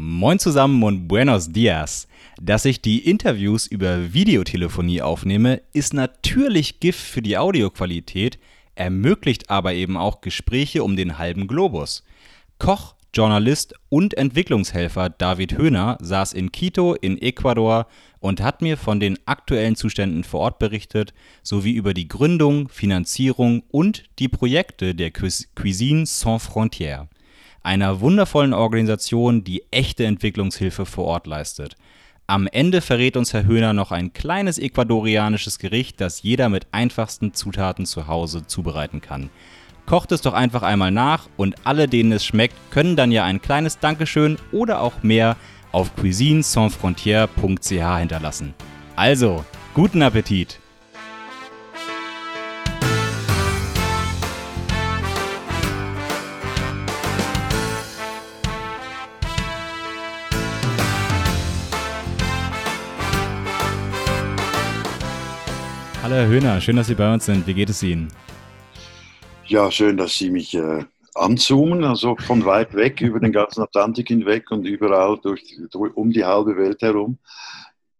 Moin zusammen und buenos dias. Dass ich die Interviews über Videotelefonie aufnehme, ist natürlich Gift für die Audioqualität, ermöglicht aber eben auch Gespräche um den halben Globus. Koch, Journalist und Entwicklungshelfer David Höhner saß in Quito in Ecuador und hat mir von den aktuellen Zuständen vor Ort berichtet, sowie über die Gründung, Finanzierung und die Projekte der Cuisine Sans Frontières einer wundervollen Organisation, die echte Entwicklungshilfe vor Ort leistet. Am Ende verrät uns Herr Höhner noch ein kleines ecuadorianisches Gericht, das jeder mit einfachsten Zutaten zu Hause zubereiten kann. Kocht es doch einfach einmal nach und alle, denen es schmeckt, können dann ja ein kleines Dankeschön oder auch mehr auf cuisinesansfrontiere.ch hinterlassen. Also, guten Appetit! Hallo Herr Höhner, schön, dass Sie bei uns sind. Wie geht es Ihnen? Ja, schön, dass Sie mich äh, anzoomen, also von weit weg über den ganzen Atlantik hinweg und überall durch, durch, um die halbe Welt herum.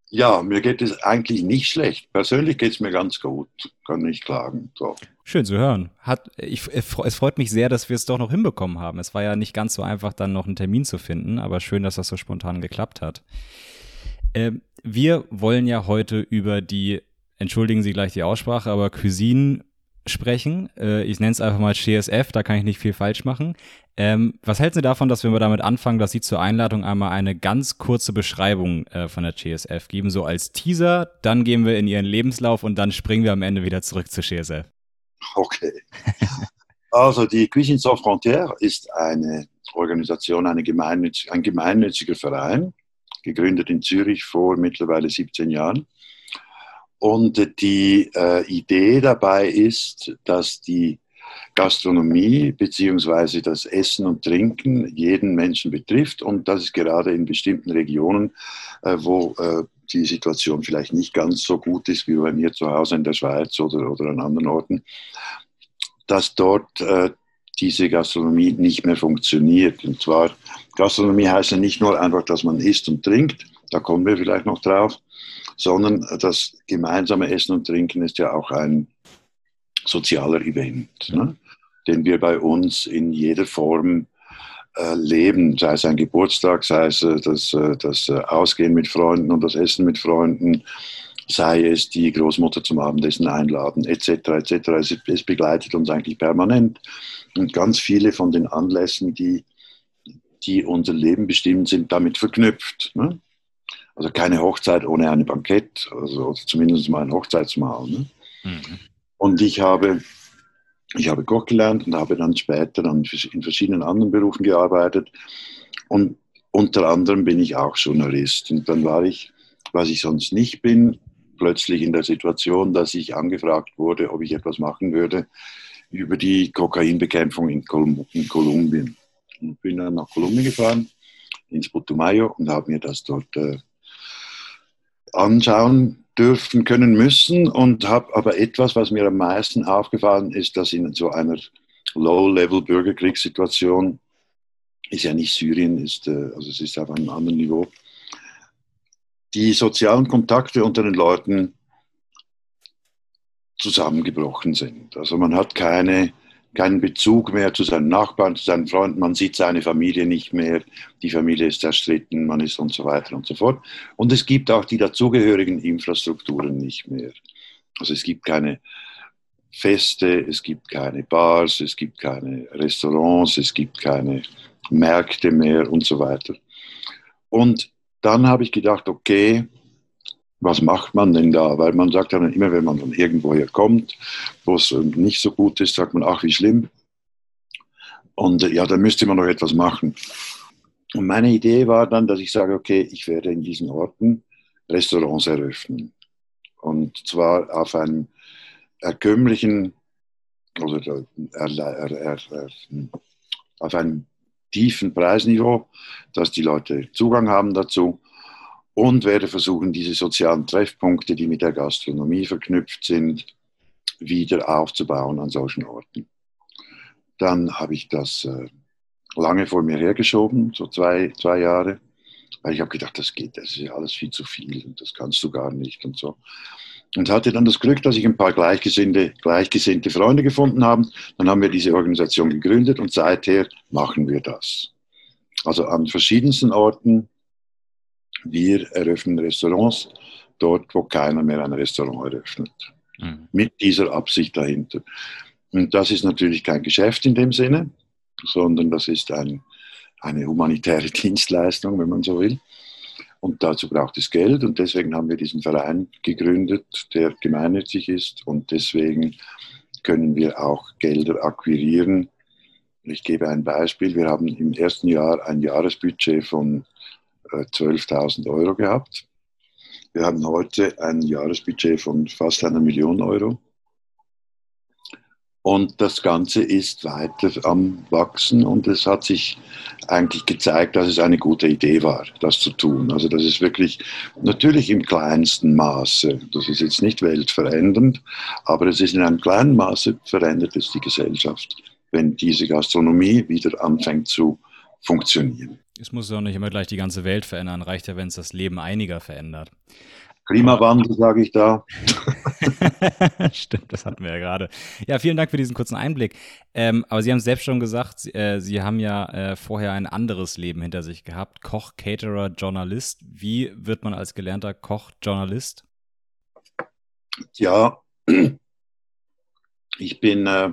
Ja, mir geht es eigentlich nicht schlecht. Persönlich geht es mir ganz gut, kann nicht klagen. So. Schön zu hören. Hat, ich, es freut mich sehr, dass wir es doch noch hinbekommen haben. Es war ja nicht ganz so einfach, dann noch einen Termin zu finden, aber schön, dass das so spontan geklappt hat. Äh, wir wollen ja heute über die entschuldigen Sie gleich die Aussprache, aber Cuisine sprechen. Äh, ich nenne es einfach mal CSF, da kann ich nicht viel falsch machen. Ähm, was hältst du davon, dass wir mal damit anfangen, dass Sie zur Einladung einmal eine ganz kurze Beschreibung äh, von der CSF geben, so als Teaser, dann gehen wir in Ihren Lebenslauf und dann springen wir am Ende wieder zurück zu CSF. Okay. Also die Cuisine Sans Frontières ist eine Organisation, eine gemeinnütz ein gemeinnütziger Verein, gegründet in Zürich vor mittlerweile 17 Jahren und die äh, Idee dabei ist, dass die Gastronomie bzw. das Essen und Trinken jeden Menschen betrifft und das ist gerade in bestimmten Regionen, äh, wo äh, die Situation vielleicht nicht ganz so gut ist wie bei mir zu Hause in der Schweiz oder, oder an anderen Orten, dass dort äh, diese Gastronomie nicht mehr funktioniert. Und zwar, Gastronomie heißt ja nicht nur einfach, dass man isst und trinkt, da kommen wir vielleicht noch drauf, sondern das gemeinsame Essen und Trinken ist ja auch ein sozialer Event, ne? den wir bei uns in jeder Form äh, leben, sei es ein Geburtstag, sei es äh, das, äh, das Ausgehen mit Freunden und das Essen mit Freunden, sei es die Großmutter zum Abendessen einladen, etc. etc. Es, es begleitet uns eigentlich permanent. Und ganz viele von den Anlässen, die, die unser Leben bestimmen, sind damit verknüpft. Ne? Also keine Hochzeit ohne ein Bankett, also zumindest mal ein Hochzeitsmahl. Ne? Mhm. Und ich habe, ich habe Koch gelernt und habe dann später dann in verschiedenen anderen Berufen gearbeitet. Und unter anderem bin ich auch Journalist. Und dann war ich, was ich sonst nicht bin, plötzlich in der Situation, dass ich angefragt wurde, ob ich etwas machen würde über die Kokainbekämpfung in, Kolum in Kolumbien. Und bin dann nach Kolumbien gefahren, ins Putumayo, und habe mir das dort äh, anschauen dürfen können müssen und habe aber etwas, was mir am meisten aufgefallen ist, dass in so einer Low-Level-Bürgerkriegssituation ist ja nicht Syrien, ist, äh, also es ist auf einem anderen Niveau, die sozialen Kontakte unter den Leuten zusammengebrochen sind. Also man hat keine keinen Bezug mehr zu seinen Nachbarn, zu seinen Freunden, man sieht seine Familie nicht mehr, die Familie ist zerstritten, man ist und so weiter und so fort. Und es gibt auch die dazugehörigen Infrastrukturen nicht mehr. Also es gibt keine Feste, es gibt keine Bars, es gibt keine Restaurants, es gibt keine Märkte mehr und so weiter. Und dann habe ich gedacht, okay, was macht man denn da? Weil man sagt dann immer, wenn man von irgendwoher kommt, wo es nicht so gut ist, sagt man, ach, wie schlimm. Und ja, da müsste man noch etwas machen. Und meine Idee war dann, dass ich sage, okay, ich werde in diesen Orten Restaurants eröffnen. Und zwar auf einem erkömmlichen, oder auf einem tiefen Preisniveau, dass die Leute Zugang haben dazu und werde versuchen, diese sozialen Treffpunkte, die mit der Gastronomie verknüpft sind, wieder aufzubauen an solchen Orten. Dann habe ich das äh, lange vor mir hergeschoben, so zwei, zwei Jahre. Weil ich habe gedacht, das geht, das ist ja alles viel zu viel und das kannst du gar nicht und so. Und hatte dann das Glück, dass ich ein paar gleichgesinnte, gleichgesinnte Freunde gefunden habe. Dann haben wir diese Organisation gegründet und seither machen wir das. Also an verschiedensten Orten. Wir eröffnen Restaurants dort, wo keiner mehr ein Restaurant eröffnet. Mhm. Mit dieser Absicht dahinter. Und das ist natürlich kein Geschäft in dem Sinne, sondern das ist ein, eine humanitäre Dienstleistung, wenn man so will. Und dazu braucht es Geld und deswegen haben wir diesen Verein gegründet, der gemeinnützig ist und deswegen können wir auch Gelder akquirieren. Ich gebe ein Beispiel. Wir haben im ersten Jahr ein Jahresbudget von 12.000 äh, Euro gehabt. Wir haben heute ein Jahresbudget von fast einer Million Euro. Und das Ganze ist weiter am Wachsen und es hat sich eigentlich gezeigt, dass es eine gute Idee war, das zu tun. Also das ist wirklich natürlich im kleinsten Maße, das ist jetzt nicht weltverändernd, aber es ist in einem kleinen Maße verändert es die Gesellschaft, wenn diese Gastronomie wieder anfängt zu funktionieren. Es muss ja auch nicht immer gleich die ganze Welt verändern, reicht ja, wenn es das Leben einiger verändert. Klimawandel, sage ich da. Stimmt, das hatten wir ja gerade. Ja, vielen Dank für diesen kurzen Einblick. Ähm, aber Sie haben es selbst schon gesagt, Sie, äh, Sie haben ja äh, vorher ein anderes Leben hinter sich gehabt. Koch, Caterer, Journalist. Wie wird man als gelernter Koch Journalist? Ja, ich bin äh,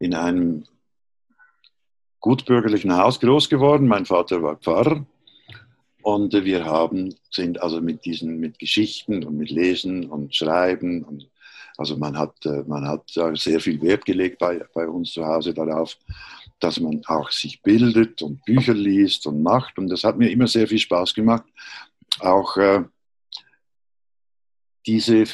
in einem gutbürgerlichen Haus groß geworden. Mein Vater war Pfarrer und wir haben, sind also mit diesen, mit Geschichten und mit Lesen und Schreiben und also man hat, äh, man hat sehr viel Wert gelegt bei, bei uns zu Hause darauf, dass man auch sich bildet und Bücher liest und macht. Und das hat mir immer sehr viel Spaß gemacht. Auch äh, diese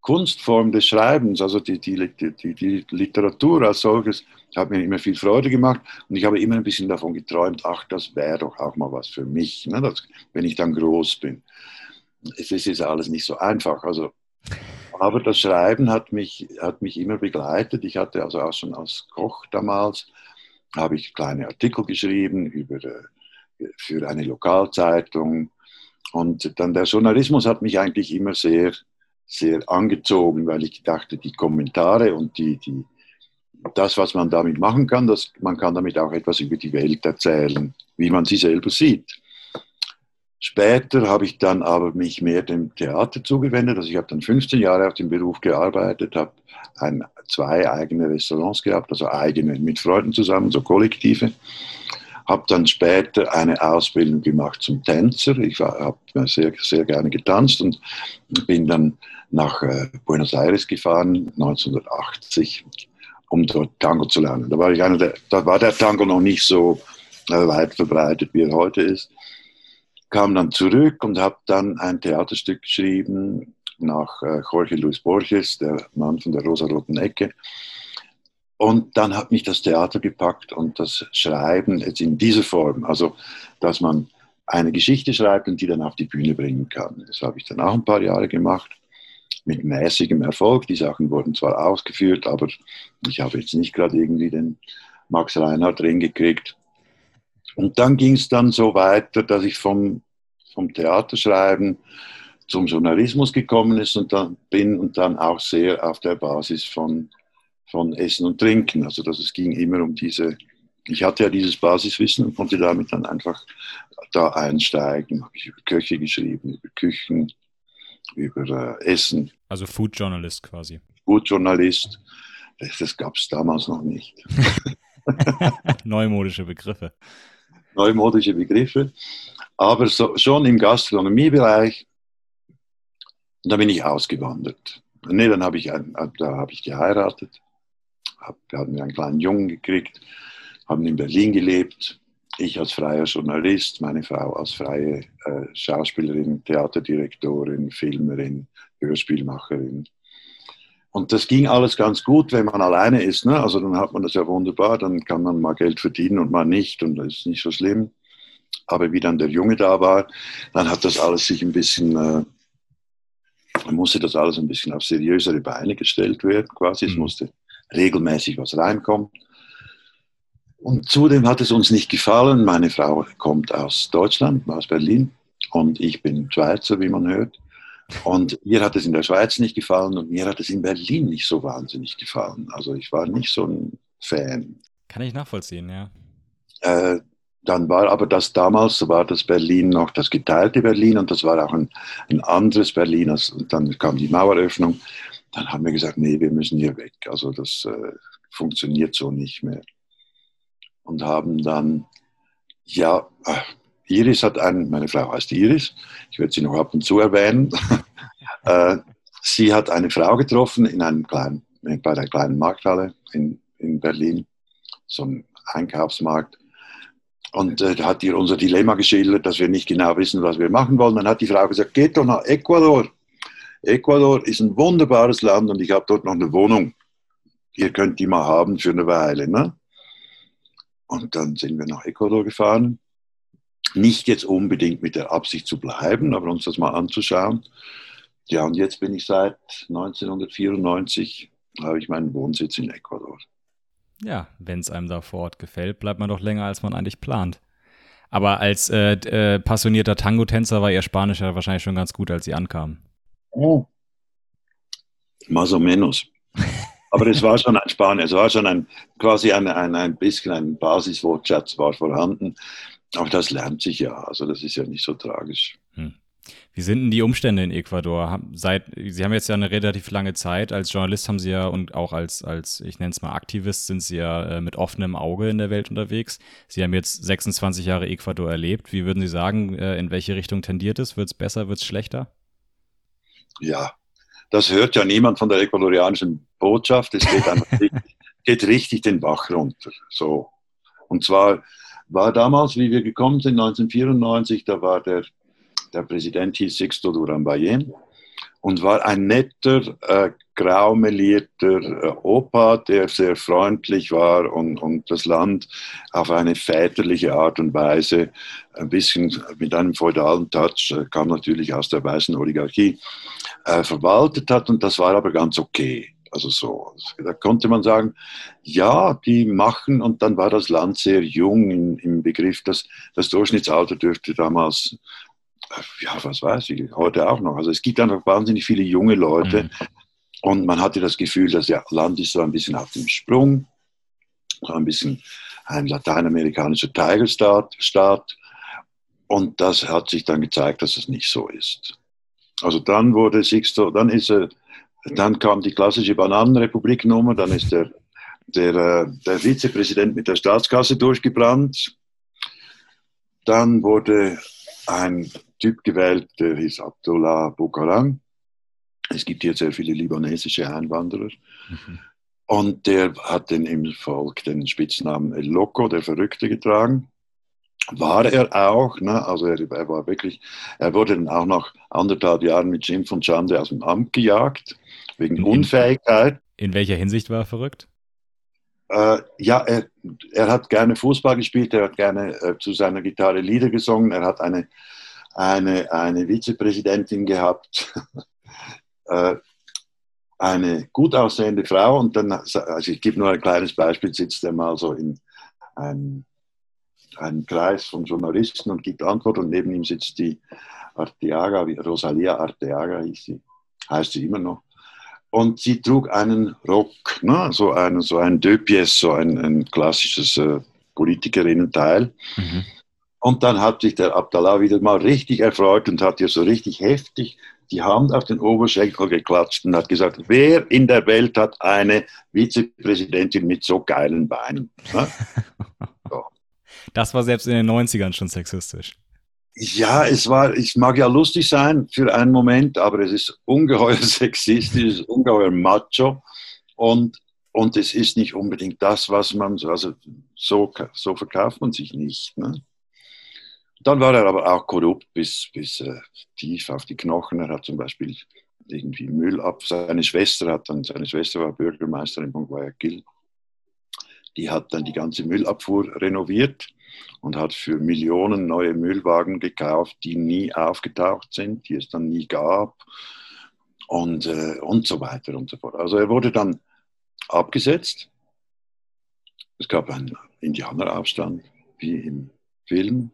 Kunstform des Schreibens, also die, die, die, die Literatur als solches, hat mir immer viel Freude gemacht und ich habe immer ein bisschen davon geträumt, ach, das wäre doch auch mal was für mich, ne, das, wenn ich dann groß bin. Es ist jetzt alles nicht so einfach, also, aber das Schreiben hat mich, hat mich immer begleitet. Ich hatte also auch schon als Koch damals, habe ich kleine Artikel geschrieben über, äh, für eine Lokalzeitung und dann der Journalismus hat mich eigentlich immer sehr sehr angezogen, weil ich dachte, die Kommentare und die, die, das, was man damit machen kann, das, man kann damit auch etwas über die Welt erzählen, wie man sie selber sieht. Später habe ich dann aber mich mehr dem Theater zugewendet. Also ich habe dann 15 Jahre auf dem Beruf gearbeitet, habe ein, zwei eigene Restaurants gehabt, also eigene mit Freunden zusammen, so kollektive habe dann später eine Ausbildung gemacht zum Tänzer. Ich habe sehr, sehr gerne getanzt und bin dann nach äh, Buenos Aires gefahren, 1980, um dort Tango zu lernen. Da war, ich einer der, da war der Tango noch nicht so äh, weit verbreitet, wie er heute ist. Kam dann zurück und habe dann ein Theaterstück geschrieben nach äh, Jorge Luis Borges, der Mann von der rosa-roten Ecke. Und dann hat mich das Theater gepackt und das Schreiben jetzt in dieser Form, also dass man eine Geschichte schreibt und die dann auf die Bühne bringen kann. Das habe ich dann auch ein paar Jahre gemacht, mit mäßigem Erfolg. Die Sachen wurden zwar ausgeführt, aber ich habe jetzt nicht gerade irgendwie den Max Reinhardt drin gekriegt. Und dann ging es dann so weiter, dass ich vom, vom Theaterschreiben zum Journalismus gekommen ist und dann bin und dann auch sehr auf der Basis von von Essen und Trinken. Also dass es ging immer um diese, ich hatte ja dieses Basiswissen und konnte damit dann einfach da einsteigen. Habe ich über Köche geschrieben, über Küchen, über äh, Essen. Also Food Journalist quasi. Food Journalist, das, das gab es damals noch nicht. Neumodische Begriffe. Neumodische Begriffe. Aber so, schon im Gastronomiebereich, da bin ich ausgewandert. Nee, dann habe ich, da habe ich geheiratet hab, wir hatten einen kleinen Jungen gekriegt, haben in Berlin gelebt. Ich als freier Journalist, meine Frau als freie äh, Schauspielerin, Theaterdirektorin, Filmerin, Hörspielmacherin. Und das ging alles ganz gut, wenn man alleine ist. Ne? Also dann hat man das ja wunderbar, dann kann man mal Geld verdienen und mal nicht und das ist nicht so schlimm. Aber wie dann der Junge da war, dann hat das alles sich ein bisschen, äh, musste das alles ein bisschen auf seriösere Beine gestellt werden quasi. Mhm. Es musste regelmäßig was reinkommt. Und zudem hat es uns nicht gefallen. Meine Frau kommt aus Deutschland, aus Berlin. Und ich bin Schweizer, wie man hört. Und ihr hat es in der Schweiz nicht gefallen und mir hat es in Berlin nicht so wahnsinnig gefallen. Also ich war nicht so ein Fan. Kann ich nachvollziehen, ja. Äh, dann war aber das damals, war das Berlin noch das geteilte Berlin und das war auch ein, ein anderes Berlin. Und dann kam die Maueröffnung. Dann haben wir gesagt, nee, wir müssen hier weg. Also das äh, funktioniert so nicht mehr. Und haben dann, ja, Iris hat einen, meine Frau heißt Iris, ich werde sie noch ab und zu erwähnen. äh, sie hat eine Frau getroffen in einem kleinen, bei der kleinen Markthalle in, in Berlin, so ein Einkaufsmarkt. Und äh, hat ihr unser Dilemma geschildert, dass wir nicht genau wissen, was wir machen wollen. Dann hat die Frau gesagt, geht doch nach Ecuador. Ecuador ist ein wunderbares Land und ich habe dort noch eine Wohnung. Ihr könnt die mal haben für eine Weile. Ne? Und dann sind wir nach Ecuador gefahren nicht jetzt unbedingt mit der Absicht zu bleiben, aber uns das mal anzuschauen. Ja, und jetzt bin ich seit 1994, habe ich meinen Wohnsitz in Ecuador. Ja, wenn es einem da vor Ort gefällt, bleibt man doch länger, als man eigentlich plant. Aber als äh, äh, passionierter Tango-Tänzer war Ihr Spanisch ja wahrscheinlich schon ganz gut, als Sie ankamen. Oh. Más o menos. Aber es war schon ein Spanisch, es war schon ein, quasi ein, ein, ein bisschen ein Basiswortschatz war vorhanden. Aber das lernt sich ja, also das ist ja nicht so tragisch. Hm. Wie sind denn die Umstände in Ecuador? Seit, Sie haben jetzt ja eine relativ lange Zeit. Als Journalist haben Sie ja und auch als, als ich nenne es mal Aktivist, sind Sie ja äh, mit offenem Auge in der Welt unterwegs. Sie haben jetzt 26 Jahre Ecuador erlebt. Wie würden Sie sagen, äh, in welche Richtung tendiert es? Wird es besser, wird es schlechter? Ja, das hört ja niemand von der ecuadorianischen Botschaft. Es geht, einfach, geht richtig den Bach runter. So. Und zwar war damals, wie wir gekommen sind, 1994, da war der, der Präsident hieß Sixto Duran und war ein netter, äh, graumelierter äh, Opa, der sehr freundlich war und, und das Land auf eine väterliche Art und Weise, ein bisschen mit einem feudalen Touch, äh, kam natürlich aus der weißen Oligarchie, äh, verwaltet hat und das war aber ganz okay. Also so, da konnte man sagen, ja, die machen und dann war das Land sehr jung im, im Begriff, dass das Durchschnittsalter dürfte damals, äh, ja, was weiß ich, heute auch noch. Also es gibt einfach wahnsinnig viele junge Leute mhm. Und man hatte das Gefühl, das Land ist so ein bisschen auf dem Sprung, so ein bisschen ein lateinamerikanischer Tigerstaat. Staat, und das hat sich dann gezeigt, dass es nicht so ist. Also dann wurde Sixto, dann ist er dann kam die klassische Bananenrepublik-Nummer, dann ist der, der, äh, der Vizepräsident mit der Staatskasse durchgebrannt. Dann wurde ein Typ gewählt, der hieß Abdullah Bukarang. Es gibt hier sehr viele libanesische Einwanderer. Mhm. Und der hat den im Volk den Spitznamen El Loco, der Verrückte, getragen. War er auch, ne? also er, er, war wirklich, er wurde dann auch nach anderthalb Jahren mit Schimpf und Schande aus dem Amt gejagt wegen in, Unfähigkeit. In welcher Hinsicht war er verrückt? Äh, ja, er, er, hat gerne Fußball gespielt, er hat gerne äh, zu seiner Gitarre Lieder gesungen, er hat eine, eine, eine Vizepräsidentin gehabt, äh, eine gut aussehende Frau und dann, also ich gebe nur ein kleines Beispiel, sitzt er mal so in einem, einem Kreis von Journalisten und gibt Antwort und neben ihm sitzt die Arteaga, Rosalia Arteaga hieß sie, heißt sie immer noch und sie trug einen Rock, ne? so, einen, so ein Deux so ein, ein klassisches äh, Politikerinnenteil. Mhm. Und dann hat sich der Abdallah wieder mal richtig erfreut und hat ihr so richtig heftig die Hand auf den Oberschenkel geklatscht und hat gesagt, wer in der Welt hat eine Vizepräsidentin mit so geilen Beinen? Ne? So. Das war selbst in den 90ern schon sexistisch. Ja, es war, es mag ja lustig sein für einen Moment, aber es ist ungeheuer sexistisch, es ist ungeheuer macho und, und es ist nicht unbedingt das, was man, also so, so verkauft man sich nicht. Ne? Dann war er aber auch korrupt bis, bis äh, tief auf die Knochen. Er hat zum Beispiel irgendwie Müll ab. Seine Schwester hat dann, seine Schwester war Bürgermeisterin von Guayaquil. Die hat dann die ganze Müllabfuhr renoviert und hat für Millionen neue Müllwagen gekauft, die nie aufgetaucht sind, die es dann nie gab und, äh, und so weiter und so fort. Also er wurde dann abgesetzt. Es gab ein Indianeraufstand, wie im Film.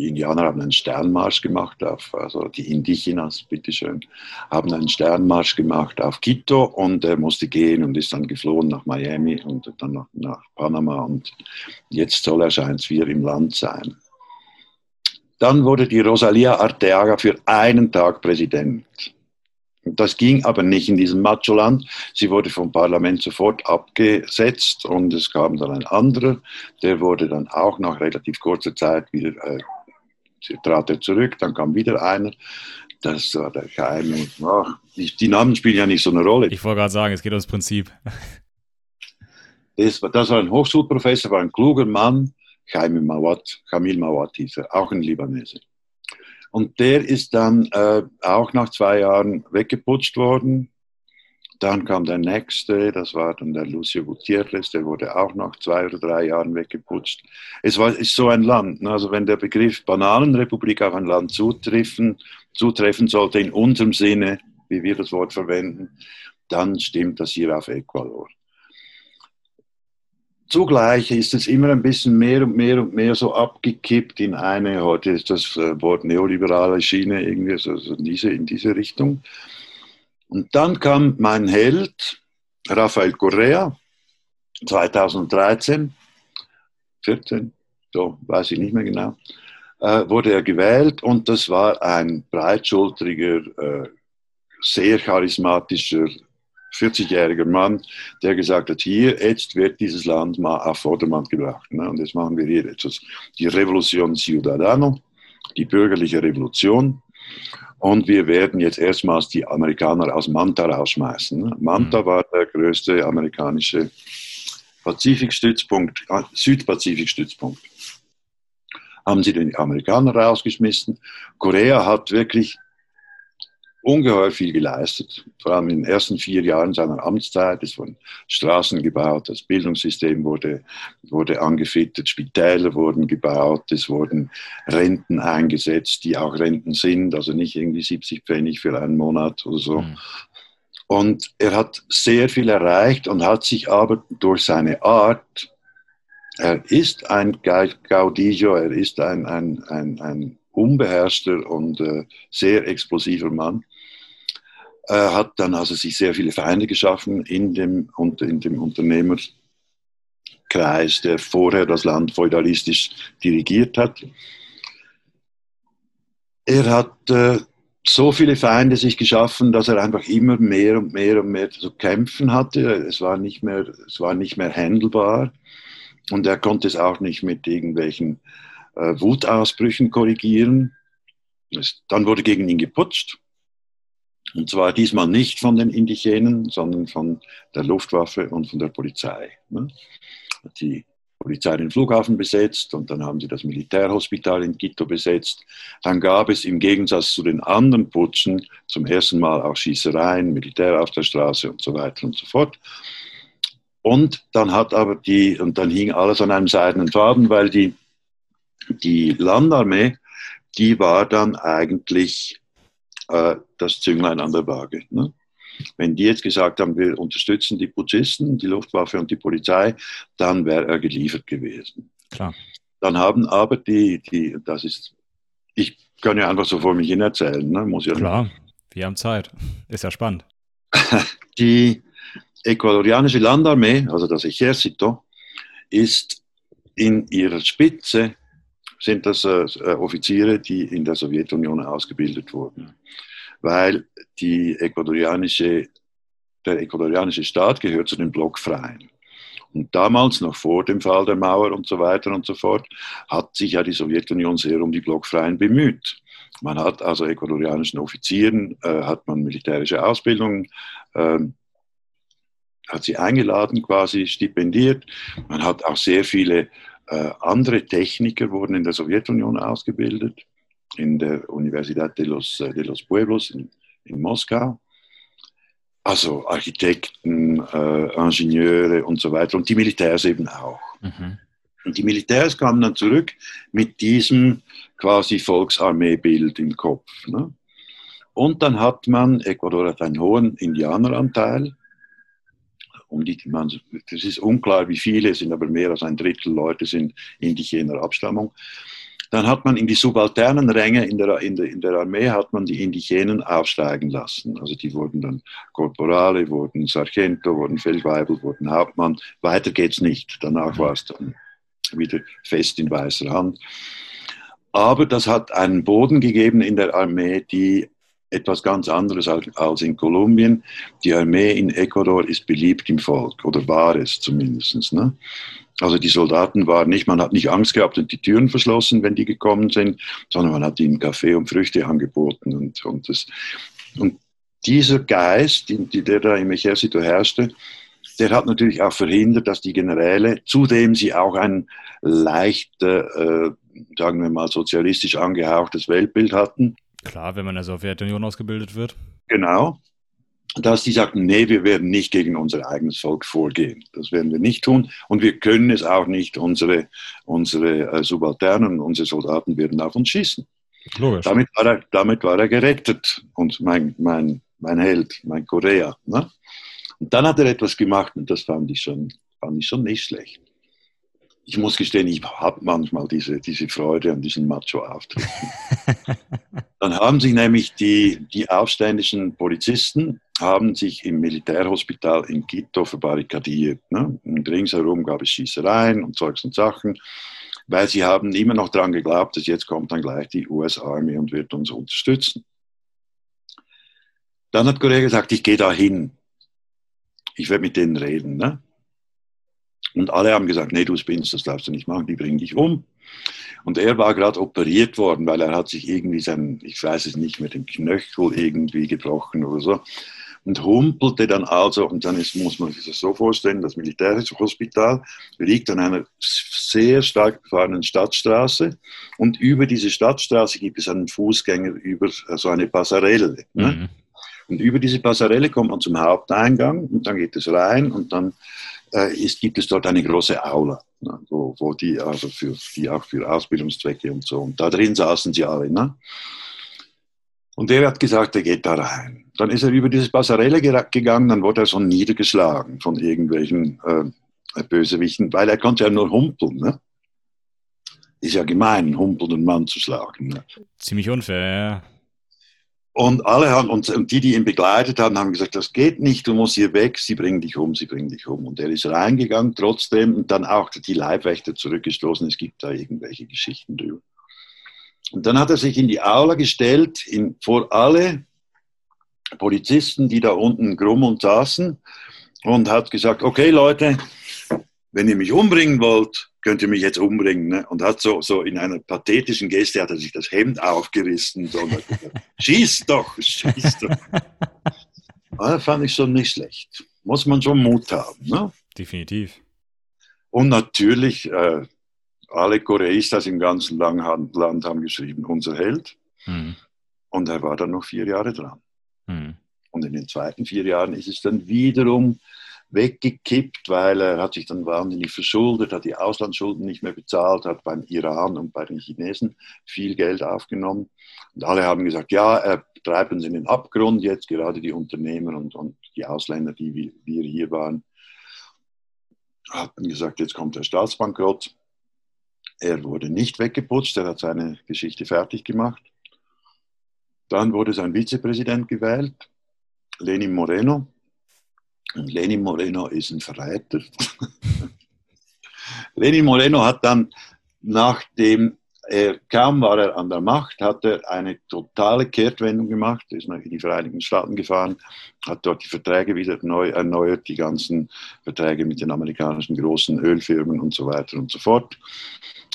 Die Indianer haben einen Sternmarsch gemacht auf, also die Indigenas, bitteschön, haben einen Sternmarsch gemacht auf Quito und er musste gehen und ist dann geflohen nach Miami und dann nach, nach Panama und jetzt soll er scheint wieder im Land sein. Dann wurde die Rosalia Arteaga für einen Tag Präsident. Das ging aber nicht in diesem Macho-Land. Sie wurde vom Parlament sofort abgesetzt und es kam dann ein anderer, der wurde dann auch nach relativ kurzer Zeit wieder äh, trat er zurück, dann kam wieder einer. Das war der Geheime. Ach, die, Namen spielen ja nicht so eine Rolle. Ich wollte gerade sagen, es geht ums Prinzip. Das, das war ein Hochschulprofessor, war ein kluger Mann, Jaime Mawat, Kamil Mawat hieß er, auch ein Libanese. Und der ist dann äh, auch nach zwei Jahren weggeputscht worden. Dann kam der nächste, das war dann der Lucio Gutierrez, der wurde auch nach zwei oder drei Jahren weggeputscht. Es war, ist so ein Land, ne? also wenn der Begriff Bananenrepublik auf ein Land zutreffen, zutreffen sollte, in unserem Sinne, wie wir das Wort verwenden, dann stimmt das hier auf Ecuador. Zugleich ist es immer ein bisschen mehr und mehr und mehr so abgekippt in eine, heute ist das äh, Wort neoliberale Schiene irgendwie so in, diese, in diese Richtung. Und dann kam mein Held, Rafael Correa, 2013, 14, so weiß ich nicht mehr genau, äh, wurde er gewählt und das war ein breitschultriger, äh, sehr charismatischer 40-jähriger Mann, der gesagt hat, hier, jetzt wird dieses Land mal auf Vordermann gebracht. Ne? Und jetzt machen wir hier etwas. Die Revolution Ciudadano, die bürgerliche Revolution. Und wir werden jetzt erstmals die Amerikaner aus Manta rausschmeißen. Manta mhm. war der größte amerikanische Pazifikstützpunkt, äh, Südpazifikstützpunkt. Haben sie den Amerikaner rausgeschmissen. Korea hat wirklich ungeheuer viel geleistet, vor allem in den ersten vier Jahren seiner Amtszeit. Es wurden Straßen gebaut, das Bildungssystem wurde, wurde angefittet, Spitäler wurden gebaut, es wurden Renten eingesetzt, die auch Renten sind, also nicht irgendwie 70 Pfennig für einen Monat oder so. Mhm. Und er hat sehr viel erreicht und hat sich aber durch seine Art, er ist ein Gaudillo, er ist ein, ein, ein, ein unbeherrschter und äh, sehr explosiver Mann. Er hat dann also sich sehr viele Feinde geschaffen in dem, in dem Unternehmerkreis, der vorher das Land feudalistisch dirigiert hat. Er hat äh, so viele Feinde sich geschaffen, dass er einfach immer mehr und mehr und mehr zu kämpfen hatte. Es war nicht mehr, es war nicht mehr handelbar und er konnte es auch nicht mit irgendwelchen äh, Wutausbrüchen korrigieren. Es, dann wurde gegen ihn geputscht. Und zwar diesmal nicht von den Indigenen, sondern von der Luftwaffe und von der Polizei. Ne? Die Polizei den Flughafen besetzt und dann haben sie das Militärhospital in Quito besetzt. Dann gab es im Gegensatz zu den anderen Putschen zum ersten Mal auch Schießereien, Militär auf der Straße und so weiter und so fort. Und dann hat aber die, und dann hing alles an einem seidenen Faden, weil die die Landarmee, die war dann eigentlich äh, das Zünglein an der Waage. Ne? Wenn die jetzt gesagt haben, wir unterstützen die Putschisten, die Luftwaffe und die Polizei, dann wäre er geliefert gewesen. Klar. Dann haben aber die, die, das ist, ich kann ja einfach so vor mich hin erzählen, ne? muss ja. Klar, wir haben Zeit. Ist ja spannend. die ecuadorianische Landarmee, also das Ejército, ist in ihrer Spitze sind das äh, äh, Offiziere, die in der Sowjetunion ausgebildet wurden. Weil die ecuadorianische, der ecuadorianische Staat gehört zu den Blockfreien. Und damals, noch vor dem Fall der Mauer und so weiter und so fort, hat sich ja die Sowjetunion sehr um die Blockfreien bemüht. Man hat also ecuadorianischen Offizieren, äh, hat man militärische Ausbildung, äh, hat sie eingeladen, quasi stipendiert. Man hat auch sehr viele andere Techniker wurden in der Sowjetunion ausgebildet, in der Universidad de los, äh, de los Pueblos in, in Moskau. Also Architekten, äh, Ingenieure und so weiter und die Militärs eben auch. Mhm. Und die Militärs kamen dann zurück mit diesem quasi Volksarmeebild im Kopf. Ne? Und dann hat man, Ecuador hat einen hohen Indianeranteil, Um die, man, das ist unklar, wie viele, sind aber mehr als ein Drittel Leute sind indigener Abstammung. Dann hat man in die subalternen Ränge in der, in, der, in der Armee hat man die Indigenen aufsteigen lassen. Also die wurden dann Korporale, wurden Sargento, wurden Feldweibel, wurden Hauptmann. Weiter geht's nicht. Danach war es dann wieder fest in weißer Hand. Aber das hat einen Boden gegeben in der Armee, die etwas ganz anderes als in Kolumbien. Die Armee in Ecuador ist beliebt im Volk, oder war es zumindest. Ne? Also die Soldaten waren nicht, man hat nicht Angst gehabt und die Türen verschlossen, wenn die gekommen sind, sondern man hat ihnen Kaffee und Früchte angeboten. Und, und, das, und dieser Geist, der da im Ejército herrschte, der hat natürlich auch verhindert, dass die Generäle, zudem sie auch ein leicht, äh, sagen wir mal, sozialistisch angehauchtes Weltbild hatten. Klar, wenn man in der Sowjetunion ausgebildet wird. Genau, dass die sagten, nee, wir werden nicht gegen unser eigenes Volk vorgehen. Das werden wir nicht tun und wir können es auch nicht. Unsere, unsere äh, Subalternen, unsere Soldaten werden auf uns schießen. Logisch. Damit war er, damit war er gerettet und mein, mein, mein Held, mein Korea. Ne? Und dann hat er etwas gemacht und das fand ich schon, fand ich schon nicht schlecht ich muss gestehen, ich habe manchmal diese, diese Freude an diesen Macho-Auftritten. Dann haben sich nämlich die, die aufständischen Polizisten haben sich im Militärhospital in Quito verbarrikadiert. Ne? Und ringsherum gab es Schießereien und Zeugs und Sachen, weil sie haben immer noch daran geglaubt, dass jetzt kommt dann gleich die US-Armee und wird uns unterstützen. Dann hat Korea gesagt, ich gehe da hin. Ich werde mit denen reden. Ne? Und alle haben gesagt, nee, du spinnst, das darfst du nicht machen, die bringen dich um. Und er war gerade operiert worden, weil er hat sich irgendwie sein, ich weiß es nicht, mit dem Knöchel irgendwie gebrochen oder so. Und humpelte dann also, und dann ist, muss man sich das so vorstellen, das Militärhospital liegt an einer sehr stark befahrenen Stadtstraße und über diese Stadtstraße gibt es einen Fußgänger über so eine Passarelle. Ne? Mhm. Und über diese Passarelle kommt man zum Haupteingang und dann geht es rein und dann äh, ist, gibt es dort eine große Aula, ne, wo, wo, die, also für, die auch für Ausbildungszwecke und so. Und da drin saßen sie alle. Ne? Und er hat gesagt, er geht da rein. Dann ist er über diese Passarelle gegangen, dann wurde er so niedergeschlagen von irgendwelchen äh, Bösewichten, weil er konnte ja nur humpeln. Ne? Ist ja gemein, humpelnden Mann zu schlagen. Ne? Ziemlich unfair, ja. Und alle haben, und, und, die, die ihn begleitet haben, haben gesagt, das geht nicht, du musst hier weg, sie bringen dich um, sie bringen dich um. Und er ist reingegangen trotzdem und dann auch die Leibwächter zurückgestoßen, es gibt da irgendwelche Geschichten drüber. Und dann hat er sich in die Aula gestellt, in, vor alle Polizisten, die da unten grummelnd saßen und hat gesagt, okay Leute, wenn ihr mich umbringen wollt, könnt ihr mich jetzt umbringen. Ne? Und hat so, so in einer pathetischen Geste hat er sich das Hemd aufgerissen. So, schieß doch, schieß doch. Ah, das fand ich schon nicht schlecht. Muss man schon Mut haben. Ne? Definitiv. Und natürlich, äh, alle Koreistas im ganzen Land haben geschrieben, unser Held. Mhm. Und er war dann noch vier Jahre dran. Mhm. Und in den zweiten vier Jahren ist es dann wiederum weggekippt, weil er hat sich dann wahnsinnig verschuldet, hat die Auslandsschulden nicht mehr bezahlt, hat beim Iran und bei den Chinesen viel Geld aufgenommen. Und alle haben gesagt, ja, er treibt uns in den Abgrund jetzt, gerade die Unternehmer und, und die Ausländer, die wir hier waren, hatten gesagt, jetzt kommt der Staatsbankrott. Er wurde nicht weggeputzt, er hat seine Geschichte fertig gemacht. Dann wurde sein Vizepräsident gewählt, Lenin Moreno, und Lenin Moreno ist ein Verräter. Lenin Moreno hat dann, nachdem er kaum war er an der Macht, hat er eine totale Kehrtwendung gemacht, ist nach in die Vereinigten Staaten gefahren, hat dort die Verträge wieder neu erneuert, die ganzen Verträge mit den amerikanischen großen Ölfirmen und so weiter und so fort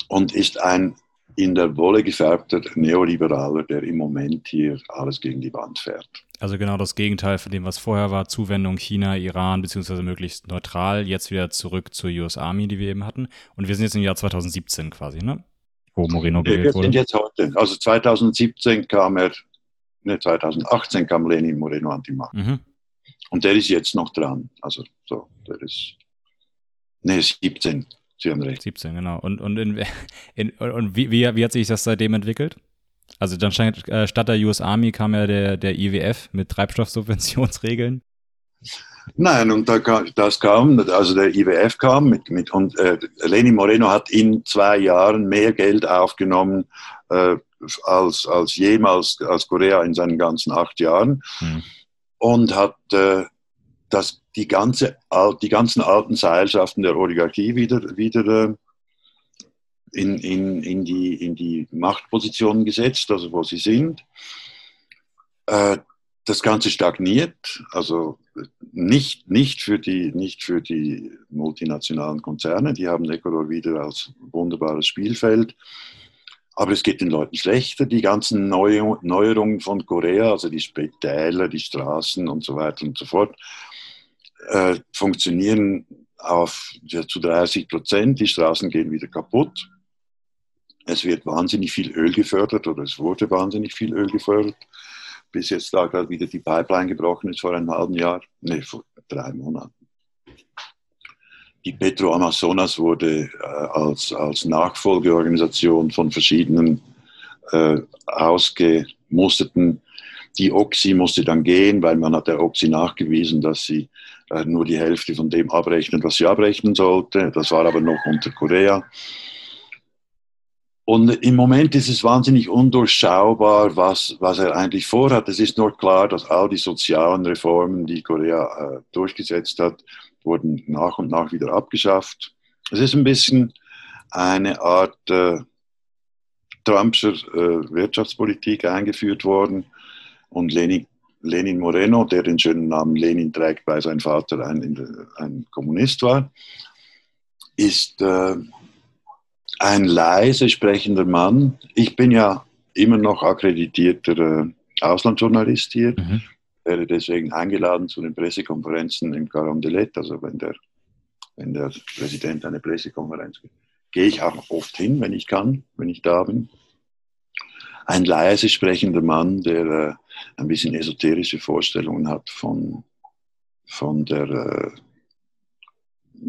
und ist ein in der Wolle gefärbter Neoliberaler, der im Moment hier alles gegen die Wand fährt. Also genau das Gegenteil von dem, was vorher war, Zuwendung China, Iran, beziehungsweise möglichst neutral, jetzt wieder zurück zur US Army, die wir eben hatten. Und wir sind jetzt im Jahr 2017 quasi, ne? Wo Moreno gewählt wir wurde. Wir sind jetzt heute. Also 2017 kam er, ne, 2018 kam Lenin Moreno an die Macht. Mhm. Und der ist jetzt noch dran. Also so, der ist, ne, 17. Sie haben recht. 17, genau. Und, und, in, in, und wie, wie, wie, hat sich das seitdem entwickelt? Also dann stand, äh, statt der US Army kam ja der, der IWF mit Treibstoffsubventionsregeln. Nein, und da, das kam, also der IWF kam mit, mit und äh, Lenin Moreno hat in zwei Jahren mehr Geld aufgenommen äh, als, als jemals als Korea in seinen ganzen acht Jahren mhm. und hat äh, das, die, ganze, die ganzen alten Seilschaften der Oligarchie wieder, wieder äh, in, in, in, die, in die Machtpositionen gesetzt, also wo sie sind. Äh, das Ganze stagniert, also nicht, nicht, für die, nicht für die multinationalen Konzerne, die haben Ecuador wieder als wunderbares Spielfeld. Aber es geht den Leuten schlechter. Die ganzen Neu Neuerungen von Korea, also die Spitäler, die Straßen und so weiter und so fort, äh, funktionieren auf, ja, zu 30 Prozent. Die Straßen gehen wieder kaputt. Es wird wahnsinnig viel Öl gefördert oder es wurde wahnsinnig viel Öl gefördert bis jetzt da gerade wieder die Pipeline gebrochen ist vor einem halben Jahr, nee, vor drei Monaten. Die Petro Amazonas wurde äh, als, als Nachfolgeorganisation von verschiedenen äh, ausgemusterten. Die Oxy musste dann gehen, weil man hat der Oxy nachgewiesen, dass sie nur die Hälfte von dem abrechnet, was sie abrechnen sollte. Das war aber noch unter Korea. Und im Moment ist es wahnsinnig undurchschaubar, was, was er eigentlich vorhat. Es ist nur klar, dass all die sozialen Reformen, die Korea äh, durchgesetzt hat, wurden nach und nach wieder abgeschafft. Es ist ein bisschen eine Art äh, Trumpscher äh, Wirtschaftspolitik eingeführt worden. Und Lenin, Lenin Moreno, der den schönen Namen Lenin trägt, weil sein Vater ein, ein Kommunist war, ist äh, ein leise sprechender Mann. Ich bin ja immer noch akkreditierter äh, Auslandsjournalist hier, mhm. werde deswegen eingeladen zu den Pressekonferenzen im Carondelet. Also wenn der, wenn der Präsident eine Pressekonferenz gibt, gehe ich auch oft hin, wenn ich kann, wenn ich da bin. Ein leise sprechender Mann, der äh, ein bisschen esoterische Vorstellungen hat von, von der äh,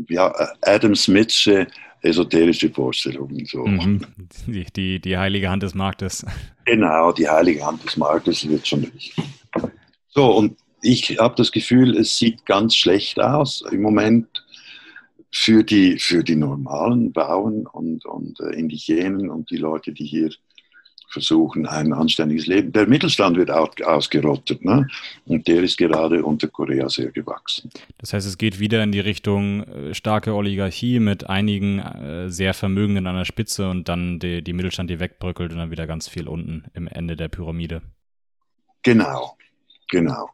ja, Adam Smithsche esoterische Vorstellungen. So. Mhm. Die, die, die heilige Hand des Marktes. Genau, die heilige Hand des Marktes wird schon richtig. So, und ich habe das Gefühl, es sieht ganz schlecht aus im Moment für die, für die normalen Bauern und, und äh, Indigenen und die Leute, die hier versuchen, ein anständiges Leben. Der Mittelstand wird ausgerottet ne? und der ist gerade unter Korea sehr gewachsen. Das heißt, es geht wieder in die Richtung äh, starke Oligarchie mit einigen äh, sehr Vermögenden an der Spitze und dann die, die Mittelstand, die wegbröckelt und dann wieder ganz viel unten im Ende der Pyramide. Genau, genau.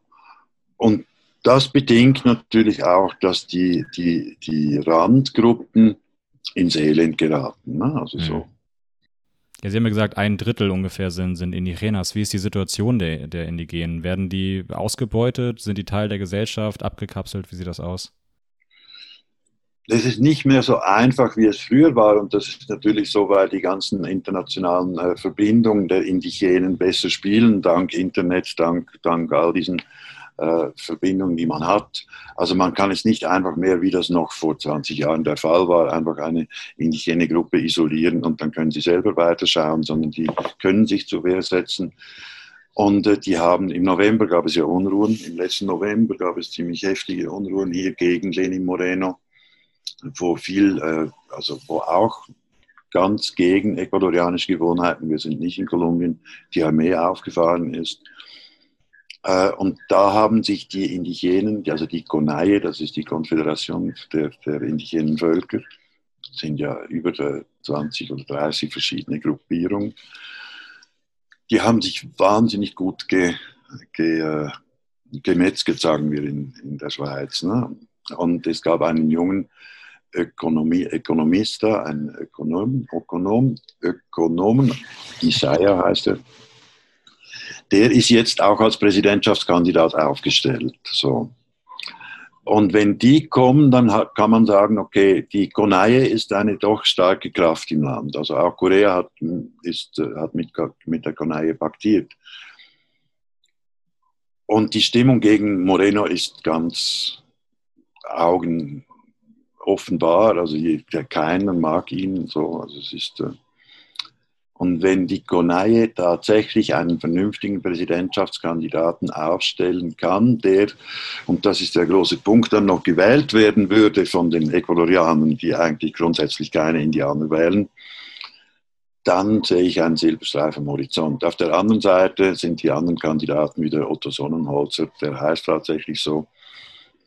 Und das bedingt natürlich auch, dass die, die, die Randgruppen ins Elend geraten. Ne? Also mhm. so ja, Sie haben ja gesagt, ein Drittel ungefähr sind, sind Indigenas. Wie ist die Situation der, der Indigenen? Werden die ausgebeutet? Sind die Teil der Gesellschaft? Abgekapselt? Wie sieht das aus? Das ist nicht mehr so einfach, wie es früher war. Und das ist natürlich so, weil die ganzen internationalen äh, Verbindungen der Indigenen besser spielen, dank Internet, dank, dank all diesen äh, Verbindungen, die man hat. Also man kann es nicht einfach mehr, wie das noch vor 20 Jahren der Fall war, einfach eine indigene Gruppe isolieren und dann können sie selber weiterschauen, sondern die können sich zur Wehr setzen. Und äh, die haben im November gab es ja Unruhen, im letzten November gab es ziemlich heftige Unruhen hier gegen Lenin Moreno, wo viel, äh, also wo auch ganz gegen ecuadorianische Gewohnheiten, wir sind nicht in Kolumbien, die Armee aufgefahren ist. Äh, und da haben sich die Indigenen, also die Konaye, das ist die Konföderation der, der indigenen Völker, sind ja über 20 oder 30 verschiedene Gruppierungen, die haben sich wahnsinnig gut ge, ge, äh, gemetzelt, sagen wir in, in der Schweiz. Ne? Und es gab einen jungen Ökonomie, Ökonomista, einen Ökonom, Ökonom, Ökonomen, Isaiah heißt er, der ist jetzt auch als Präsidentschaftskandidat aufgestellt. So. Und wenn die kommen, dann kann man sagen, okay, die Konaye ist eine doch starke Kraft im Land. Also auch Korea hat, ist, hat mit, mit der Konaye paktiert. Und die Stimmung gegen Moreno ist ganz Augen offenbar. Also keiner mag ihn so. Also es ist äh, Und wenn die Konaye tatsächlich einen vernünftigen Präsidentschaftskandidaten aufstellen kann, der, und das ist der große Punkt, dann noch gewählt werden würde von den Ecuadorianern, die eigentlich grundsätzlich keine Indianer wählen, dann sehe ich einen Silberstreif am Horizont. Auf der anderen Seite sind die anderen Kandidaten wie der Otto Sonnenholzer, der heißt tatsächlich so,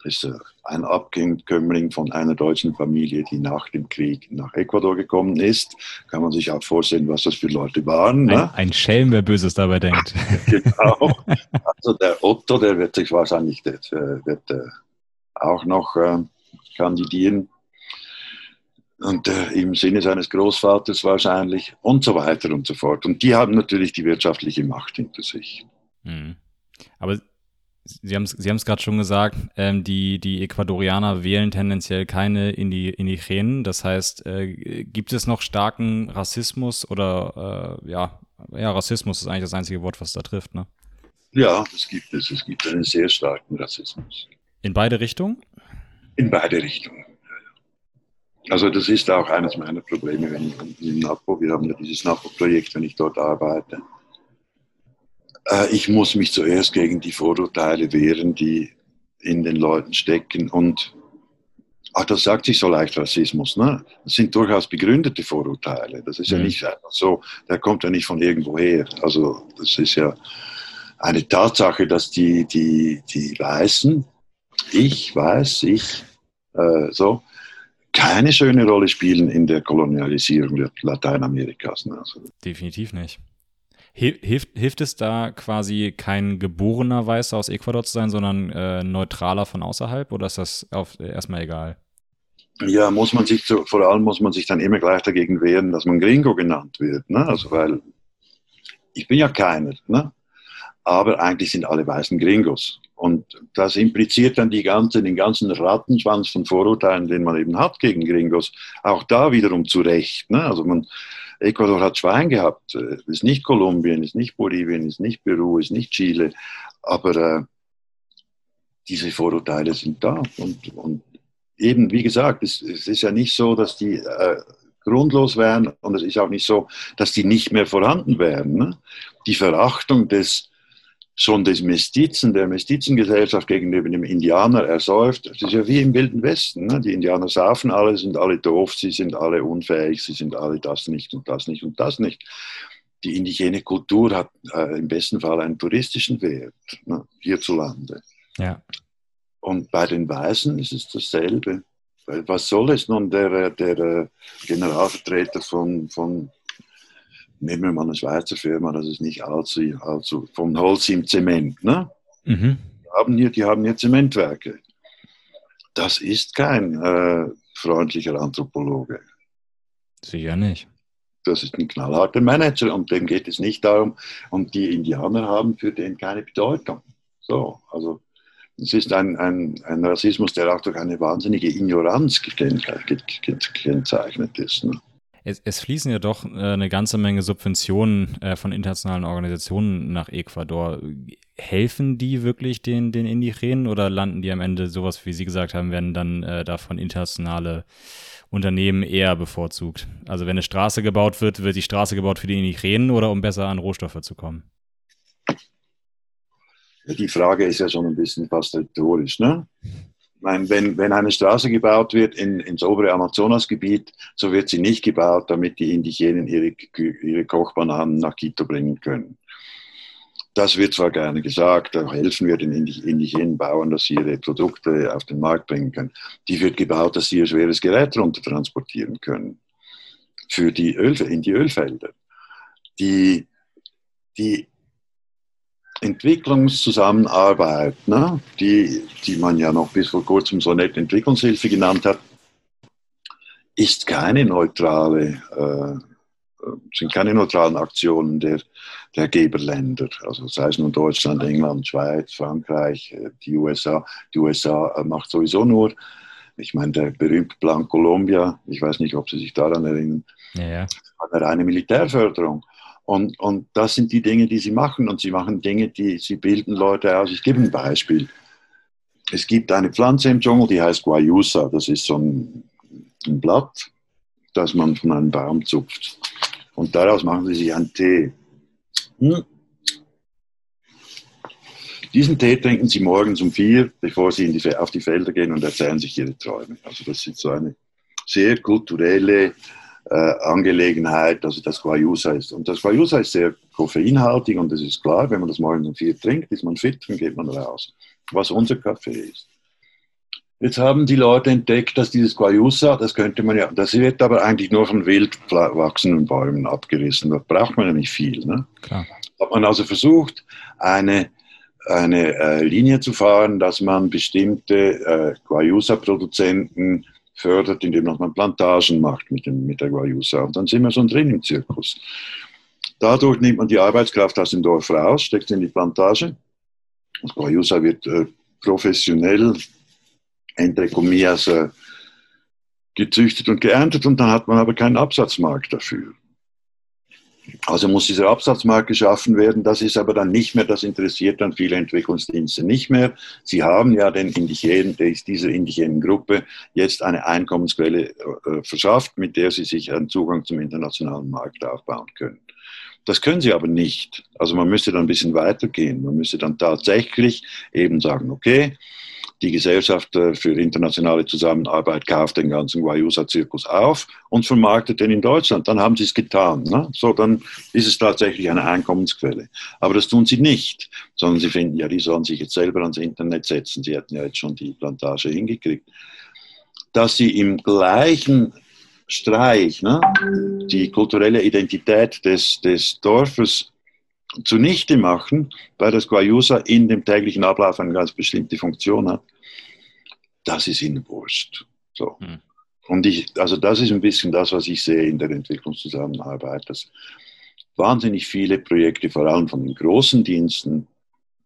ist ein Abkömmling von einer deutschen Familie, die nach dem Krieg nach Ecuador gekommen ist. Kann man sich auch vorstellen, was das für Leute waren. Ne? Ein, Schelm, wer Böses dabei denkt. genau. Also der Otto, der wird sich wahrscheinlich der, wird, äh, auch noch äh, kandidieren. Und äh, im Sinne seines Großvaters wahrscheinlich und so weiter und so fort. Und die haben natürlich die wirtschaftliche Macht hinter sich. Mhm. Aber Sie haben es Sie gerade schon gesagt, ähm, die, die Ecuadorianer wählen tendenziell keine Indigenen. Das heißt, äh, gibt es noch starken Rassismus oder äh, ja, ja, Rassismus ist eigentlich das einzige Wort, was da trifft, ne? Ja, es gibt es. Es gibt einen sehr starken Rassismus. In beide Richtungen? In beide Richtungen. Also das ist auch eines meiner Probleme, wenn ich im NAPO, wir haben ja dieses NAPO-Projekt, wenn ich dort arbeite äh, ich muss mich zuerst gegen die Vorurteile wehren, die in den Leuten stecken. Und ach, das sagt sich so leicht Rassismus. Ne? Das sind durchaus begründete Vorurteile. Das ist mhm. ja nicht einfach so, der kommt ja nicht von irgendwoher. Also das ist ja eine Tatsache, dass die, die, die Weißen, ich weiß, ich, äh, so, keine schöne Rolle spielen in der Kolonialisierung Lateinamerikas. Ne? Also, Definitiv nicht. Hilft, hilft es da quasi kein geborener Weißer aus Ecuador zu sein, sondern äh, neutraler von außerhalb oder ist das auf, erstmal egal? Ja, muss man sich zu, vor allem muss man sich dann immer gleich dagegen wehren, dass man Gringo genannt wird. Ne? Also weil ich bin ja keiner, ne? aber eigentlich sind alle Weißen Gringos. Und das impliziert dann ganze, den ganzen Rattenschwanz von Vorurteilen, den man eben hat gegen Gringos, auch da wiederum zu Recht. Ne? Also man, Ecuador hat Schwein gehabt. Äh, ist nicht Kolumbien, ist nicht Bolivien, ist nicht Peru, ist nicht Chile. Aber äh, diese Vorurteile sind da. Und, und eben, wie gesagt, es, es, ist ja nicht so, dass die äh, grundlos wären und es ist auch nicht so, dass die nicht mehr vorhanden wären. Ne? Die Verachtung des schon des Mestizen, der Mestizengesellschaft gegenüber dem Indianer ersäuft. Das ist ja wie im Wilden Westen. Ne? Die Indianer saufen alle, sind alle doof, sie sind alle unfähig, sie sind alle das nicht und das nicht und das nicht. Die indigene Kultur hat äh, im besten Fall einen touristischen Wert ne? hierzulande. Ja. Und bei den Weißen ist es dasselbe. Was soll es nun der, der äh, Generalvertreter von, von nehmen wir mal eine Schweizer Firma, das ist nicht allzu, allzu vom Holz im Zement. Ne? Mhm. Die, haben hier, die haben hier Zementwerke. Das ist kein äh, freundlicher Anthropologe. Sicher nicht. Das ist ein knallharter Manager und dem geht es nicht darum, und die Indianer haben für den keine Bedeutung. So, also es ist ein, ein, ein Rassismus, der auch durch eine wahnsinnige Ignoranz gekennzeichnet ist. Ne? Es, es fließen ja doch äh, eine ganze Menge Subventionen äh, von internationalen Organisationen nach Ecuador. Helfen die wirklich den, den Indigenen oder landen die am Ende sowas, wie Sie gesagt haben, werden dann äh, davon internationale Unternehmen eher bevorzugt? Also wenn eine Straße gebaut wird, wird die Straße gebaut für die Indigenen oder um besser an Rohstoffe zu kommen? Die Frage ist ja schon ein bisschen fast rhetorisch, ne? Meine, wenn, wenn eine Straße gebaut wird in, ins obere Amazonasgebiet, so wird sie nicht gebaut, damit die Indigenen ihre, ihre Kochbananen nach Quito bringen können. Das wird zwar gerne gesagt, da helfen wir den indigenen Bauern, dass sie ihre Produkte auf den Markt bringen können. Die wird gebaut, dass sie ihr schweres Gerät runter transportieren können für die Öl, in die Ölfelder. Die, die Entwicklungszusammenarbeit, ne, die, die man ja noch bis vor kurzem so nett Entwicklungshilfe genannt hat, ist keine neutrale, äh, sind keine neutralen Aktionen der, der Geberländer. Also sei es nun Deutschland, England, Schweiz, Frankreich, äh, die USA. Die USA äh, macht sowieso nur, ich meine, der berühmte Plan Colombia, ich weiß nicht, ob Sie sich daran erinnern, ja, ja. eine reine Militärförderung. Und, und das sind die Dinge, die sie machen. Und sie machen Dinge, die sie bilden Leute aus. Ich gebe ein Beispiel. Es gibt eine Pflanze im Dschungel, die heißt Guayusa. Das ist so ein, ein Blatt, das man von einem Baum zupft. Und daraus machen sie sich einen Tee. Hm. Diesen Tee trinken sie morgens um vier, bevor sie die, auf die Felder gehen und erzählen sich ihre Träume. Also das ist so eine sehr kulturelle Angelegenheit, also das Guayusa ist. Und das Guayusa ist sehr koffeinhaltig und es ist klar, wenn man das morgens um vier trinkt, ist man fit und geht man raus. Was unser Kaffee ist. Jetzt haben die Leute entdeckt, dass dieses Guayusa, das könnte man ja, das wird aber eigentlich nur von wild wachsenden Bäumen abgerissen. Da braucht man ja nicht viel. Ne? Klar. Hat man also versucht, eine, eine äh, Linie zu fahren, dass man bestimmte äh, Guayusa-Produzenten fördert, indem man Plantagen macht mit, dem, mit der Guayusa. Und dann sind wir schon drin im Zirkus. Dadurch nimmt man die Arbeitskraft aus dem Dorf raus, steckt in die Plantage. Das Guayusa wird äh, professionell entre comillas, äh, gezüchtet und geerntet und dann hat man aber keinen Absatzmarkt dafür. Also muss dieser Absatzmarkt geschaffen werden. Das ist aber dann nicht mehr, das interessiert dann viele Entwicklungsdienste nicht mehr. Sie haben ja den Indigenen, dieser indigenen Gruppe jetzt eine Einkommensquelle äh, verschafft, mit der sie sich einen Zugang zum internationalen Markt aufbauen können. Das können sie aber nicht. Also man müsste dann ein bisschen weitergehen. Man müsste dann tatsächlich eben sagen, okay, die Gesellschaft äh, für internationale Zusammenarbeit kauft den ganzen Guayusa-Zirkus auf und vermarktet den in Deutschland. Dann haben sie es getan. Ne? So, dann ist es tatsächlich eine Einkommensquelle. Aber das tun sie nicht, sondern sie finden, ja, die sollen sich jetzt selber ans Internet setzen. Sie hätten ja jetzt schon die Plantage hingekriegt. Dass sie im gleichen Streich ne, die kulturelle Identität des, des Dorfes zunichte machen, weil das Guayusa in dem täglichen Ablauf eine ganz bestimmte Funktion hat, das ist ihnen wurscht. So. Hm. Und ich, also das ist ein bisschen das, was ich sehe in der Entwicklungszusammenarbeit, dass wahnsinnig viele Projekte, vor allem von den großen Diensten,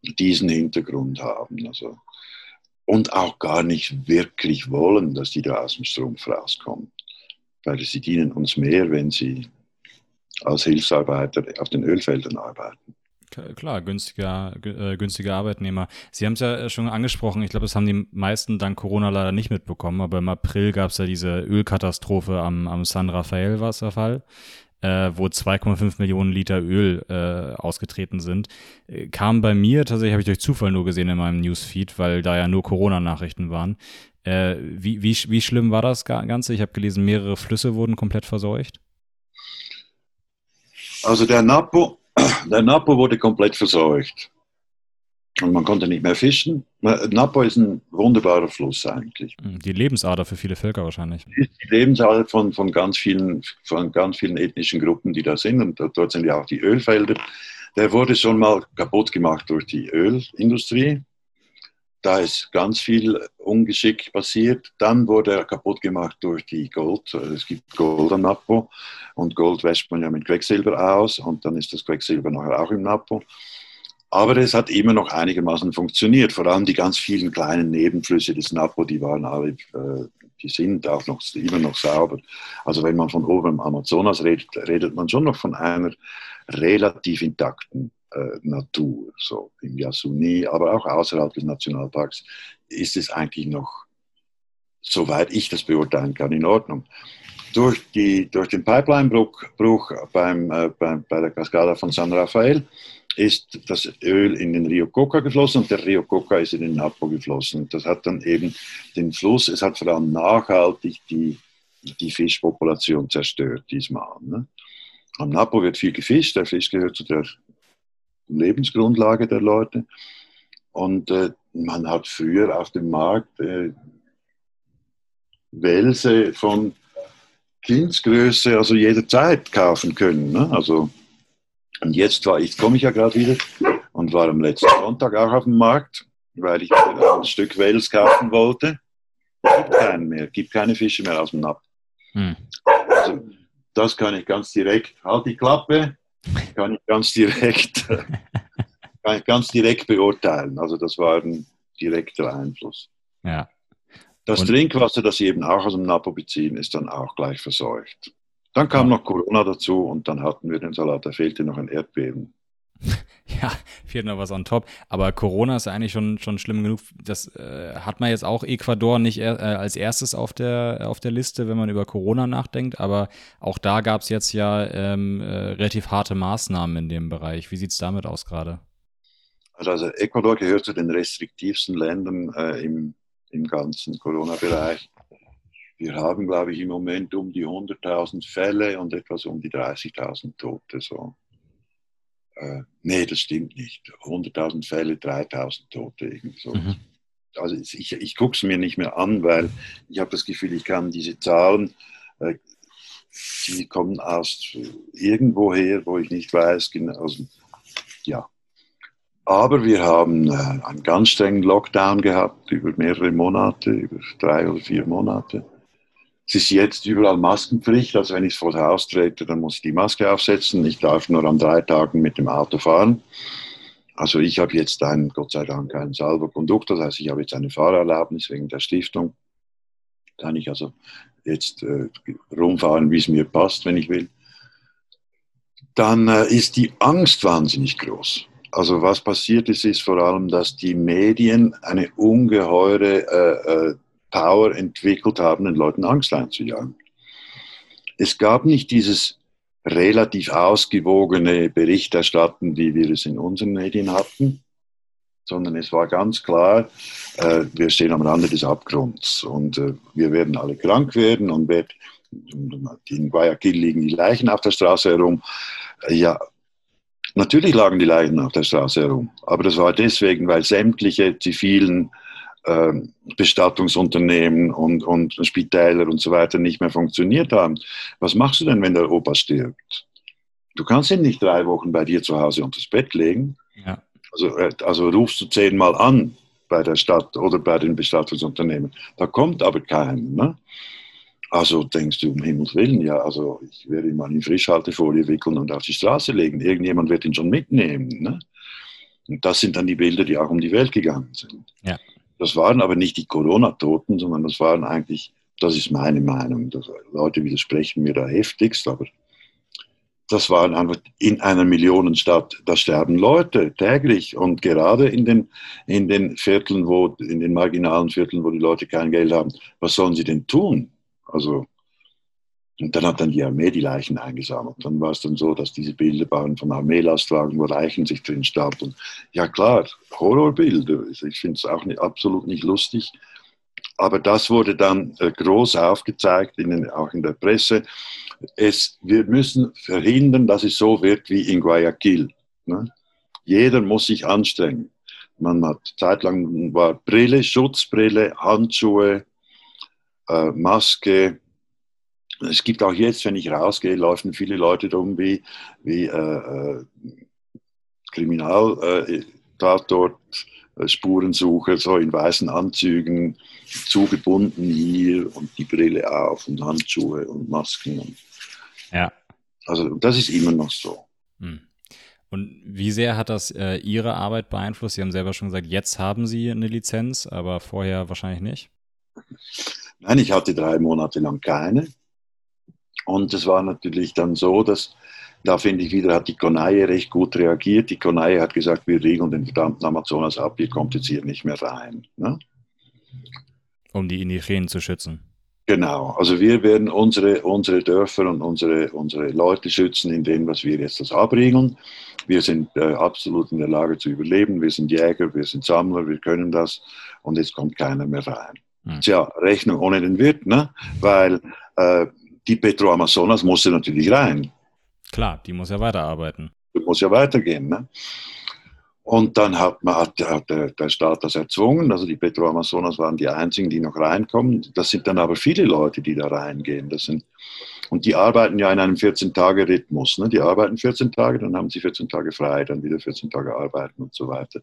diesen Hintergrund haben. Also, und auch gar nicht wirklich wollen, dass die da aus dem Strumpf rauskommen. Weil sie dienen uns mehr, wenn sie als Hilfsarbeiter auf den Ölfeldern arbeiten. Klar, günstiger, äh, günstiger Arbeitnehmer. Sie haben es ja schon angesprochen, ich glaube, das haben die meisten dank Corona leider nicht mitbekommen, aber im April gab es ja diese Ölkatastrophe am, am San Rafael Wasserfall, äh, wo 2,5 Millionen Liter Öl äh, ausgetreten sind. Äh, kam bei mir, tatsächlich habe ich durch Zufall nur gesehen in meinem Newsfeed, weil da ja nur Corona-Nachrichten waren. Äh, wie, wie, wie schlimm war das Ganze? Ich habe gelesen, mehrere Flüsse wurden komplett verseucht. Also der Napo, der Napo wurde komplett verseucht. Und man konnte nicht mehr fischen. Napo ist ein wunderbarer Fluss eigentlich. Hm, die Lebensader für viele Völker wahrscheinlich. Die Lebensader von, von, ganz vielen, von ganz vielen ethnischen Gruppen, die da sind. Und dort sind ja auch die Ölfelder. Der wurde schon mal kaputt gemacht durch die Ölindustrie. Da ist ganz viel Ungeschick passiert. Dann wurde er kaputt gemacht durch die Gold. Es gibt Gold am Napo und Gold wäscht man ja mit Quecksilber aus und dann ist das Quecksilber nachher auch im Napo. Aber es hat immer noch einigermaßen funktioniert. Vor allem die ganz vielen kleinen Nebenflüsse des Napo, die waren alle, äh, die sind auch noch, immer noch sauber. Also wenn man von oben im Amazonas redet, redet man schon noch von einer relativ intakten äh, Natur. So im Yasuni, aber auch außerhalb des Nationalparks ist es eigentlich noch, soweit ich das beurteilen kann, in Ordnung. Durch, die, durch den Pipelinebruch beim, äh, beim, bei der Cascada von San Rafael ist das Öl in den Rio Coca geflossen und der Rio Coca ist in den Napo geflossen. Das hat dann eben den Fluss, es hat vor allem nachhaltig die, die Fischpopulation zerstört diesmal. Ne? Am Napo wird viel gefischt, der Fisch gehört zu der Lebensgrundlage der Leute. Und äh, man hat früher auf dem Markt äh, Wälse von Kindsgröße, also jederzeit kaufen können. Ne? Also, und jetzt war ich, komme ich ja gerade wieder und war am letzten Sonntag auch auf dem Markt, weil ich ein Stück Wels kaufen wollte. Gibt keinen mehr, gibt keine Fische mehr aus dem Napf. Hm. Also, das kann ich ganz direkt, halt die Klappe, kann ich ganz direkt, kann ich ganz direkt beurteilen. Also das war ein direkter Einfluss. Ja. Das Und Trinkwasser, das sie eben auch aus dem Napo beziehen, ist dann auch gleich verseucht. Dann kam noch Corona dazu und dann hatten wir den Salat, da fehlte noch ein Erdbeben. Ja, fehlt noch was on top. Aber Corona ist eigentlich schon, schon schlimm genug. Das äh, hat man jetzt auch Ecuador nicht er, äh, als erstes auf der, auf der Liste, wenn man über Corona nachdenkt. Aber auch da gab es jetzt ja ähm, äh, relativ harte Maßnahmen in dem Bereich. Wie sieht es damit aus gerade? Also Ecuador gehört zu den restriktivsten Ländern äh, im, im ganzen Corona-Bereich. Wir haben, glaube ich, im Moment um die 100.000 Fälle und etwas um die 30.000 Tote. So. Äh, nee, das stimmt nicht. 100.000 Fälle, 3.000 Tote. Irgendwie so. Mhm. Also ich, ich gucke es mir nicht mehr an, weil ich habe das Gefühl, ich kann diese Zahlen, äh, die kommen aus irgendwoher, wo ich nicht weiß, genau, also, ja. Aber wir haben äh, einen ganz strengen Lockdown gehabt über mehrere Monate, über drei oder vier Monate. Es ist jetzt überall Maskenpflicht, also wenn ich vor das Haus trete, dann muss ich die Maske aufsetzen. Ich darf nur an drei Tagen mit dem Auto fahren. Also ich habe jetzt einen, Gott sei Dank, einen Salvo-Konduktor, das heißt, ich habe jetzt eine Fahrerlaubnis wegen der Stiftung. Kann ich also jetzt äh, rumfahren, wie es mir passt, wenn ich will. Dann äh, ist die Angst wahnsinnig groß. Also was passiert ist, ist vor allem, dass die Medien eine ungeheure äh, äh Power entwickelt haben, den Leuten Angst einzujagen. Es gab nicht dieses relativ ausgewogene Berichterstatten, wie wir es in unseren Medien hatten, sondern es war ganz klar, äh, wir stehen am Rande des Abgrunds und äh, wir werden alle krank werden und wird, in Guayaquil liegen die Leichen auf der Straße herum. Ja, natürlich lagen die Leichen auf der Straße herum, aber das war deswegen, weil sämtliche zivilen Bestattungsunternehmen und, und Spitäler und so weiter nicht mehr funktioniert haben. Was machst du denn, wenn der Opa stirbt? Du kannst ihn nicht drei Wochen bei dir zu Hause unter das Bett legen. Ja. Also, äh, also rufst du zehnmal an bei der Stadt oder bei den Bestattungsunternehmen. Da kommt aber keiner. Ne? Also denkst du, um Himmels Willen, ja, also ich werde ihn mal in Frischhaltefolie wickeln und auf die Straße legen. Irgendjemand wird ihn schon mitnehmen. Ne? Und das sind dann die Bilder, die auch um die Welt gegangen sind. Ja. Das waren aber nicht die Corona-Toten, sondern das waren eigentlich, das ist meine Meinung, Leute widersprechen mir da heftigst, aber das waren einfach in einer Millionenstadt, da sterben Leute täglich und gerade in den, in den Vierteln, wo, in den marginalen Vierteln, wo die Leute kein Geld haben, was sollen sie denn tun? Also und dann hat dann die Armee die Leichen eingesammelt. Dann war es dann so, dass diese Bilder waren von Armeelastwagen, wo Leichen sich drin stapeln. Ja klar, Horrorbilder. Also ich finde es auch nicht, absolut nicht lustig. Aber das wurde dann äh, groß aufgezeigt, in den, auch in der Presse. Es, wir müssen verhindern, dass es so wird wie in Guayaquil. Ne? Jeder muss sich anstrengen. Man hat zeitlang war Brille, Schutzbrille, Handschuhe, äh, Maske, es gibt auch jetzt, wenn ich rausgehe, laufen viele Leute drum wie, wie äh, äh Kriminaltatort, äh, Spurensucher, so in weißen Anzügen, zugebunden hier und die Brille auf und Handschuhe und Masken. Und ja. Also das ist immer noch so. Hm. Und wie sehr hat das äh, Ihre Arbeit beeinflusst? Sie haben selber schon gesagt, jetzt haben Sie eine Lizenz, aber vorher wahrscheinlich nicht. Nein, ich hatte drei Monate lang keine. Und es war natürlich dann so, dass da finde ich wieder, hat die Konaie recht gut reagiert. Die Konaie hat gesagt, wir riegeln den verdammten Amazonas ab, ihr kommt jetzt hier nicht mehr rein. Ne? Um die Indigenen zu schützen. Genau, also wir werden unsere, unsere Dörfer und unsere, unsere Leute schützen, indem was wir jetzt das abriegeln. Wir sind äh, absolut in der Lage zu überleben. Wir sind Jäger, wir sind Sammler, wir können das und jetzt kommt keiner mehr rein. Hm. Tja, Rechnung ohne den Wirt, ne? weil äh, die Petro Amazonas musste natürlich rein. Klar, die muss ja weiterarbeiten. Die muss ja weitergehen. Ne? Und dann hat, man, hat, hat der, der, Staat das erzwungen. Also die Petro Amazonas waren die einzigen, die noch reinkommen. Das sind dann aber viele Leute, die da reingehen. Das sind, und die arbeiten ja in einem 14-Tage-Rhythmus. Ne? Die arbeiten 14 Tage, dann haben sie 14 Tage frei, dann wieder 14 Tage arbeiten und so weiter.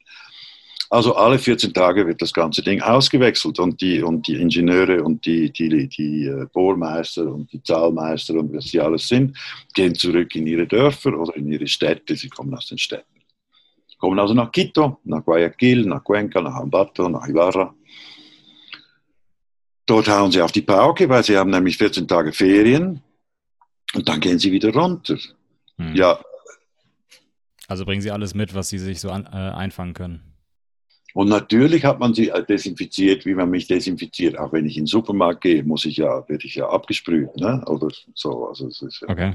Also alle 14 Tage wird das ganze Ding ausgewechselt und die, und die Ingenieure und die, die, die äh, Bohrmeister und die Zahlmeister und was sie alles sind, gehen zurück in ihre Dörfer oder in ihre Städte. Sie kommen aus den Städten. Kommen also nach Quito, nach Guayaquil, nach Cuenca, nach Ambato, nach Ibarra. Dort hauen sie auf die Pauke, weil sie haben nämlich 14 Tage Ferien und dann gehen sie wieder runter. Hm. Ja, Also bringen Sie alles mit, was Sie sich so an, äh, einfangen können. Und natürlich hat man sie desinfiziert, wie man mich desinfiziert. Auch wenn ich in den Supermarkt gehe, muss ich ja, werde ich ja abgesprüht, ne? Oder so. Also es ist ja Okay.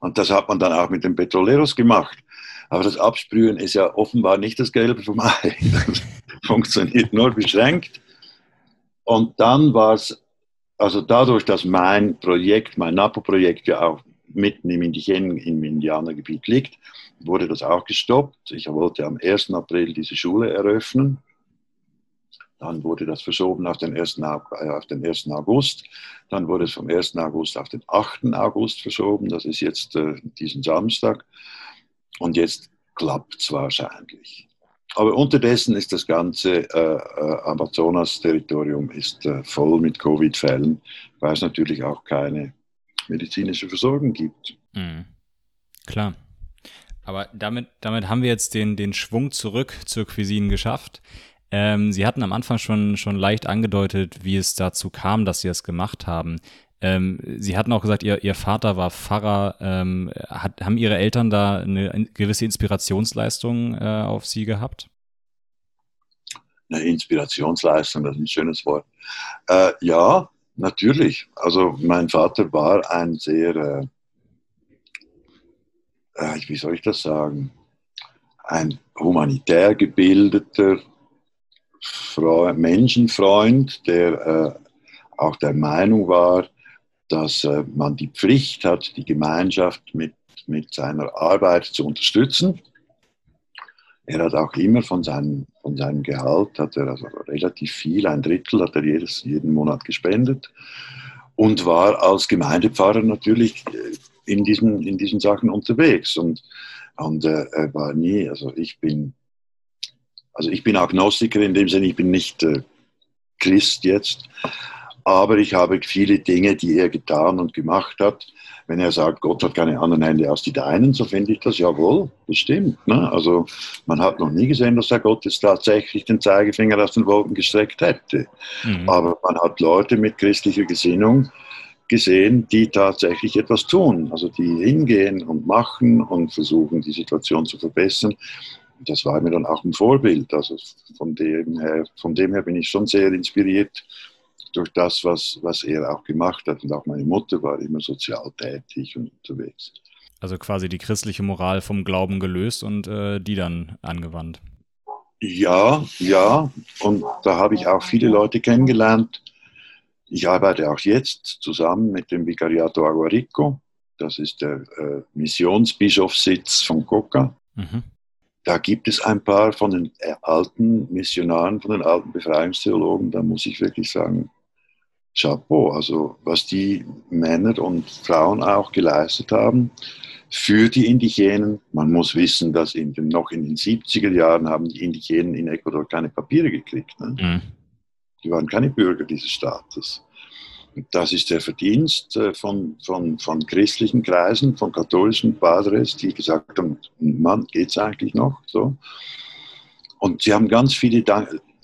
Und das hat man dann auch mit den Petroleros gemacht. Aber das Absprühen ist ja offenbar nicht das Gelbe vom Ei. Das funktioniert nur beschränkt. Und dann war es, also dadurch, dass mein Projekt, mein NAPO-Projekt ja auch mitten im, Indigenen, im Indianergebiet liegt, wurde das auch gestoppt. Ich wollte am 1. April diese Schule eröffnen. Dann wurde das verschoben auf den 1. Au- äh, auf den 1. August. Dann wurde es vom 1. August auf den 8. August verschoben. Das ist jetzt äh, diesen Samstag. Und jetzt klappt es wahrscheinlich. Aber unterdessen ist das ganze äh, äh, Amazonas-Territorium äh, voll mit Covid-Fällen, weil es natürlich auch keine medizinische Versorgung gibt. Mhm. Klar. Aber damit, damit haben wir jetzt den, den Schwung zurück zur Cuisine geschafft. Ähm, Sie hatten am Anfang schon, schon leicht angedeutet, wie es dazu kam, dass Sie das gemacht haben. Ähm, Sie hatten auch gesagt, Ihr, Ihr Vater war Pfarrer. Ähm, hat, haben Ihre Eltern da eine gewisse Inspirationsleistung äh, auf Sie gehabt? Eine Inspirationsleistung, das ist ein schönes Wort. Äh, ja, natürlich. Also mein Vater war ein sehr, äh, wie soll ich das sagen, ein humanitär gebildeter Freund, Menschenfreund, der äh, auch der Meinung war, dass äh, man die Pflicht hat, die Gemeinschaft mit, mit seiner Arbeit zu unterstützen. Er hat auch immer von seinem, von seinem Gehalt, hat er also relativ viel, ein Drittel hat er jedes, jeden Monat gespendet und war als Gemeindepfarrer natürlich äh, in diesen, in diesen Sachen unterwegs. Und, und äh, er war nie, also ich bin, also ich bin Agnostiker in dem Sinne, ich bin nicht äh, Christ jetzt, aber ich habe viele Dinge, die er getan und gemacht hat. Wenn er sagt, Gott hat keine anderen Hände als die deinen, so finde ich das jawohl, das stimmt. Ne? Also man hat noch nie gesehen, dass der Gott jetzt tatsächlich den Zeigefinger aus den Wolken gestreckt hätte. Mhm. Aber man hat Leute mit christlicher Gesinnung gesehen, die tatsächlich etwas tun, also die hingehen und machen und versuchen, die Situation zu verbessern. Das war mir dann auch ein Vorbild. Also von dem her, von dem her bin ich schon sehr inspiriert durch das, was, was er auch gemacht hat. Und auch meine Mutter war immer sozial tätig und unterwegs. Also quasi die christliche Moral vom Glauben gelöst und äh, die dann angewandt. Ja, ja. Und da habe ich auch viele Leute kennengelernt. Ich arbeite auch jetzt zusammen mit dem Vicariato Aguarico. Das ist der äh, Missionsbischofssitz von Coca. Mhm. Da gibt es ein paar von den äh, alten Missionaren, von den alten Befreiungstheologen. Da muss ich wirklich sagen, Chapeau. Also was die Männer und Frauen auch geleistet haben für die Indigenen. Man muss wissen, dass in den, noch in den 70er Jahren haben die Indigenen in Ecuador keine Papiere gekriegt. Ne? Mhm. Die waren keine Bürger dieses Staates. Und das ist der Verdienst äh, von, von, von christlichen Kreisen, von katholischen Padres, die gesagt haben, Mann, geht's eigentlich noch? So. Und sie haben ganz viele,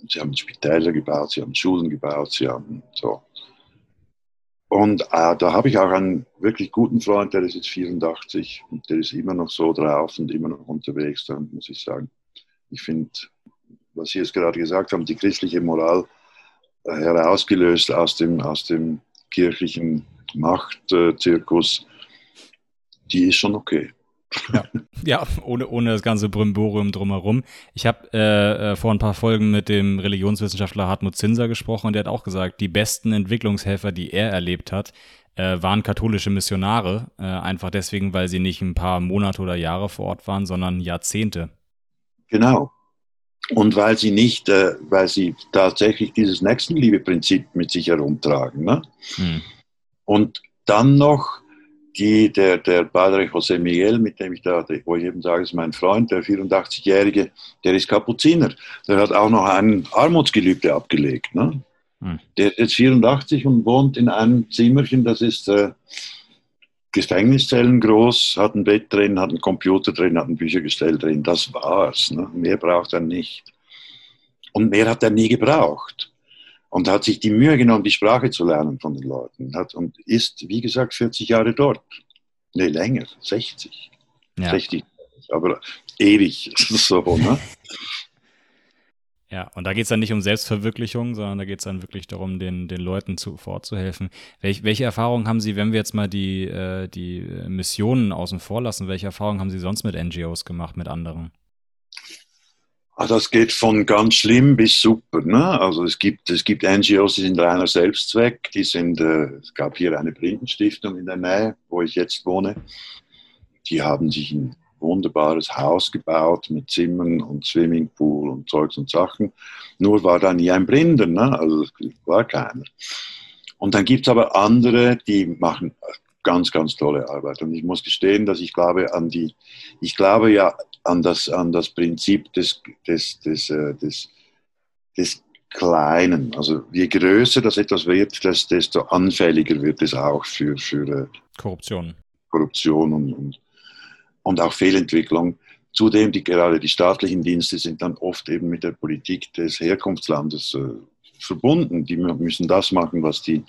sie haben Spitäler gebaut, sie haben Schulen gebaut, sie haben so. Und äh, da habe ich auch einen wirklich guten Freund, der ist jetzt 84 und der ist immer noch so drauf und immer noch unterwegs, dann muss ich sagen. Ich finde, was Sie jetzt gerade gesagt haben, die christliche Moral herausgelöst aus dem, aus dem kirchlichen Machtzirkus, die ist schon okay. Ja, ohne, ohne das ganze Brimborium drumherum. Ich habe äh, äh, vor ein paar Folgen mit dem Religionswissenschaftler Hartmut Zinser gesprochen und der hat auch gesagt, die besten Entwicklungshelfer, die er erlebt hat, äh, waren katholische Missionare. Äh, einfach deswegen, weil sie nicht ein paar Monate oder Jahre vor Ort waren, sondern Jahrzehnte. Genau. Und weil sie nicht, äh, weil sie tatsächlich dieses Nächstenliebe-Prinzip mit sich herumtragen. Ne? Hm. Und dann noch die, der, der Padre José Miguel, mit dem ich da, wo ich eben sage, ist mein Freund, der 84-Jährige, der ist Kapuziner. Der hat auch noch ein Armutsgelübde abgelegt. Ne? Hm. Der ist jetzt 84 und wohnt in einem Zimmerchen, das ist äh, Gefängniszellen groß, hat ein Bett drin, hat einen Computer drin, hat ein Büchergestell drin. Das war's. Ne? Mehr braucht er nicht. Und mehr hat er nie gebraucht. Und hat sich die Mühe genommen, die Sprache zu lernen von den Leuten. Hat, und ist, wie gesagt, 40 Jahre dort. Nee, länger, 60. Ja. 60, aber ewig so, ne? Ja, und da geht es dann nicht um Selbstverwirklichung, sondern da geht es dann wirklich darum, den, den Leuten zu, fortzuhelfen. Welch, welche Erfahrungen haben Sie, wenn wir jetzt mal die, äh, die Missionen außen vor lassen, welche Erfahrungen haben Sie sonst mit NGOs gemacht, mit anderen? Ah, das geht von ganz schlimm bis super. Ne? Also es gibt, es gibt NGOs, die sind reiner Selbstzweck. Die sind, äh, es gab hier eine Blindenstiftung in der Nähe, wo ich jetzt wohne. Die haben sich ein wunderbares Haus gebaut mit Zimmern und Swimmingpool und Zeugs und Sachen. Nur war da nie ein Blinder, ne? also war keiner. Und dann gibt es aber andere, die machen ganz, ganz tolle Arbeit. Und ich muss gestehen, dass ich glaube an die, ich glaube ja an das, an das Prinzip des, des, des, äh, des, des Kleinen. Also je größer das etwas wird, desto anfälliger wird es auch für, für äh, Korruption. Korruption und, und und auch Fehlentwicklung. Zudem, die, gerade die staatlichen Dienste sind dann oft eben mit der Politik des Herkunftslandes äh, verbunden. Die müssen das machen, was die,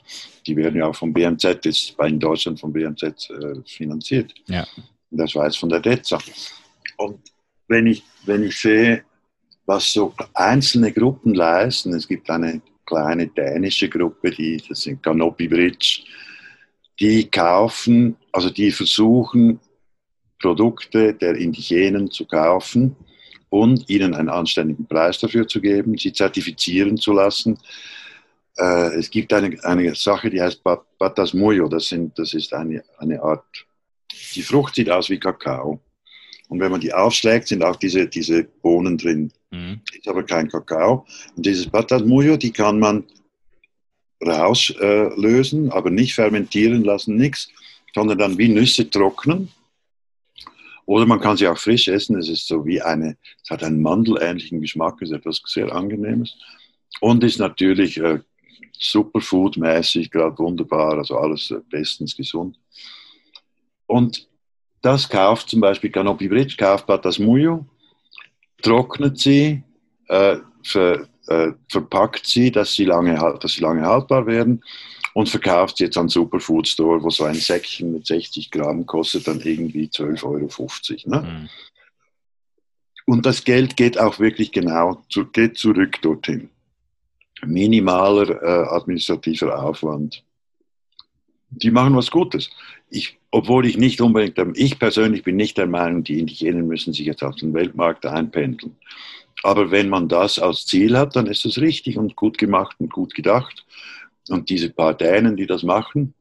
die werden ja auch vom BMZ, ist bei in Deutschland vom BMZ äh, finanziert. Ja. In der Schweiz von der DEZA. Und wenn ich, wenn ich sehe, was so einzelne Gruppen leisten, es gibt eine kleine dänische Gruppe, die, das sind Canopy Bridge, die kaufen, also die versuchen, Produkte der Indigenen zu kaufen und ihnen einen anständigen Preis dafür zu geben, sie zertifizieren zu lassen. Äh, es gibt eine, eine Sache, die heißt Patas Muyo, das, sind, das ist eine, eine Art, die Frucht sieht aus wie Kakao. Und wenn man die aufschlägt, sind auch diese, diese Bohnen drin. Mhm. Ist aber kein Kakao. Und dieses Patas Muyo, die kann man rauslösen, äh, aber nicht fermentieren lassen, nichts, sondern dann wie Nüsse trocknen oder man kann sie auch frisch essen. Es ist so wie eine, es hat einen mandelähnlichen Geschmack, ist etwas sehr Angenehmes. Und ist natürlich äh, superfood-mäßig, gerade wunderbar, also alles äh, bestens gesund. Und das kauft zum Beispiel Canopy Bridge, kauft Patas Muyo, trocknet sie, äh, ver, äh, verpackt sie, dass sie, lange, dass sie lange haltbar werden und verkauft jetzt an Superfood Store, wo so ein Säckchen mit 60 Gramm kostet dann irgendwie 12,50 Euro. Ne? Mhm. Und das Geld geht auch wirklich genau, zu, geht zurück dorthin. Minimaler äh, administrativer Aufwand. Die machen was Gutes. Ich, obwohl ich nicht unbedingt, ich persönlich bin nicht der Meinung, die Indigenen müssen sich jetzt auf den Weltmarkt einpendeln. Aber wenn man das als Ziel hat, dann ist das richtig und gut gemacht und gut gedacht. Und diese paar Dänen, die das machen,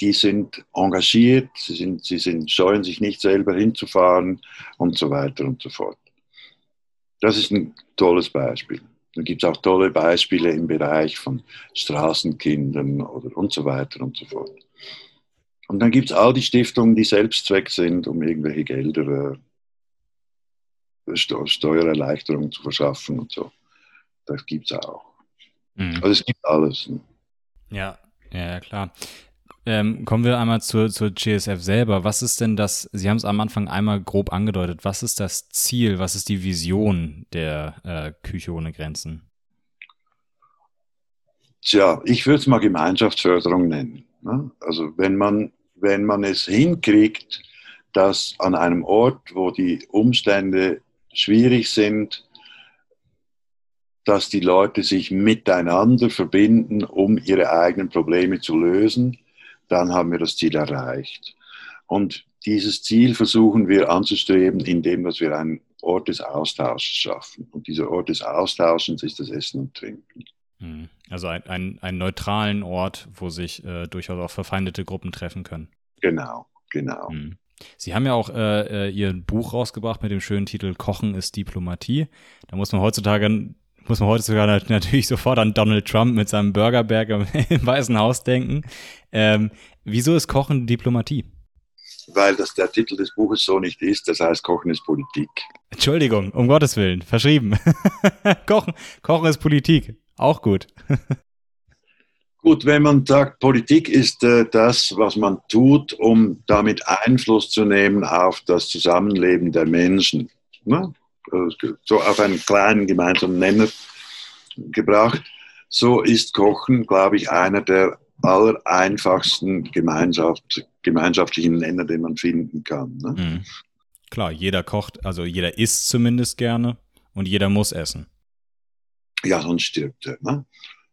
die sind engagiert, sie, sind, sie sind, scheuen sich nicht selber hinzufahren und so weiter und so fort. Das ist ein tolles Beispiel. Dann gibt es auch tolle Beispiele im Bereich von Straßenkindern oder und so weiter und so fort. Und dann gibt es all die Stiftungen, die Selbstzweck sind, um irgendwelche Gelder, äh, Steuererleichterungen zu verschaffen und so. Das gibt es auch. Mhm. Also es gibt alles. Ne? Ja, ja, klar. Ähm, kommen wir einmal zur, zur GSF selber. Was ist denn das, Sie haben es am Anfang einmal grob angedeutet, was ist das Ziel, was ist die Vision der äh, Küche ohne Grenzen? Tja, ich würde es mal Gemeinschaftsförderung nennen. Ne? Also wenn man, wenn man es hinkriegt, dass an einem Ort, wo die Umstände schwierig sind, dass die Leute sich miteinander verbinden, um ihre eigenen Probleme zu lösen, dann haben wir das Ziel erreicht. Und dieses Ziel versuchen wir anzustreben, indem wir einen Ort des Austauschs schaffen. Und dieser Ort des Austauschens ist das Essen und Trinken. Hm. Also ein, ein, einen neutralen Ort, wo sich äh, durchaus auch verfeindete Gruppen treffen können. Genau, genau. Hm. Sie haben ja auch äh, äh Ihr Buch rausgebracht mit dem schönen Titel Kochen ist Diplomatie. Da muss man heutzutage muss man heute sogar natürlich sofort an Donald Trump mit seinem Burgerberg im, im Weißen Haus denken. Ähm, wieso ist Kochen Diplomatie? Weil das der Titel des Buches so nicht ist, das heißt Kochen ist Politik. Entschuldigung, um Gottes Willen, verschrieben. Kochen, Kochen ist Politik, auch gut. Gut, wenn man sagt, Politik ist äh, das, was man tut, um damit Einfluss zu nehmen auf das Zusammenleben der Menschen. Ne? So auf einen kleinen gemeinsamen Nenner gebracht. So ist Kochen, glaube ich, einer der allereinfachsten Gemeinschaft, gemeinschaftlichen Nenner, den man finden kann. Ne? Mhm. Klar, jeder kocht, also jeder isst zumindest gerne und jeder muss essen. Ja, sonst stirbt er. Ne?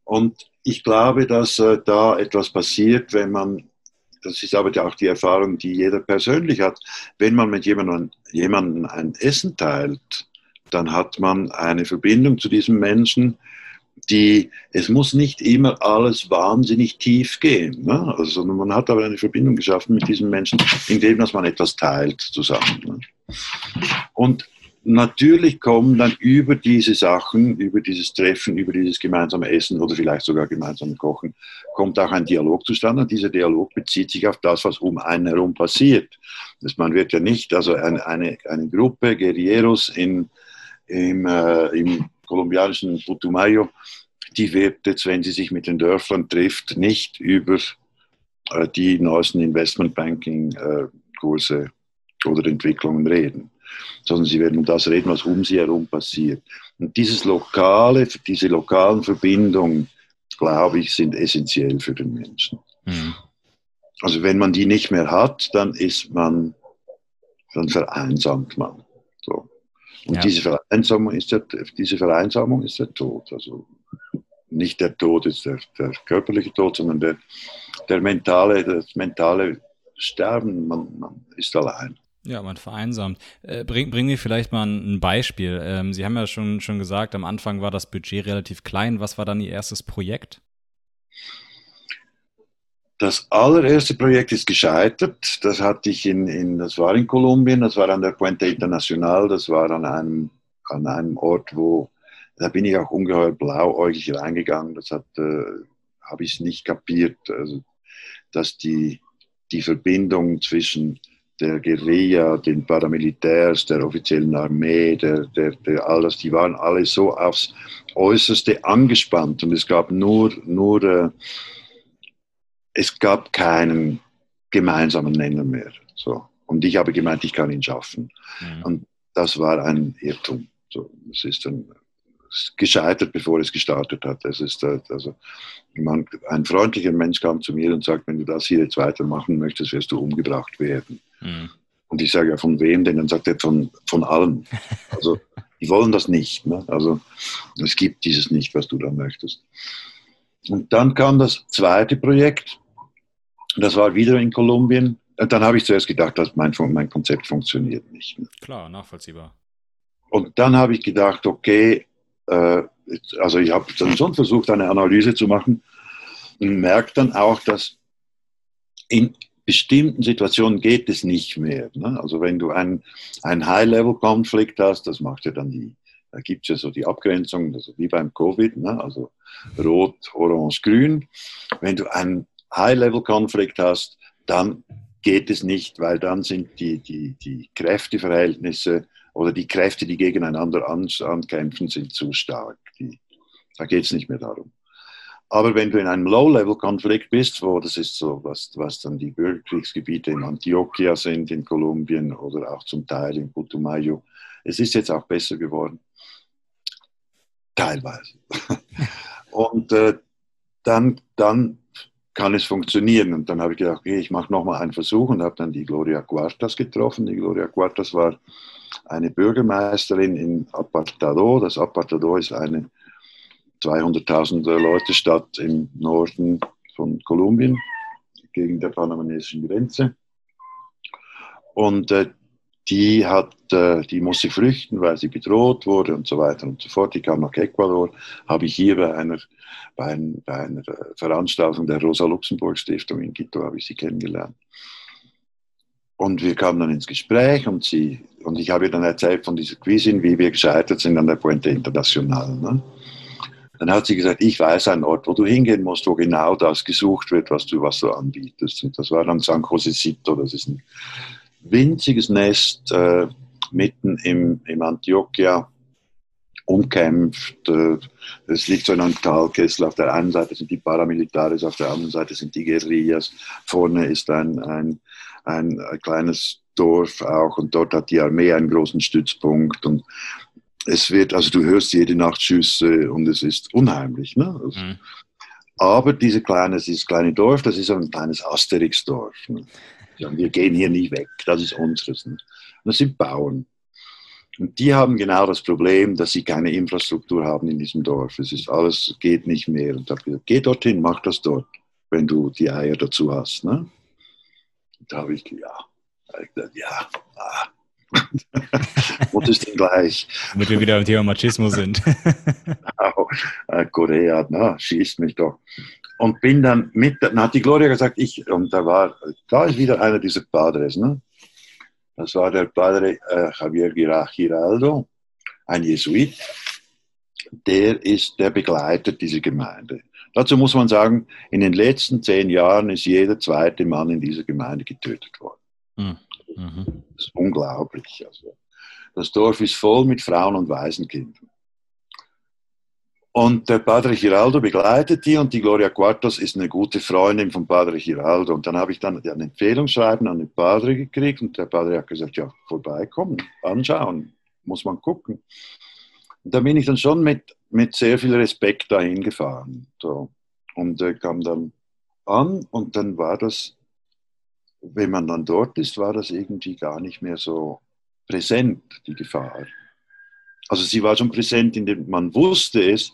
Und ich glaube, dass äh, da etwas passiert, wenn man, das ist aber auch die Erfahrung, die jeder persönlich hat, wenn man mit jemandem, jemandem ein Essen teilt, dann hat man eine Verbindung zu diesem Menschen, die, es muss nicht immer alles wahnsinnig tief gehen. Ne? Also man hat aber eine Verbindung geschaffen mit diesem Menschen, indem dass man etwas teilt zusammen. Ne? Und natürlich kommen dann über diese Sachen, über dieses Treffen, über dieses gemeinsame Essen oder vielleicht sogar gemeinsame Kochen, kommt auch ein Dialog zustande. Und dieser Dialog bezieht sich auf das, was um einen herum passiert. Das, man wird ja nicht, also eine, eine, eine Gruppe Guerilleros in, im, äh, im kolumbianischen Putumayo, die wird jetzt, wenn sie sich mit den Dörfern trifft, nicht über äh, die neuesten Investmentbanking-Kurse äh, oder Entwicklungen reden, sondern sie werden um das reden, was um sie herum passiert. Und dieses lokale, diese lokalen Verbindungen, glaube ich, sind essentiell für den Menschen. Mhm. Also wenn man die nicht mehr hat, dann ist man, dann vereinsamt man. So. Und ja. diese, Vereinsamung ist der, diese Vereinsamung ist der Tod. Also nicht der Tod ist der, der körperliche Tod, sondern der, der mentale, das mentale Sterben. Man, man ist allein. Ja, man vereinsamt. Äh, bring, bring mir vielleicht mal ein Beispiel. Ähm, Sie haben ja schon, schon gesagt, am Anfang war das Budget relativ klein. Was war dann Ihr erstes Projekt? Das allererste Projekt ist gescheitert. Das hatte ich in, in, das war in Kolumbien, das war an der Puente Internacional, das war an einem, an einem Ort, wo, da bin ich auch ungeheuer blauäugig reingegangen. Das hat, äh, habe ich nicht kapiert, also, dass die, die Verbindung zwischen der Guerilla, den Paramilitärs, der offiziellen Armee, der, der, der, all das, die waren alle so aufs Äußerste angespannt und es gab nur, nur äh, es gab keinen gemeinsamen Nenner mehr. So. Und ich habe gemeint, ich kann ihn schaffen. Mhm. Und das war ein Irrtum. So, es ist dann gescheitert, bevor es gestartet hat. Es ist äh, also man, ein freundlicher Mensch kam zu mir und sagt, wenn du das hier jetzt weitermachen möchtest, wirst du umgebracht werden. Mhm. Und ich sage ja, von wem denn? Dann sagt er, von, von allen. Also, die wollen das nicht. Ne? Also, es gibt dieses nicht, was du da möchtest. Und dann kam das zweite Projekt, das war wieder in Kolumbien. Und dann habe ich zuerst gedacht, dass mein, mein Konzept funktioniert nicht. Klar, nachvollziehbar. Und dann habe ich gedacht, okay, äh, also ich habe dann schon versucht, eine Analyse zu machen und merke dann auch, dass in bestimmten Situationen geht es nicht mehr. Ne? Also wenn du einen High-Level-Konflikt hast, das macht ja dann die, da gibt es ja so die Abgrenzung, also wie beim Covid, ne? also Rot, Orange, Grün. Wenn du einen High-Level-Konflikt hast, dann geht es nicht, weil dann sind die, die, die Kräfteverhältnisse oder die Kräfte, die gegeneinander ankämpfen, sind zu stark. Die, da geht es nicht mehr darum. Aber wenn du in einem Low-Level-Konflikt bist, wo das ist so, was, was dann die Bürgerkriegsgebiete in Antioquia sind, in Kolumbien oder auch zum Teil in Putumayo, es ist jetzt auch besser geworden. Teilweise. Und äh, dann, dann kann es funktionieren. Und dann habe ich gedacht, okay, ich mache nochmal einen Versuch und habe dann die Gloria Cuartas getroffen. Die Gloria Cuartas war eine Bürgermeisterin in Apartado. Das Apartado ist eine 200.000 Leute Stadt im Norden von Kolumbien gegen der panamanesischen Grenze. Und äh, die, hat, äh, die musste flüchten, weil sie bedroht wurde und so weiter und so fort. Die kam nach Ecuador, habe ich hier bei einer, bei, ein, bei einer Veranstaltung der Rosa-Luxemburg-Stiftung in Quito, habe ich sie kennengelernt. Und wir kamen dann ins Gespräch und, sie, und ich habe ihr dann erzählt von dieser Quizin, wie wir gescheitert sind an der Puente International. Ne? Dann hat sie gesagt, ich weiß einen Ort, wo du hingehen musst, wo genau das gesucht wird, was du, was du anbietest. Und das war dann San Josecito, das ist ein winziges Nest äh, mitten im, im Antioquia, umkämpft. Äh, es liegt so in einem Talkessel. Auf der einen Seite sind die Paramilitares, auf der anderen Seite sind die Guerillas. Vorne ist ein, ein, ein, ein kleines Dorf auch und dort hat die Armee einen großen Stützpunkt und es wird, also du hörst jede Nacht Schüsse und es ist unheimlich. Ne? Also, mhm. Aber diese kleine, dieses kleine Dorf, das ist ein kleines Asterix-Dorf. Ne? Wir gehen hier nie weg, das ist unseres. Ne? das sind Bauern. Und die haben genau das Problem, dass sie keine Infrastruktur haben in diesem Dorf. Es ist alles, geht nicht mehr. Und da habe ich gesagt, geh dorthin, mach das dort, wenn du die Eier dazu hast. Ne? Und da habe ich, ja, hab ich gesagt, ja, ah. Was ist denn gleich? Damit wir wieder beim Thema Machismo sind. genau, äh, Korea, na, schießt mich doch. Und bin dann mit, dann hat die Gloria gesagt, ich, und da war, da ist wieder einer dieser Padres, ne? Das war der Padre äh, Javier Giraldo, ein Jesuit. Der ist, der begleitet diese Gemeinde. Dazu muss man sagen, in den letzten zehn Jahren ist jeder zweite Mann in dieser Gemeinde getötet worden. Hm. Mhm. Das ist unglaublich. Also, das Dorf ist voll mit Frauen und Waisenkindern. Und der Padre Giraldo begleitet die und die Gloria Quartos ist eine gute Freundin von Padre Giraldo. Und dann habe ich dann ein Empfehlungsschreiben an den Padre gekriegt und der Padre hat gesagt, ja, vorbeikommen, anschauen, muss man gucken. Und da bin ich dann schon mit, mit sehr viel Respekt dahin gefahren. So. Und äh, kam dann an und dann war das, wenn man dann dort ist, war das irgendwie gar nicht mehr so präsent, die Gefahr. Also sie war schon präsent, indem man wusste es,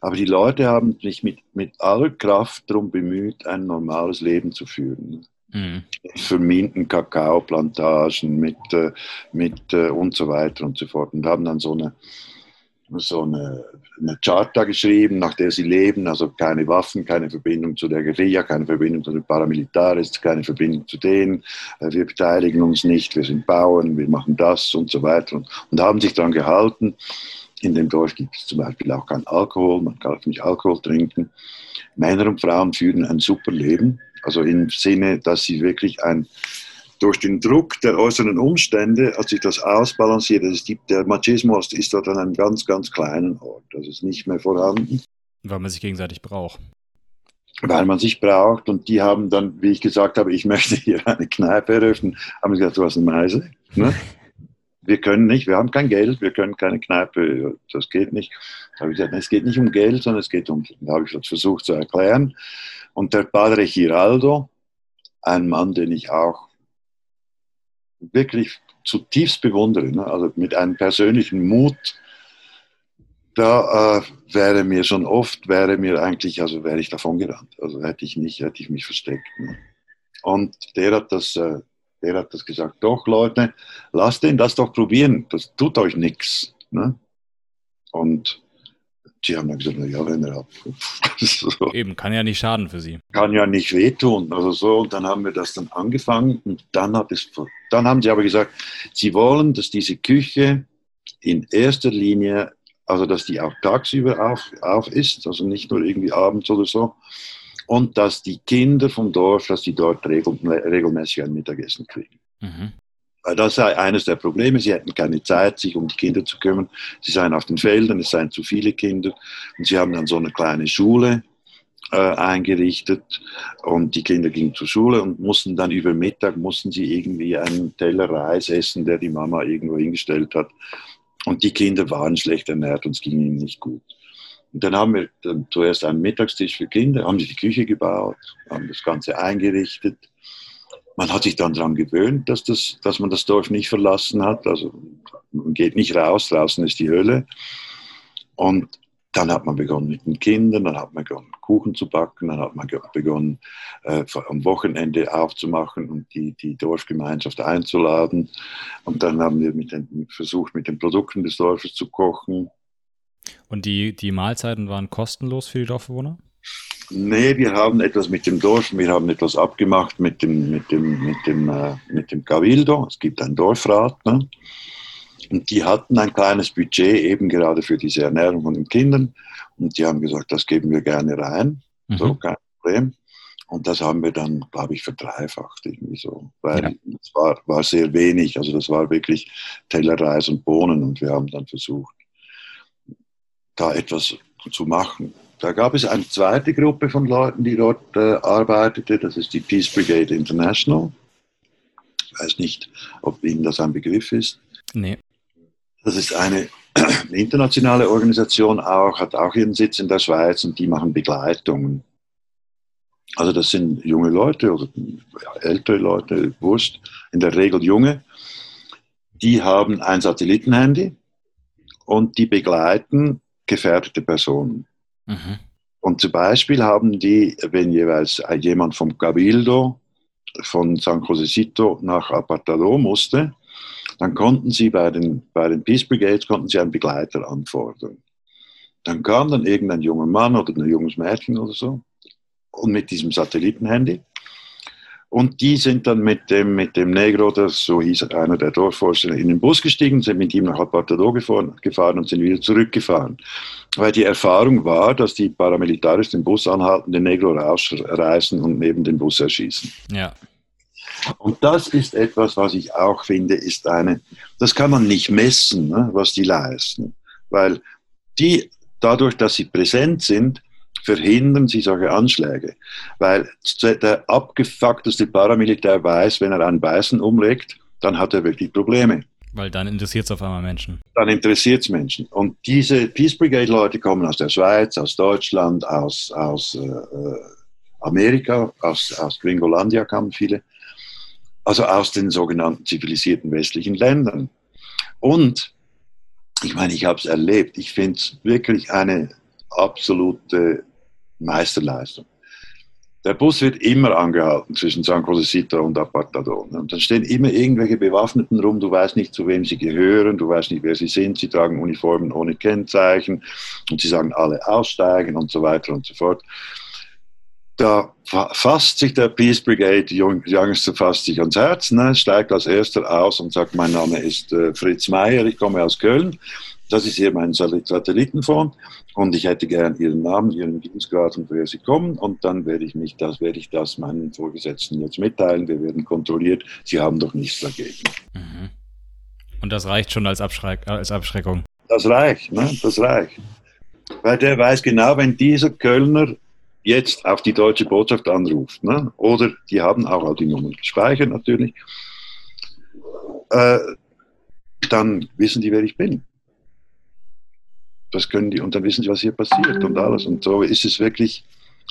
aber die Leute haben sich mit, mit aller Kraft darum bemüht, ein normales Leben zu führen. Mhm. Verminten Kakaoplantagen mit, äh, mit äh, und so weiter und so fort. Und haben dann so eine, so eine, eine Charta geschrieben, nach der sie leben, also keine Waffen, keine Verbindung zu der Guerilla, keine Verbindung zu den Paramilitares, keine Verbindung zu denen, äh, wir beteiligen uns nicht, wir sind Bauern, wir machen das und so weiter und, und haben sich daran gehalten. In dem Dorf gibt es zum Beispiel auch keinen Alkohol, man darf nicht Alkohol trinken. Männer und Frauen führen ein super Leben, also im Sinne, dass sie wirklich ein durch den Druck der äußeren Umstände hat sich das ausbalanciert. Also die, der Machismus ist dort an einem ganz, ganz kleinen Ort. Das ist nicht mehr vorhanden. Weil man sich gegenseitig braucht. Weil man sich braucht und die haben dann, wie ich gesagt habe, ich möchte hier eine Kneipe eröffnen, haben sie gesagt, du hast eine Meise. Ne? Wir können nicht, wir haben kein Geld, wir können keine Kneipe, das geht nicht. Da habe ich gesagt, es geht nicht um Geld, sondern es geht um, da habe ich das versucht zu erklären. Und der Padre Giraldo, ein Mann, den ich auch wirklich zutiefst bewundere, ne? also mit einem persönlichen Mut, da äh, wäre mir schon oft, wäre mir eigentlich, also wäre ich davon gerannt. Also hätte ich nicht, hätte ich mich versteckt. Ne? Und der hat das, äh, der hat das gesagt, doch Leute, lasst den das doch probieren, das tut euch nichts. Ne? Und Sie haben dann gesagt, na ja, wenn er ab. so. Eben, kann ja nicht schaden für Sie. Kann ja nicht wehtun. Also so, und dann haben wir das dann angefangen und dann hat es, dann haben sie aber gesagt, sie wollen, dass diese Küche in erster Linie, also dass die auch tagsüber auf, auf ist, also nicht nur irgendwie abends oder so, und dass die Kinder vom Dorf, dass die dort regel, regelmäßig ein Mittagessen kriegen. Mhm. Weil das sei eines der Probleme. Sie hätten keine Zeit, sich um die Kinder zu kümmern. Sie seien auf den Feldern, es seien zu viele Kinder. Und sie haben dann so eine kleine Schule äh, eingerichtet und die Kinder gingen zur Schule und mussten dann über Mittag, mussten sie irgendwie einen Teller Reis essen, der die Mama irgendwo hingestellt hat. Und die Kinder waren schlecht ernährt und es ging ihnen nicht gut. Und dann haben wir dann zuerst einen Mittagstisch für Kinder, haben sie die Küche gebaut, haben das Ganze eingerichtet man hat sich dann daran gewöhnt, dass, das, dass man das Dorf nicht verlassen hat. Also man geht nicht raus, draußen ist die Hölle. Und dann hat man begonnen mit den Kindern, dann hat man begonnen Kuchen zu backen, dann hat man begonnen äh, am Wochenende aufzumachen und die, die Dorfgemeinschaft einzuladen. Und dann haben wir mit den, versucht, mit den Produkten des Dorfes zu kochen. Und die, die Mahlzeiten waren kostenlos für die Dorfbewohner? Nee, wir haben etwas mit dem Dorf, wir haben etwas abgemacht mit dem, mit dem, mit dem, äh, mit dem Cabildo. Es gibt einen Dorfrat. Ne? Und die hatten ein kleines Budget eben gerade für diese Ernährung von den Kindern. Und die haben gesagt, das geben wir gerne rein. Mhm. So, kein Problem. Und das haben wir dann, glaube ich, verdreifacht irgendwie so. Weil ja. es war, war sehr wenig. Also das war wirklich Teller Reis und Bohnen. Und wir haben dann versucht, da etwas zu machen. Da gab es eine zweite Gruppe von Leuten, die dort äh, arbeitete. Das ist die Peace Brigade International. Ich weiß nicht, ob Ihnen das ein Begriff ist. Nee. Das ist eine, internationale Organisation, auch, hat auch ihren Sitz in der Schweiz und die machen Begleitungen. Also das sind junge Leute oder ältere Leute, Wurst, in der Regel junge, die haben ein Satellitenhandy und die begleiten gefährdete Personen. Mhm. Und zum Beispiel haben die, wenn jeweils jemand vom Cabildo, von San Josecito nach Apartado musste, dann konnten sie bei den, bei den Peace Brigades konnten sie einen Begleiter anfordern. Dann kam dann irgendein junger Mann oder ein junges Mädchen oder so und mit diesem Satellitenhandy und die sind dann mit dem, mit dem Negro, das so hieß einer der Dorfforscher, in den Bus gestiegen, sind mit ihm nach Apartado gefahren, gefahren und sind wieder zurückgefahren. Weil die Erfahrung war, dass die Paramilitaris den Bus anhalten, den Negro rausreißen und neben den Bus erschießen. Ja. Und das ist etwas, was ich auch finde, ist eine, das kann man nicht messen, ne, was die leisten. Weil die, dadurch, dass sie präsent sind, verhindern sie solche Anschläge. Weil der abgefuckteste Paramilitär weiß, wenn er einen Beißen umlegt, dann hat er wirklich Probleme. Weil dann interessiert es auf einmal Menschen. Dann interessiert es Menschen. Und diese Peace Brigade-Leute kommen aus der Schweiz, aus Deutschland, aus, aus äh, äh Amerika, aus, aus Gringolandia kamen viele. Also aus den sogenannten zivilisierten westlichen Ländern. Und ich meine, ich habe es erlebt. Ich finde es wirklich eine absolute Meisterleistung. Der Bus wird immer angehalten zwischen San Josecito und Apartadon. Und dann stehen immer irgendwelche Bewaffneten rum, du weißt nicht, zu wem sie gehören, du weißt nicht, wer sie sind, sie tragen Uniformen ohne Kennzeichen und sie sagen alle aussteigen und so weiter und so fort. Da fasst sich der Peace Brigade, die Youngster fasst sich ans Herz, ne, steigt als erster aus und sagt, mein Name ist äh, Fritz Meier, ich komme aus Köln das ist hier mein Satellitenphone und ich hätte gern Ihren Namen, Ihren Dienstgrad und woher Sie kommen und dann werde ich mich das, werde ich das meinen Vorgesetzten jetzt mitteilen. Wir werden kontrolliert. Sie haben doch nichts dagegen. Mhm. Und das reicht schon als, Abschreck, als Abschreckung. Das reicht, ne? Das reicht. Weil der weiß genau, wenn dieser Kölner jetzt auf die deutsche Botschaft anruft, ne? oder die haben auch die Nummern gespeichert natürlich, äh, dann wissen die, wer ich bin das können die, und dann wissen sie, was hier passiert und alles. Und so ist es wirklich,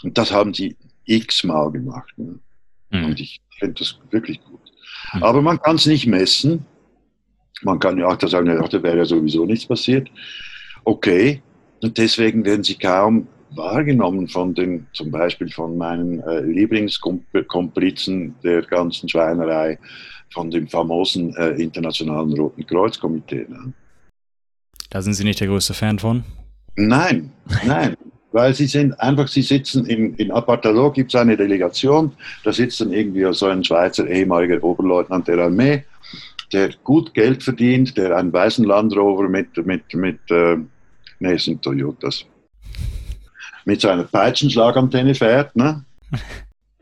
und das haben sie x-mal gemacht. Ne? Mhm. Und ich finde das wirklich gut. Mhm. Aber man kann es nicht messen. Man kann ja auch da sagen, ja, da wäre ja sowieso nichts passiert. Okay, und deswegen werden sie kaum wahrgenommen von den, zum Beispiel von meinen äh, Lieblingskomplizen der ganzen Schweinerei, von dem famosen äh, Internationalen Roten Kreuz-Komitee. Ne? Da sind Sie nicht der größte Fan von? Nein, nein. Weil sie sind einfach, sie sitzen in, in Apartalo, gibt es eine Delegation, da sitzt dann irgendwie so ein Schweizer ehemaliger Oberleutnant der Armee, der gut Geld verdient, der einen weißen Land Rover mit, mit, mit äh, nee, es sind Toyotas, mit so einer Peitschenschlagantenne fährt, ne?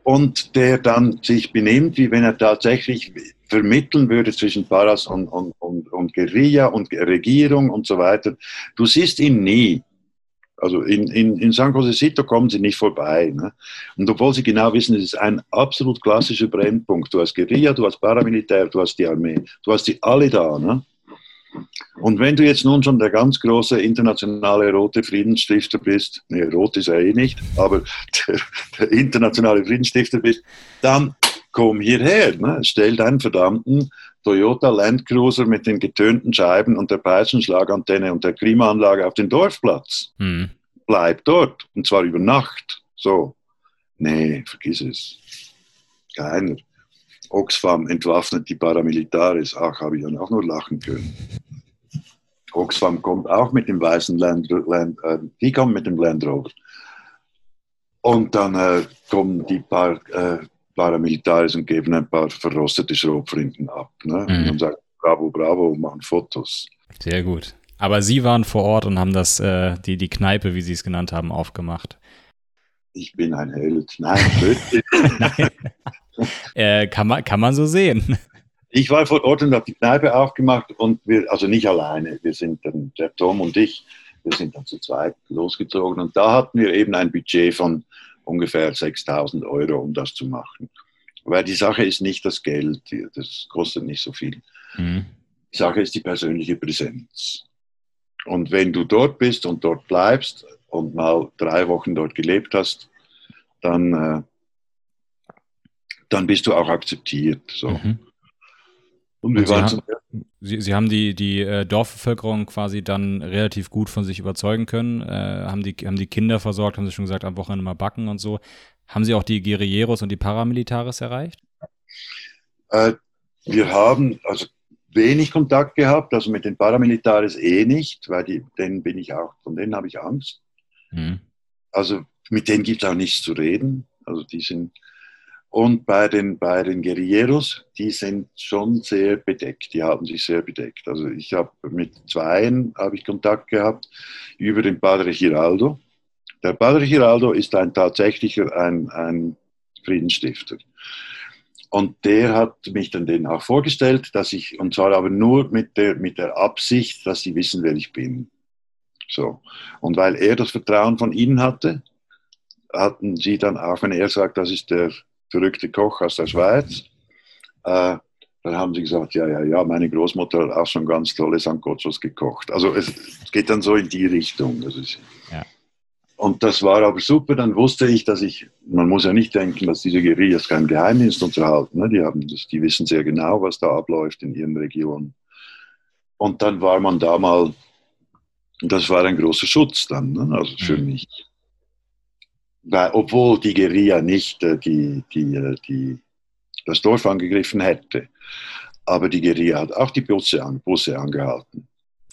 und der dann sich benimmt, wie wenn er tatsächlich vermitteln würde zwischen Paras und, und, und, und Guerilla und Regierung und so weiter. Du siehst ihn nie. Also in, in, in San Josecito kommen sie nicht vorbei. Ne? Und obwohl sie genau wissen, es ist ein absolut klassischer Brennpunkt. Du hast Guerilla, du hast Paramilitär, du hast die Armee. Du hast die alle da. Ne? Und wenn du jetzt nun schon der ganz große internationale rote Friedensstifter bist, nee, rot ist er eh nicht, aber der, der internationale Friedensstifter bist, dann komm hierher, ne? stell deinen verdammten Toyota Land Cruiser mit den getönten Scheiben und der Peitschenschlagantenne und der Klimaanlage auf den Dorfplatz. Hm. Bleib dort, und zwar über Nacht. So. Nee, vergiss es. Keiner. Oxfam entwaffnet die Paramilitaris. Ach, habe ich dann auch nur lachen können. Oxfam kommt auch mit dem weißen Land, Land äh, die kommen mit dem Land Rover. Und dann äh, kommen die paar äh, Paramilitaris und geben ein paar verrostete Schrotflinten ab. Ne? Mhm. Und sagen, bravo, bravo, und machen Fotos. Sehr gut. Aber Sie waren vor Ort und haben das, äh, die, die Kneipe, wie Sie es genannt haben, aufgemacht. Ich bin ein Held. Nein. Nein. äh, kann, man, kann man so sehen. Ich war vor Ort und habe die Kneipe aufgemacht und wir, also nicht alleine, wir sind dann, der Tom und ich, wir sind dann zu zweit losgezogen und da hatten wir eben ein Budget von ungefähr 6000 Euro, um das zu machen. Weil die Sache ist nicht das Geld, das kostet nicht so viel. Mhm. Die Sache ist die persönliche Präsenz. Und wenn du dort bist und dort bleibst und mal drei Wochen dort gelebt hast, dann, äh, dann bist du auch akzeptiert. So. Mhm. Und waren zum Sie, Sie haben die, die äh, Dorfbevölkerung quasi dann relativ gut von sich überzeugen können, äh, haben, die, haben die Kinder versorgt, haben Sie schon gesagt, am Wochenende mal backen und so. Haben Sie auch die Guerilleros und die Paramilitares erreicht? Äh, wir haben also wenig Kontakt gehabt, also mit den Paramilitares eh nicht, weil die, denen bin ich auch, von denen habe ich Angst. Mhm. Also mit denen gibt es auch nichts zu reden. Also die sind und bei den, bei den Guerilleros, die sind schon sehr bedeckt, die haben sich sehr bedeckt. Also ich habe mit zweien habe ich Kontakt gehabt über den Padre Giraldo. Der Padre Giraldo ist ein tatsächlicher ein, ein Friedensstifter. Und der hat mich dann denen auch vorgestellt, dass ich, und zwar aber nur mit der, mit der Absicht, dass sie wissen, wer ich bin. So. Und weil er das Vertrauen von ihnen hatte, hatten sie dann auch, wenn er sagt, das ist der verrückte Koch aus der Schweiz. Äh, dann haben sie gesagt, ja, ja, ja, meine Großmutter hat auch schon ganz tolle Sancochos gekocht. Also es, es geht dann so in die Richtung. Das ist, ja. Und das war aber super, dann wusste ich, dass ich, man muss ja nicht denken, dass diese Guerillas kein Geheimnis unterhalten. Ne? Die, haben das, die wissen sehr genau, was da abläuft in ihren Regionen. Und dann war man da mal, das war ein großer Schutz dann, ne? also für mhm. mich weil, obwohl die Guerilla nicht äh, die, die, äh, die, das Dorf angegriffen hätte. Aber die Guerilla hat auch die Busse, an, Busse angehalten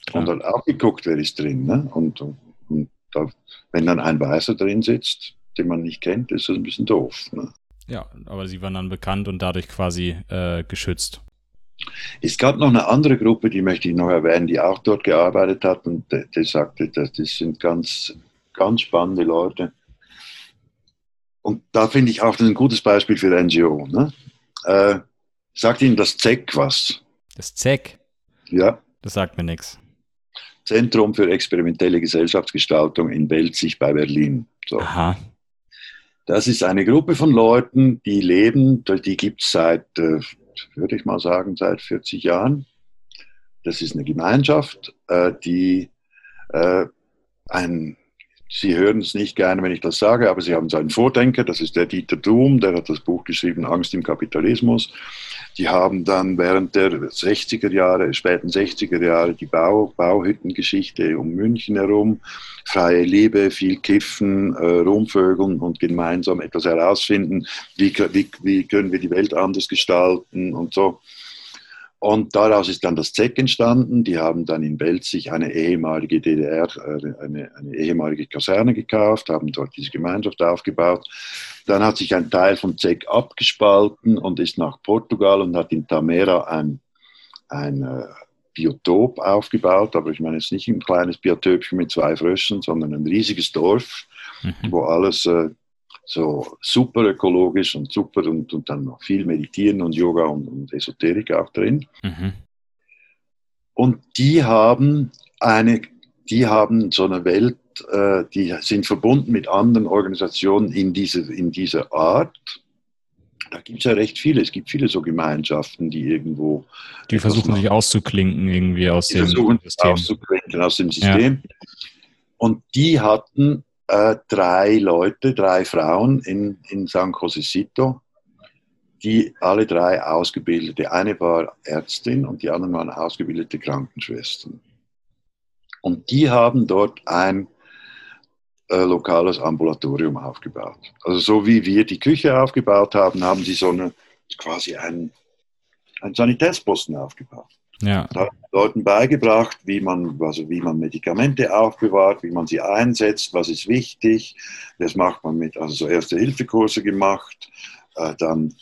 ja. und hat auch geguckt, wer ist drin. Ne? Und, und da, wenn dann ein Weißer drin sitzt, den man nicht kennt, ist das ein bisschen doof. Ne? Ja, aber sie waren dann bekannt und dadurch quasi äh, geschützt. Es gab noch eine andere Gruppe, die möchte ich noch erwähnen, die auch dort gearbeitet hat und die, die sagte, das sind ganz, ganz spannende Leute. Und da finde ich auch ein gutes Beispiel für NGO. Ne? Äh, sagt Ihnen das ZEC was? Das ZEC? Ja. Das sagt mir nichts. Zentrum für experimentelle Gesellschaftsgestaltung in Belzig bei Berlin. So. Aha. Das ist eine Gruppe von Leuten, die leben, die gibt es seit, äh, würde ich mal sagen, seit 40 Jahren. Das ist eine Gemeinschaft, äh, die äh, ein Sie hören es nicht gerne, wenn ich das sage, aber Sie haben seinen Vordenker, das ist der Dieter Doom, der hat das Buch geschrieben, Angst im Kapitalismus. Die haben dann während der 60er Jahre, späten 60er Jahre, die Bau, Bauhüttengeschichte um München herum, freie Liebe, viel Kiffen, äh, Rumvögeln und gemeinsam etwas herausfinden, wie, wie, wie können wir die Welt anders gestalten und so. Und daraus ist dann das ZEC entstanden. Die haben dann in Belzig eine ehemalige DDR, eine, eine, ehemalige Kaserne gekauft, haben dort diese Gemeinschaft aufgebaut. Dann hat sich ein Teil vom ZEC abgespalten und ist nach Portugal und hat in Tamera ein, ein äh, Biotop aufgebaut. Aber ich meine jetzt nicht ein kleines Biotöpchen mit zwei Fröschen, sondern ein riesiges Dorf, mhm. wo alles äh, so super ökologisch und super und, und dann noch viel Meditieren und Yoga und, und Esoterik auch drin. Mhm. Und die haben eine, die haben so eine Welt, äh, die sind verbunden mit anderen Organisationen in, diese, in dieser Art. Da gibt es ja recht viele. Es gibt viele so Gemeinschaften, die irgendwo. Die versuchen sich auszuklinken irgendwie aus dem versuchen, System. Auszuklinken aus dem System. Ja. Und die hatten äh, drei Leute, drei Frauen in, in San Josecito, die alle drei ausgebildete, eine war Ärztin und die anderen waren ausgebildete Krankenschwestern. Und die haben dort ein äh, lokales Ambulatorium aufgebaut. Also so wie wir die Küche aufgebaut haben, haben sie so eine, quasi einen, einen Sanitätsposten aufgebaut. Ja. Da Leuten beigebracht, wie man, also wie man Medikamente aufbewahrt, wie man sie einsetzt, was ist wichtig. Das macht man mit, also so Erste-Hilfe-Kurse gemacht, äh, dann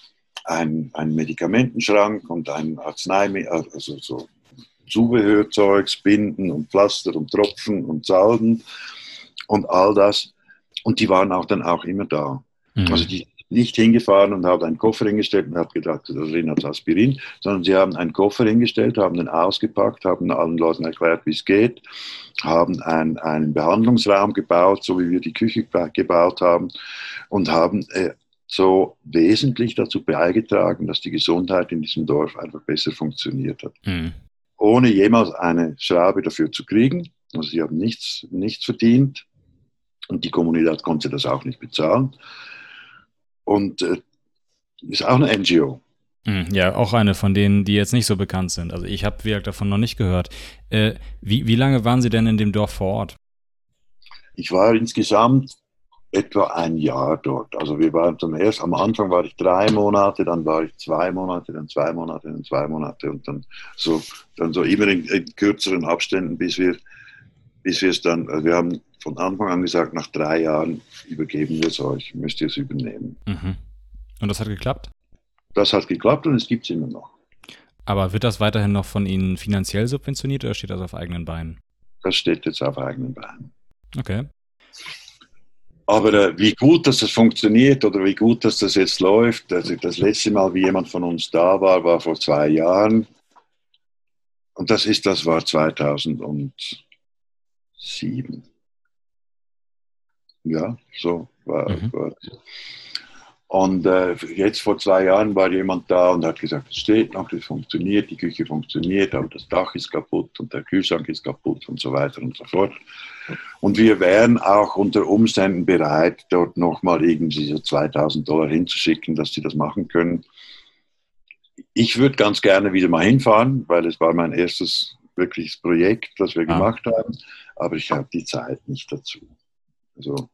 ein, ein Medikamentenschrank und ein Arzneimittel, also so Zubehörzeugs, Binden und Pflaster und Tropfen und Salben und all das. Und die waren auch dann auch immer da. Mhm. Also die nicht hingefahren und haben einen Koffer hingestellt und haben gedacht, da drin hat Aspirin, sondern sie haben einen Koffer hingestellt, haben den ausgepackt, haben allen Leuten erklärt, wie es geht, haben ein, einen Behandlungsraum gebaut, so wie wir die Küche gebaut haben und haben äh, so wesentlich dazu beigetragen, dass die Gesundheit in diesem Dorf einfach besser funktioniert hat. Mhm. Ohne jemals eine Schraube dafür zu kriegen. Also sie haben nichts, nichts verdient und die Kommunität konnte das auch nicht bezahlen. Und äh, ist auch eine NGO. Hm, ja, auch eine von denen, die jetzt nicht so bekannt sind. Also ich habe wie davon noch nicht gehört. Äh, wie, wie lange waren Sie denn in dem Dorf vor Ort? Ich war insgesamt etwa ein Jahr dort. Also wir waren zum ersten, am Anfang war ich drei Monate, dann war ich zwei Monate, dann zwei Monate, dann zwei Monate und dann so, dann so immer in, in kürzeren Abständen, bis wir, bis wir es dann, also wir haben von Anfang an gesagt, nach drei Jahren übergeben wir es euch, müsst ihr es übernehmen. Mhm. Und das hat geklappt? Das hat geklappt und es gibt es immer noch. Aber wird das weiterhin noch von Ihnen finanziell subventioniert oder steht das auf eigenen Beinen? Das steht jetzt auf eigenen Beinen. Okay. Aber äh, wie gut, dass das funktioniert oder wie gut, dass das jetzt läuft, also das letzte Mal, wie jemand von uns da war, war vor zwei Jahren. Und das ist, das war 2007. Ja, so war, mhm. war und äh, jetzt vor zwei Jahren war jemand da und hat gesagt, es steht noch, es funktioniert, die Küche funktioniert, aber das Dach ist kaputt und der Kühlschrank ist kaputt und so weiter und so fort. Und wir wären auch unter Umständen bereit, dort nochmal irgendwie so 2000 Dollar hinzuschicken, dass sie das machen können. Ich würde ganz gerne wieder mal hinfahren, weil es war mein erstes wirkliches Projekt, das wir ah. gemacht haben, aber ich habe die Zeit nicht dazu. Also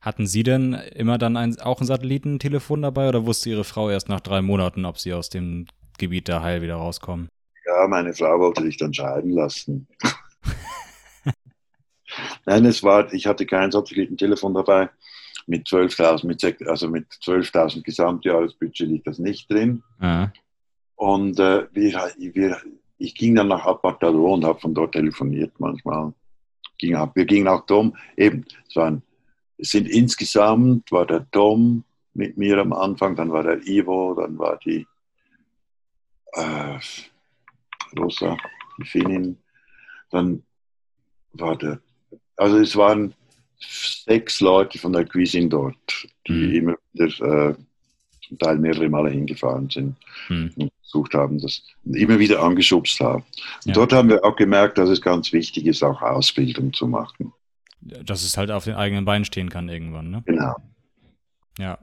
hatten Sie denn immer dann ein, auch ein Satellitentelefon dabei oder wusste Ihre Frau erst nach drei Monaten, ob Sie aus dem Gebiet da heil wieder rauskommen? Ja, meine Frau wollte sich dann scheiden lassen. Nein, es war, ich hatte kein Satellitentelefon dabei. Mit 12.000, also mit 12.000 Gesamtjahresbudget liegt das nicht drin. Ja. Und äh, wir, wir, ich ging dann nach Apartado und habe von dort telefoniert manchmal. Ging ab. Wir gingen auch dumm. Eben, es war ein es sind insgesamt, war der Tom mit mir am Anfang, dann war der Ivo, dann war die äh, Rosa, die Finnin, dann war der, also es waren sechs Leute von der Cuisine dort, die mhm. immer wieder, äh, zum Teil mehrere Male hingefahren sind mhm. und versucht haben, das immer wieder angeschubst haben. Ja. Dort haben wir auch gemerkt, dass es ganz wichtig ist, auch Ausbildung zu machen dass es halt auf den eigenen Beinen stehen kann irgendwann, ne? Genau. Ja.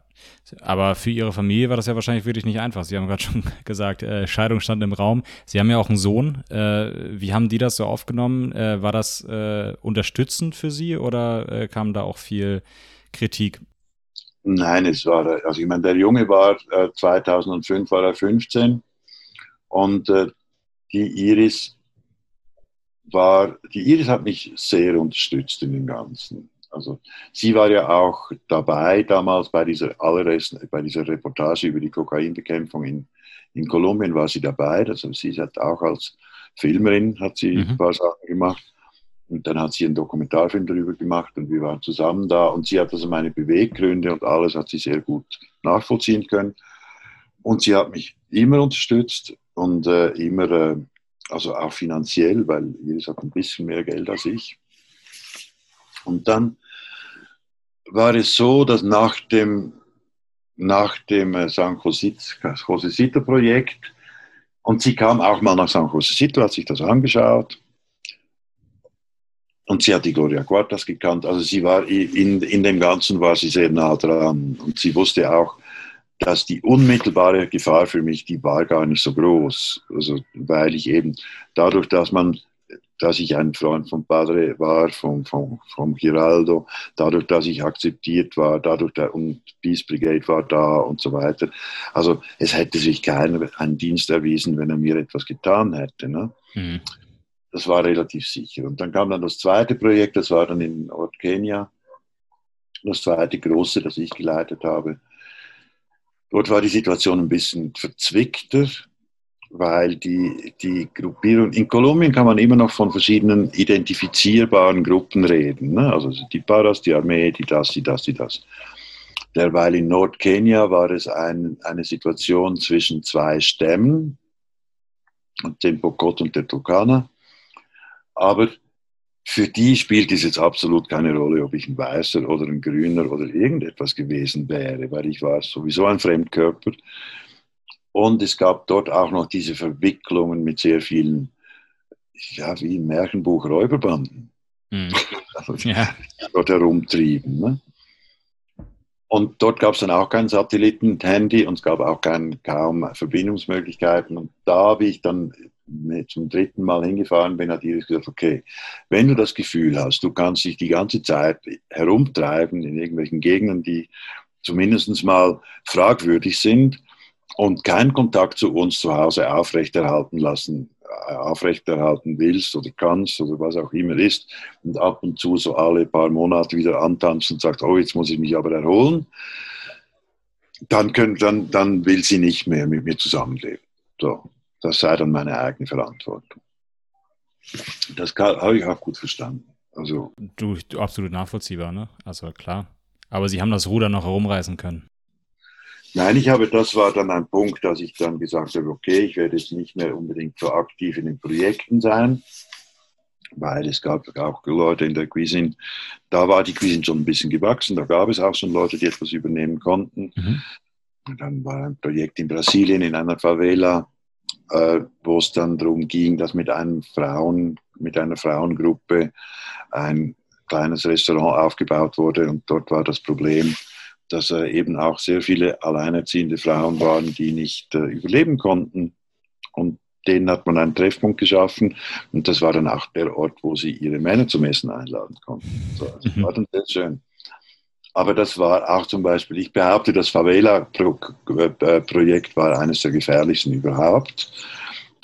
Aber für Ihre Familie war das ja wahrscheinlich wirklich nicht einfach. Sie haben gerade schon gesagt, äh, Scheidung stand im Raum. Sie haben ja auch einen Sohn. Äh, wie haben die das so aufgenommen? Äh, war das äh, unterstützend für Sie oder äh, kam da auch viel Kritik? Nein, es war, also ich meine, der Junge war 2005 äh, war er 15 und die Iris war, die Iris hat mich sehr unterstützt in dem Ganzen. Also sie war ja auch dabei damals bei dieser allerersten, bei dieser Reportage über die Kokainbekämpfung in, in Kolumbien war sie dabei. Also sie hat auch als Filmerin hat sie mhm. ein paar Sachen gemacht. Und dann hat sie einen Dokumentarfilm darüber gemacht und wir waren zusammen da. Und sie hat also meine Beweggründe und alles hat sie sehr gut nachvollziehen können. Und sie hat mich immer unterstützt und äh, immer äh, also auch finanziell, weil Iris hat ein bisschen mehr Geld als ich. Und dann war es so, dass nach dem, nach dem äh, San Josecito Projekt, und sie kam auch mal nach San Josecito, hat sich das angeschaut, und sie hat die Gloria Quartas gekannt, also sie war in, in dem Ganzen war sie sehr nah dran und sie wusste auch, dass die unmittelbare Gefahr für mich, die war gar nicht so groß. Also, weil ich eben dadurch, dass man, dass ich ein Freund von Padre war, vom, vom, vom Giraldo, dadurch, dass ich akzeptiert war, dadurch, der, und Peace Brigade war da und so weiter. Also, es hätte sich keiner einen Dienst erwiesen, wenn er mir etwas getan hätte. Ne? Mhm. Das war relativ sicher. Und dann kam dann das zweite Projekt, das war dann in Ort Kenia. Das zweite große, das ich geleitet habe Dort war die Situation ein bisschen verzwickter, weil die, die Gruppierung, in Kolumbien kann man immer noch von verschiedenen identifizierbaren Gruppen reden. Ne? Also die Paras, die Armee, die das, die das, die das. Derweil in Nordkenia war es ein, eine Situation zwischen zwei Stämmen, dem Pokot und der Tukana. Aber für die spielt es jetzt absolut keine Rolle, ob ich ein Weißer oder ein Grüner oder irgendetwas gewesen wäre, weil ich war sowieso ein Fremdkörper. Und es gab dort auch noch diese Verwicklungen mit sehr vielen, ja, wie im Märchenbuch Räuberbanden, mhm. ja. dort herumtrieben. Ne? Und dort gab es dann auch kein Satelliten-Handy und es gab auch kein, kaum Verbindungsmöglichkeiten. Und da, wie ich dann zum dritten Mal hingefahren bin, hat Iris gesagt, okay, wenn du das Gefühl hast, du kannst dich die ganze Zeit herumtreiben in irgendwelchen Gegenden, die zumindest mal fragwürdig sind und keinen Kontakt zu uns zu Hause aufrechterhalten lassen, äh, aufrechterhalten willst oder kannst oder was auch immer ist und ab und zu so alle paar Monate wieder antanzt und sagt, oh, jetzt muss ich mich aber erholen, dann, können, dann, dann will sie nicht mehr mit mir zusammenleben. So, das sei dann meine eigene Verantwortung. Das habe ich auch gut verstanden. Also, du, du, absolut nachvollziehbar, ne? Also klar. Aber sie haben das Ruder noch herumreißen können. Nein, ich habe, das war dann ein Punkt, dass ich dann gesagt habe, okay, ich werde jetzt nicht mehr unbedingt so aktiv in den Projekten sein, weil es gab auch Leute in der Cuisine, da war die Cuisine schon ein bisschen gewachsen, da gab es auch schon Leute, die etwas übernehmen konnten. Mhm. Und dann war ein Projekt in Brasilien, in einer Favela, äh, wo es dann darum ging, dass mit einem Frauen, mit einer Frauengruppe ein kleines Restaurant aufgebaut wurde und dort war das Problem, dass äh, eben auch sehr viele alleinerziehende Frauen waren, die nicht äh, überleben konnten. Und denen hat man einen Treffpunkt geschaffen und das war dann auch der Ort, wo sie ihre Männer zum Essen einladen konnten. So, das mhm. war dann sehr schön. Aber das war auch zum Beispiel, ich behaupte, das Favela-Projekt war eines der gefährlichsten überhaupt,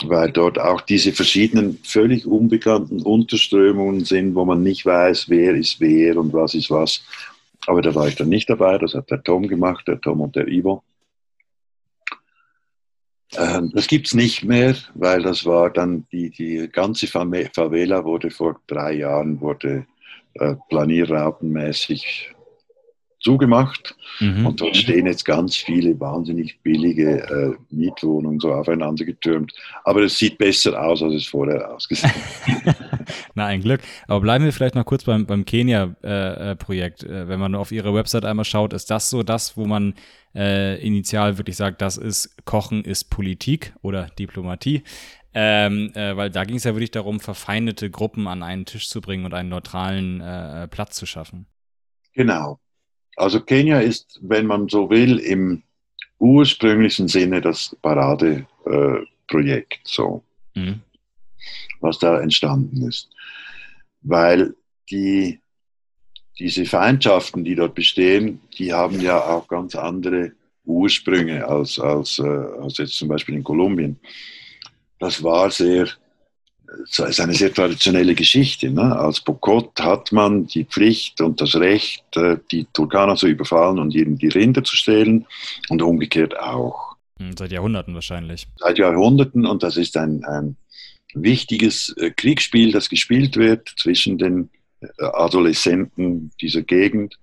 weil dort auch diese verschiedenen völlig unbekannten Unterströmungen sind, wo man nicht weiß, wer ist wer und was ist was. Aber da war ich dann nicht dabei, das hat der Tom gemacht, der Tom und der Ivo. Ähm, das gibt es nicht mehr, weil das war dann, die, die ganze Favela wurde vor drei Jahren, wurde äh, planierrautenmäßig zugemacht. Mhm. Und dort stehen jetzt ganz viele wahnsinnig billige äh, Mietwohnungen so aufeinander getürmt. Aber es sieht besser aus, als es vorher ausgesehen hat. Na, ein Glück. Aber bleiben wir vielleicht noch kurz beim, beim Kenia-Projekt. Äh, äh, wenn man auf Ihre Website einmal schaut, ist das so das, wo man äh, initial wirklich sagt, das ist Kochen ist Politik oder Diplomatie? Ähm, äh, weil da ging es ja wirklich darum, verfeindete Gruppen an einen Tisch zu bringen und einen neutralen äh, Platz zu schaffen. Genau. Also Kenia ist, wenn man so will, im ursprünglichen Sinne das Paradeprojekt, äh, so, mhm. was da entstanden ist. Weil die, diese Feindschaften, die dort bestehen, die haben ja auch ganz andere Ursprünge als, als, äh, als jetzt zum Beispiel in Kolumbien. Das war sehr es ist eine sehr traditionelle Geschichte. Ne? Als Bokot hat man die Pflicht und das Recht, äh, die Turkana zu überfallen und ihnen die Rinder zu stehlen und umgekehrt auch. Hm, seit Jahrhunderten wahrscheinlich. Seit Jahrhunderten und das ist ein, ein wichtiges äh, Kriegsspiel, das gespielt wird zwischen den äh, Adoleszenten dieser Gegend.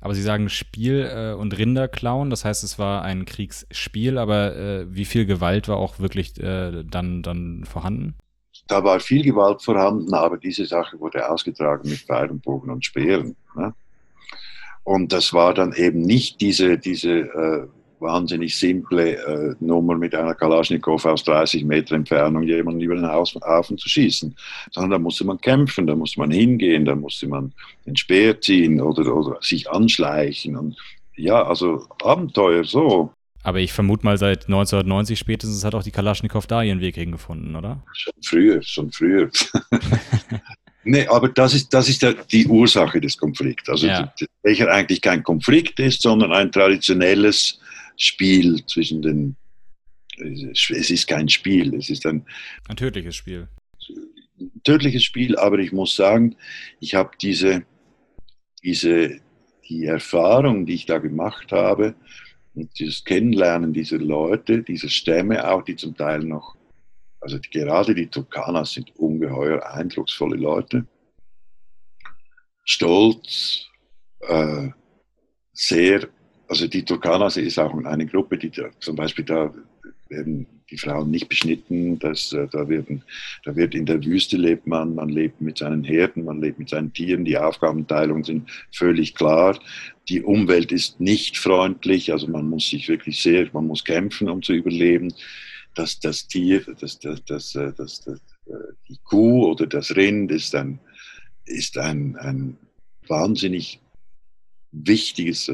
Aber Sie sagen Spiel und Rinderklauen, das heißt, es war ein Kriegsspiel, aber wie viel Gewalt war auch wirklich dann, dann vorhanden? Da war viel Gewalt vorhanden, aber diese Sache wurde ausgetragen mit Pfeilen, Bogen und Speeren. Ne? Und das war dann eben nicht diese, diese äh, wahnsinnig simple äh, Nummer mit einer Kalaschnikow aus 30 Meter Entfernung jemanden über den Haufen zu schießen, sondern da musste man kämpfen, da musste man hingehen, da musste man den Speer ziehen oder, oder sich anschleichen und ja, also Abenteuer so. Aber ich vermute mal, seit 1990 spätestens hat auch die Kalaschnikow da ihren Weg hingefunden, oder? Schon früher, schon früher. nee, aber das ist, das ist die Ursache des Konflikts. Also, ja. welcher eigentlich kein Konflikt ist, sondern ein traditionelles Spiel zwischen den. Es ist kein Spiel, es ist ein. Ein tödliches Spiel. Ein tödliches Spiel, aber ich muss sagen, ich habe diese, diese, die Erfahrung, die ich da gemacht habe, und dieses Kennenlernen dieser Leute, dieser Stämme auch, die zum Teil noch, also die, gerade die Turkanas sind ungeheuer eindrucksvolle Leute. Stolz, äh, sehr, also die Turkanas ist auch eine Gruppe, die da, zum Beispiel da werden die Frauen nicht beschnitten, das, äh, da, werden, da wird in der Wüste lebt man, man lebt mit seinen Herden, man lebt mit seinen Tieren, die Aufgabenteilungen sind völlig klar. Die Umwelt ist nicht freundlich, also man muss sich wirklich sehr, man muss kämpfen, um zu überleben. Das, das Tier, das, das, das, äh, das, das, äh, die Kuh oder das Rind ist ein, ist ein, ein wahnsinnig wichtiges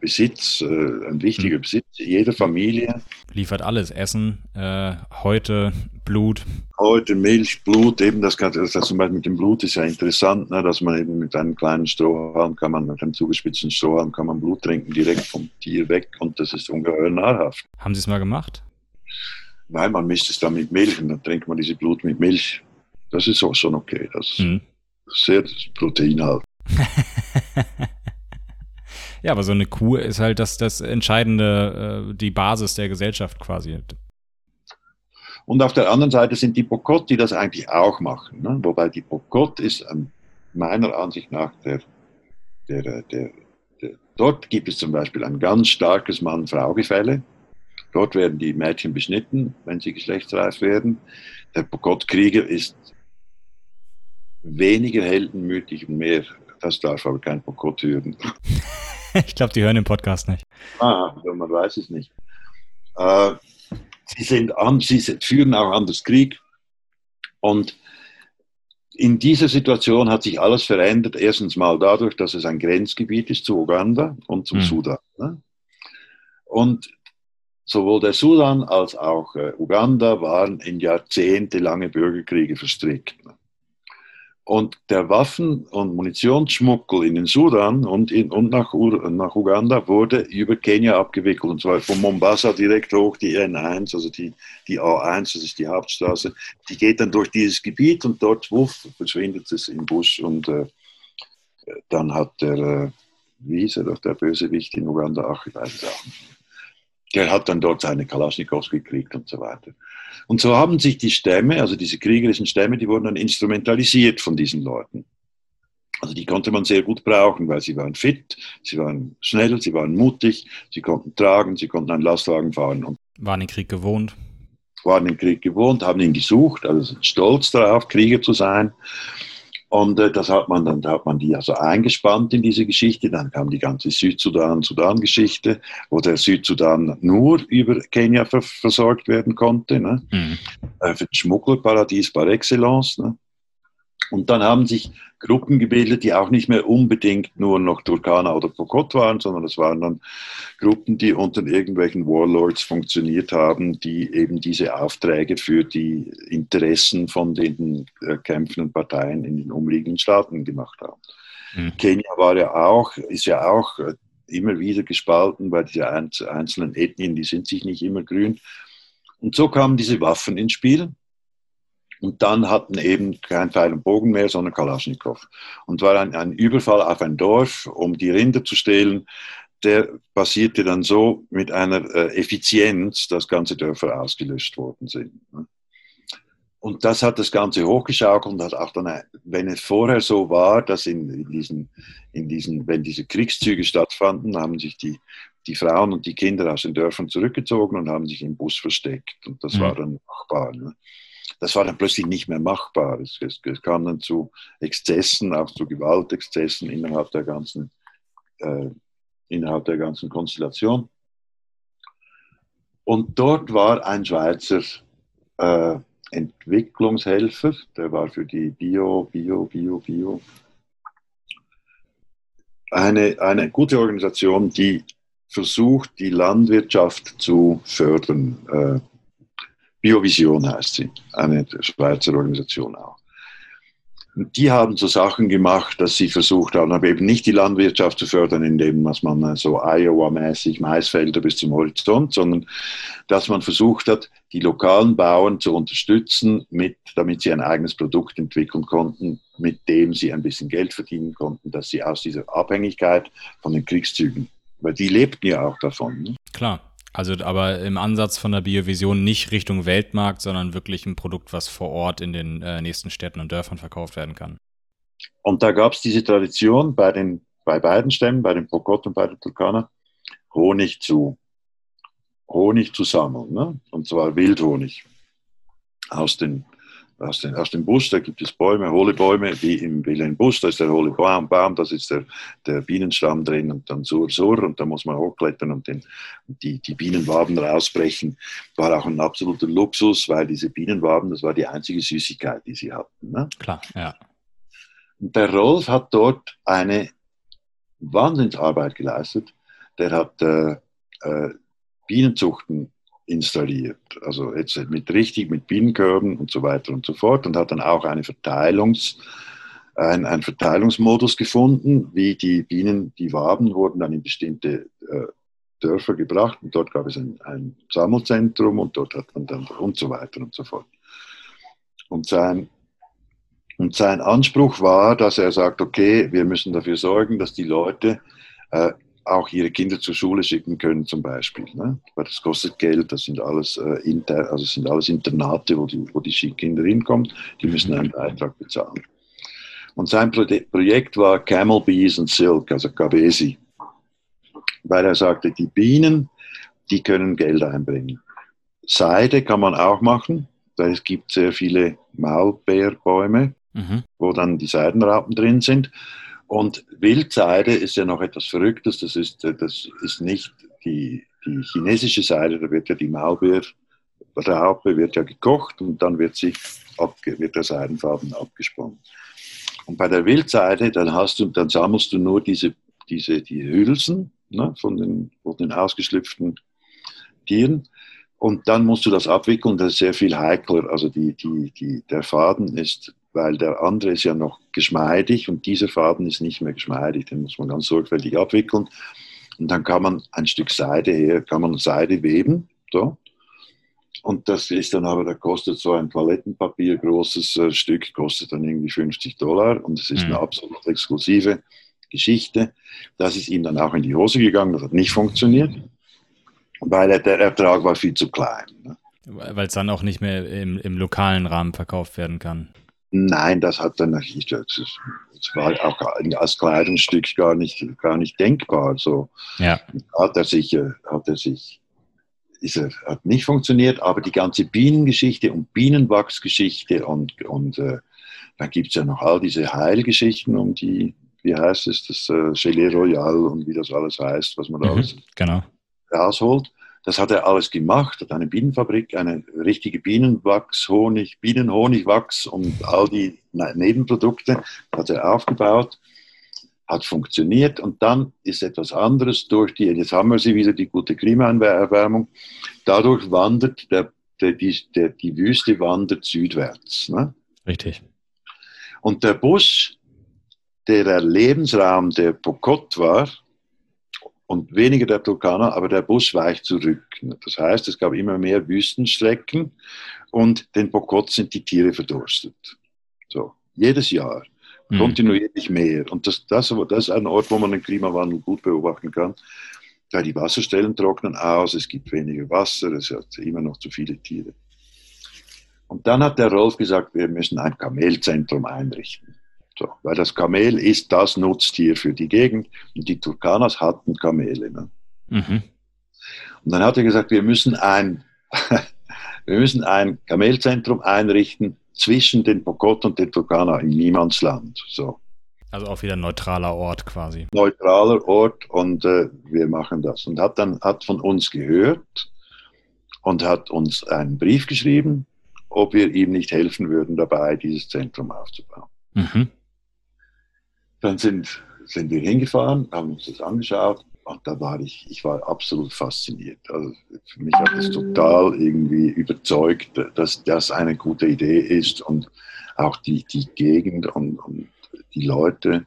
Besitz, äh, ein wichtiger mhm. Besitz jeder Familie. Liefert alles, Essen, äh, heute Blut. Heute Milch, Blut, eben das, kann, das zum Beispiel mit dem Blut ist ja interessant, ne, dass man eben mit einem kleinen Strohhalm kann man, mit einem zugespitzten Strohhalm kann man Blut trinken direkt vom Tier weg und das ist ungeheuer nahrhaft. Haben Sie es mal gemacht? Nein, man misst es dann mit Milch und dann trinkt man diese Blut mit Milch. Das ist auch schon okay. Das ist mhm. sehr proteinhaltig. ja, aber so eine Kuh ist halt das, das Entscheidende, äh, die Basis der Gesellschaft quasi. Und auf der anderen Seite sind die Pokot, die das eigentlich auch machen. Ne? Wobei die Pokot ist ähm, meiner Ansicht nach der, der, der, der, dort gibt es zum Beispiel ein ganz starkes Mann-Frau-Gefälle. Dort werden die Mädchen beschnitten, wenn sie geschlechtsreif werden. Der Pokot-Krieger ist weniger heldenmütig und mehr das darf aber kein Pokot hören. ich glaube, die hören den Podcast nicht. Ah, man weiß es nicht. Äh, sie, sind an, sie führen auch anders Krieg. Und in dieser Situation hat sich alles verändert. Erstens mal dadurch, dass es ein Grenzgebiet ist zu Uganda und zum mhm. Sudan. Ne? Und sowohl der Sudan als auch äh, Uganda waren in jahrzehntelange Bürgerkriege verstrickt. Ne? Und der Waffen- und Munitionsschmuggel in den Sudan und, in, und nach, nach, Uganda wurde über Kenia abgewickelt. Und zwar von Mombasa direkt hoch, die N1, also die, die A1, das ist die Hauptstraße. Die geht dann durch dieses Gebiet und dort, wuff, verschwindet es im Busch. Und äh, dann hat der, äh, wie hieß er doch, der Bösewicht in Uganda, ach, ich weiß es auch nicht. Der hat dann dort seine Kalaschnikows gekriegt und so weiter. Und so haben sich die Stämme, also diese kriegerischen Stämme, die wurden dann instrumentalisiert von diesen Leuten. Also die konnte man sehr gut brauchen, weil sie waren fit, sie waren schnell, sie waren mutig, sie konnten tragen, sie konnten einen Lastwagen fahren. Und waren den Krieg gewohnt. Waren den Krieg gewohnt, haben ihn gesucht, also stolz darauf, Krieger zu sein. Und äh, das hat man dann, da hat man die also eingespannt in diese Geschichte. Dann kam die ganze Südsudan-Sudan-Geschichte, wo der Südsudan nur über Kenia ver versorgt werden konnte. Ne? Mhm. Äh, Schmugglerparadies par excellence. Ne? Und dann haben sich Gruppen gebildet, die auch nicht mehr unbedingt nur noch Turkana oder Pokot waren, sondern es waren dann Gruppen, die unter irgendwelchen Warlords funktioniert haben, die eben diese Aufträge für die Interessen von den äh, kämpfenden Parteien in den umliegenden Staaten gemacht haben. Mhm. Kenia war ja auch, ist ja auch äh, immer wieder gespalten, weil diese einzelnen Ethnien, die sind sich nicht immer grün. Und so kamen diese Waffen ins Spiel. Und dann hatten eben kein Pfeil und Bogen mehr, sondern Kalaschnikow. Und war ein, ein Überfall auf ein Dorf, um die Rinder zu stehlen. Der passierte dann so mit einer äh, Effizienz, dass ganze Dörfer ausgelöscht worden sind. Ne? Und das hat das Ganze hochgeschaukelt und hat auch dann, wenn es vorher so war, dass in, in, diesen, in diesen, wenn diese Kriegszüge stattfanden, haben sich die, die Frauen und die Kinder aus den Dörfern zurückgezogen und haben sich im Bus versteckt. Und das mhm. war dann machbar. Ne? Das war dann plötzlich nicht mehr machbar. Es, es, es kam dann zu Exzessen, auch zu Gewaltexzessen innerhalb der ganzen, äh, innerhalb der ganzen Konstellation. Und dort war ein Schweizer äh, Entwicklungshelfer, der war für die Bio, Bio, Bio, Bio. Eine, eine gute Organisation, die versucht, die Landwirtschaft zu fördern, äh, Biovision heißt sie, eine Schweizer Organisation auch. Und die haben so Sachen gemacht, dass sie versucht haben, aber eben nicht die Landwirtschaft zu fördern, indem man so Iowa-mäßig Maisfelder bis zum Horizont, sondern dass man versucht hat, die lokalen Bauern zu unterstützen, mit, damit sie ein eigenes Produkt entwickeln konnten, mit dem sie ein bisschen Geld verdienen konnten, dass sie aus dieser Abhängigkeit von den Kriegszügen, weil die lebten ja auch davon. Ne? Klar. Also aber im Ansatz von der Biovision nicht Richtung Weltmarkt, sondern wirklich ein Produkt, was vor Ort in den äh, nächsten Städten und Dörfern verkauft werden kann. Und da gab es diese Tradition bei, den, bei beiden Stämmen, bei den Pokot und bei den Turkana, Honig zu, Honig zu sammeln. Ne? Und zwar Wildhonig aus den aus, den, aus dem Busch, da gibt es Bäume, hohle Bäume, wie im Wilhelm Busch, da ist der hohle Baum, Baum das ist der, der Bienenstamm drin und dann Sur, Sur und da muss man hochklettern und den, die, die Bienenwaben rausbrechen. War auch ein absoluter Luxus, weil diese Bienenwaben, das war die einzige Süßigkeit, die sie hatten. Ne? Klar, ja. Und der Rolf hat dort eine Wahnsinnsarbeit geleistet, der hat äh, äh, Bienenzuchten installiert. Also jetzt mit richtig, mit Bienenkörben und so weiter und so fort und hat dann auch eine Verteilungs, ein, einen Verteilungsmodus gefunden, wie die Bienen, die Waben wurden dann in bestimmte äh, Dörfer gebracht und dort gab es ein, ein, Sammelzentrum und dort hat man dann und so weiter und so fort. Und sein, und sein Anspruch war, dass er sagt, okay, wir müssen dafür sorgen, dass die Leute äh, auch ihre Kinder zur Schule schicken können zum Beispiel. Ne? Weil das kostet Geld, das sind alles, äh, inter, also sind alles Internate, wo die, wo die Kinder hinkommen, die müssen einen Beitrag bezahlen. Und sein Projekt war Camel Bees and Silk, also KBSI. Weil er sagte, die Bienen, die können Geld einbringen. Seide kann man auch machen, weil es gibt sehr viele Maulbeerbäume, mhm. wo dann die Seidenraupen drin sind. Und Wildseide ist ja noch etwas Verrücktes. Das ist, das ist nicht die, die chinesische Seide, da wird ja die Maulbeerraupe wird ja gekocht und dann wird, sie abge, wird der Seidenfaden abgesponnen. Und bei der Wildseide, dann, hast du, dann sammelst du nur diese, diese die Hülsen ne, von, den, von den ausgeschlüpften Tieren. Und dann musst du das abwickeln, das ist sehr viel heikler. Also die, die, die, der Faden ist, weil der andere ist ja noch geschmeidig und dieser Faden ist nicht mehr geschmeidig, den muss man ganz sorgfältig abwickeln. Und dann kann man ein Stück Seide her, kann man Seide weben. So. Und das ist dann aber, da kostet so ein Toilettenpapier großes äh, Stück, kostet dann irgendwie 50 Dollar und es ist mhm. eine absolut exklusive Geschichte. Das ist ihm dann auch in die Hose gegangen, das hat nicht funktioniert, weil er, der Ertrag war viel zu klein. Ne? Weil es dann auch nicht mehr im, im lokalen Rahmen verkauft werden kann. Nein, das hat dann nicht, das, das war auch als Kleidungsstück gar nicht, gar nicht denkbar. So ja. hat er sich, äh, hat er sich ist er, hat nicht funktioniert, aber die ganze Bienengeschichte und Bienenwachsgeschichte und, und äh, dann gibt es ja noch all diese Heilgeschichten um die, wie heißt es, das äh, Gelee Royal und wie das alles heißt, was man da mhm, alles genau. rausholt. Das hat er alles gemacht, hat eine Bienenfabrik, eine richtige Bienenwachs, Honig, Bienenhonigwachs und all die ne-, Nebenprodukte hat er aufgebaut hat funktioniert und dann ist etwas anderes durch die, jetzt haben wir sie wieder, die gute Klimaerwärmung, dadurch wandert der, der, die, der, die Wüste wandert südwärts. Ne? Richtig. Und der Busch, der der Lebensraum der Pokot war, und weniger der Turkana, aber der Busch weicht zurück. Das heißt, es gab immer mehr Wüstenstrecken und den Pokot sind die Tiere verdurstet. So, jedes Jahr. Mhm. kontinuierlich mehr. Und das, das, das ist ein Ort, wo man den Klimawandel gut beobachten kann. Da die Wasserstellen trocknen aus, es gibt weniger Wasser, es hat immer noch zu viele Tiere. Und dann hat der Rolf gesagt, wir müssen ein Kamelzentrum einrichten. So, weil das Kamel ist das Nutztier für die Gegend und die Turkanas hatten Kamele. Ne? Mhm. Und dann hat er gesagt, wir müssen ein, wir müssen ein Kamelzentrum einrichten zwischen den Pokot und den Turkana im Niemandsland. So. Also auch wieder ein neutraler Ort quasi. Neutraler Ort und äh, wir machen das. Und hat dann hat von uns gehört und hat uns einen Brief geschrieben, ob wir ihm nicht helfen würden dabei, dieses Zentrum aufzubauen. Mhm. Dann sind, sind wir hingefahren, haben uns das angeschaut und da war ich, ich war absolut fasziniert. Also für mich hat es total irgendwie überzeugt, dass das eine gute Idee ist und auch die, die Gegend und, und die Leute.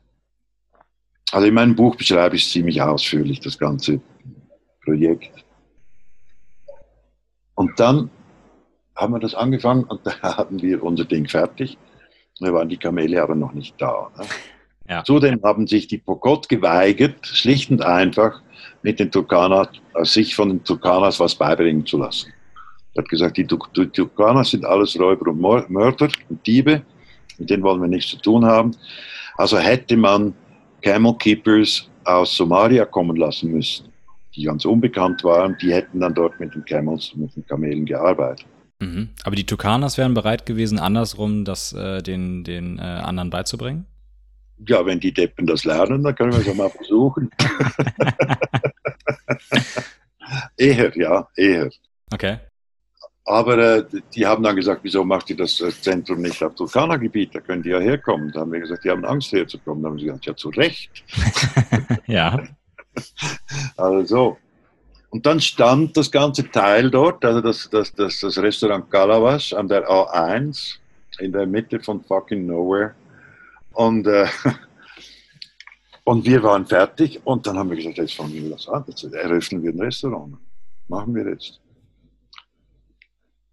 Also in meinem Buch beschreibe ich ziemlich ausführlich das ganze Projekt. Und dann haben wir das angefangen und da hatten wir unser Ding fertig. Da waren die Kamele aber noch nicht da. Ne? Ja. Zudem haben sich die Pokot geweigert, schlicht und einfach mit den Turkanas, äh, sich von den Turkanas was beibringen zu lassen. Er hat gesagt, die, die Turkanas sind alles Räuber und Mörder und Diebe, mit denen wollen wir nichts zu tun haben. Also hätte man Camel Keepers aus Somalia kommen lassen müssen, die ganz unbekannt waren, die hätten dann dort mit den Camels, mit den Kamelen gearbeitet. Mhm. Aber die Turkanas wären bereit gewesen, andersrum das äh, den, den äh, anderen beizubringen? Ja, wenn die Deppen das lernen, dann können wir es ja mal versuchen. eher, ja, eher. Okay. Aber äh, die haben dann gesagt, wieso macht ihr das äh, Zentrum nicht auf Turkana-Gebiet? Da können die ja herkommen. Da haben wir gesagt, die haben Angst herzukommen. Da haben sie gesagt, ja, zu Recht. ja. Also, und dann stand das ganze Teil dort, also das, das, das, das Restaurant Galawas an der A1 in der Mitte von fucking nowhere. Und, äh, und wir waren fertig und dann haben wir gesagt, jetzt fangen wir das an, jetzt eröffnen wir ein Restaurant. Machen wir jetzt.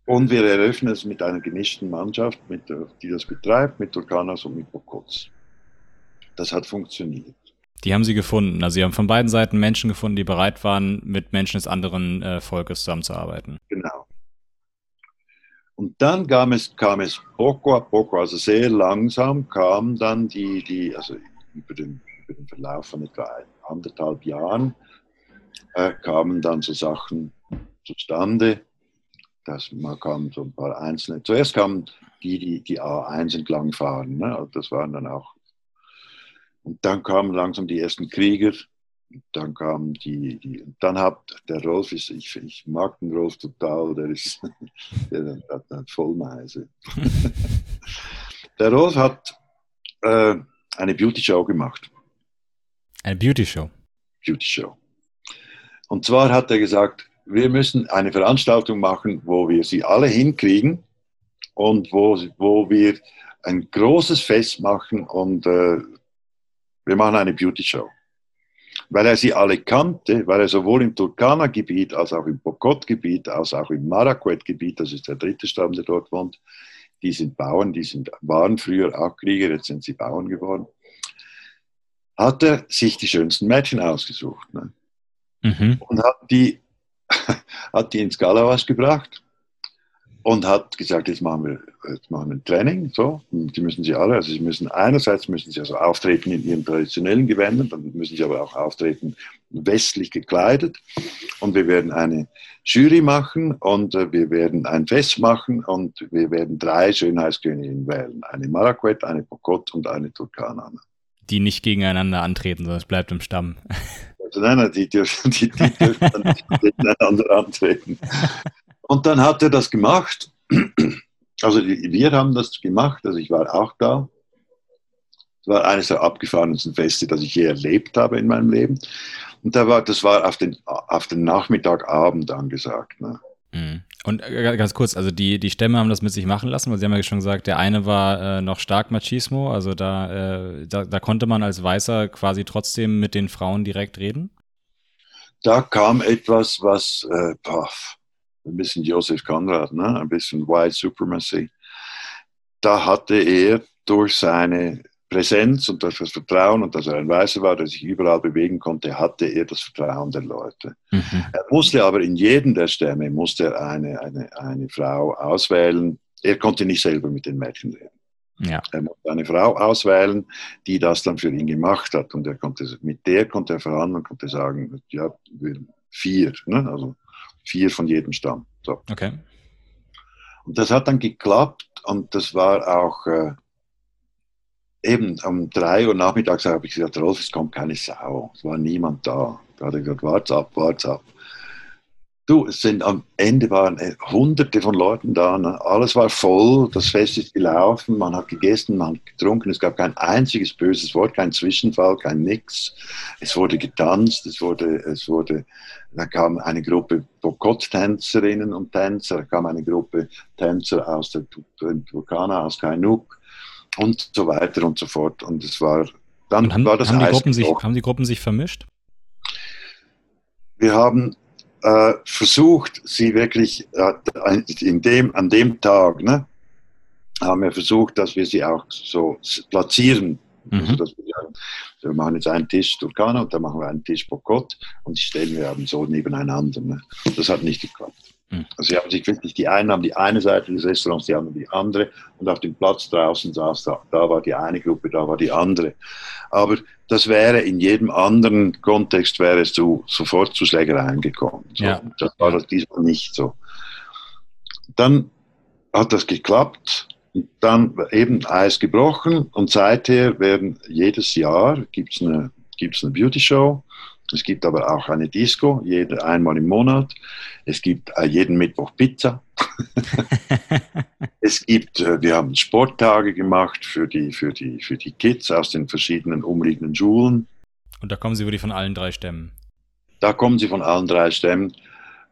Und wir eröffnen es mit einer gemischten Mannschaft, mit, die das betreibt, mit Turkanas und mit Bokots. Das hat funktioniert. Die haben sie gefunden. Also sie haben von beiden Seiten Menschen gefunden, die bereit waren, mit Menschen des anderen äh, Volkes zusammenzuarbeiten. Genau. Und dann kam es, kam es poco a poco, also sehr langsam kam dann die, die also über den, über den Verlauf von etwa anderthalb Jahren, äh, kamen dann so Sachen zustande. Das man kam so ein paar einzelne. Zuerst kamen die, die die A1 entlang fahren. Ne? Also das waren dann auch und dann kamen langsam die ersten Krieger. Dann kamen die, die dann hat der Rolf, ist, ich, ich mag den Rolf total, der ist der hat eine Vollmeise. der Rolf hat äh, eine Beauty Show gemacht. Eine Beauty Show? Beauty Show. Und zwar hat er gesagt, wir müssen eine Veranstaltung machen, wo wir sie alle hinkriegen und wo, wo wir ein großes Fest machen und äh, wir machen eine Beauty Show. Weil er sie alle kannte, weil er sowohl im Turkana-Gebiet als auch im Pokot-Gebiet, als auch im Marakwet-Gebiet, das ist der dritte Stamm, der dort wohnt, die sind Bauern, die sind, waren früher auch Krieger, jetzt sind sie Bauern geworden, hat er sich die schönsten Mädchen ausgesucht. Ne? Mhm. Und hat die, hat die ins Galawas gebracht und hat gesagt, jetzt machen wir, jetzt machen wir ein Training. So. Die müssen sie alle, also sie müssen einerseits müssen sie also auftreten in ihren traditionellen Gewändern, dann müssen sie aber auch auftreten westlich gekleidet. Und wir werden eine Jury machen und äh, wir werden ein Fest machen und wir werden drei Schönheitsköniginnen wählen. Eine Marakwet, eine Pokot und eine Turkana. Die nicht gegeneinander antreten, sondern es bleibt im Stamm. Also nein, die dürfen, die, die dürfen nicht gegeneinander antreten. Und dann hat er das gemacht. Also wir haben das gemacht, also ich war auch da. Es war eines der abgefahrensten Feste, das ich je erlebt habe in meinem Leben. Und da war, das war auf den, auf den Nachmittagabend angesagt. Ne? Mhm. Und äh, ganz kurz, also die, die Stämme haben das mit sich machen lassen, weil Sie haben ja schon gesagt, der eine war äh, noch stark Machismo, also da, äh, da, da, konnte man als Weißer quasi trotzdem mit den Frauen direkt reden? Da kam etwas, was, äh, ein bisschen Joseph Conrad, ne? ein bisschen White Supremacy. Da hatte er durch seine Präsenz und durch das Vertrauen und dass er ein Weißer war, der sich überall bewegen konnte, hatte er das Vertrauen der Leute. Mhm. Er musste aber in jedem der Stämme musste er eine, eine, eine Frau auswählen. Er konnte nicht selber mit den Mädchen reden. Ja. Er musste eine Frau auswählen, die das dann für ihn gemacht hat. Und er konnte, mit der konnte er verhandeln und konnte sagen, ja, vier. Ne? Also vier von jedem Stamm. So. Okay. Und das hat dann geklappt und das war auch äh, eben um drei Uhr nachmittags habe ich gesagt, Rolf, es kommt keine Sau. Es war niemand da. Da hat er gesagt, wart's ab, wart's ab. Du, es sind am Ende waren äh, hunderte von Leuten da. Ne? Alles war voll, das Fest ist gelaufen, man hat gegessen, man hat getrunken. Es gab kein einziges böses Wort, kein Zwischenfall, kein Nix. Es wurde getanzt, es wurde, es wurde, da kam eine Gruppe Bokott-Tänzerinnen und Tänzer, da kam eine Gruppe Tänzer aus der Turkana, aus Kainuk und so weiter und so fort. Und es war, dann haben, war das haben die, Gruppen sich, haben die Gruppen sich vermischt? Wir haben äh, versucht, sie wirklich äh, in dem, an dem Tag, ne, haben wir versucht, dass wir sie auch so platzieren. Mhm. Also, dass wir, sagen, wir machen jetzt einen Tisch Turkana und dann machen wir einen Tisch Bokot und die stellen wir so nebeneinander. Ne. Das hat nicht geklappt. Mhm. Also sie haben sich wirklich, die einen haben die eine Seite des Restaurants, die anderen die andere und auf dem Platz draußen saß da, da war die eine Gruppe, da war die andere. Aber das wäre in jedem anderen Kontext wäre es zu, sofort zu Schlägereien gekommen. So, ja. Das war das diesmal nicht so. Dann hat das geklappt und dann eben Eis gebrochen und seither werden jedes Jahr gibt es eine, gibt's eine Beauty Show es gibt aber auch eine Disco, jede, einmal im Monat. Es gibt äh, jeden Mittwoch Pizza. es gibt, äh, wir haben Sporttage gemacht für die, für, die, für die Kids aus den verschiedenen umliegenden Schulen. Und da kommen sie wirklich von allen drei Stämmen. da kommen sie von allen drei Stämmen.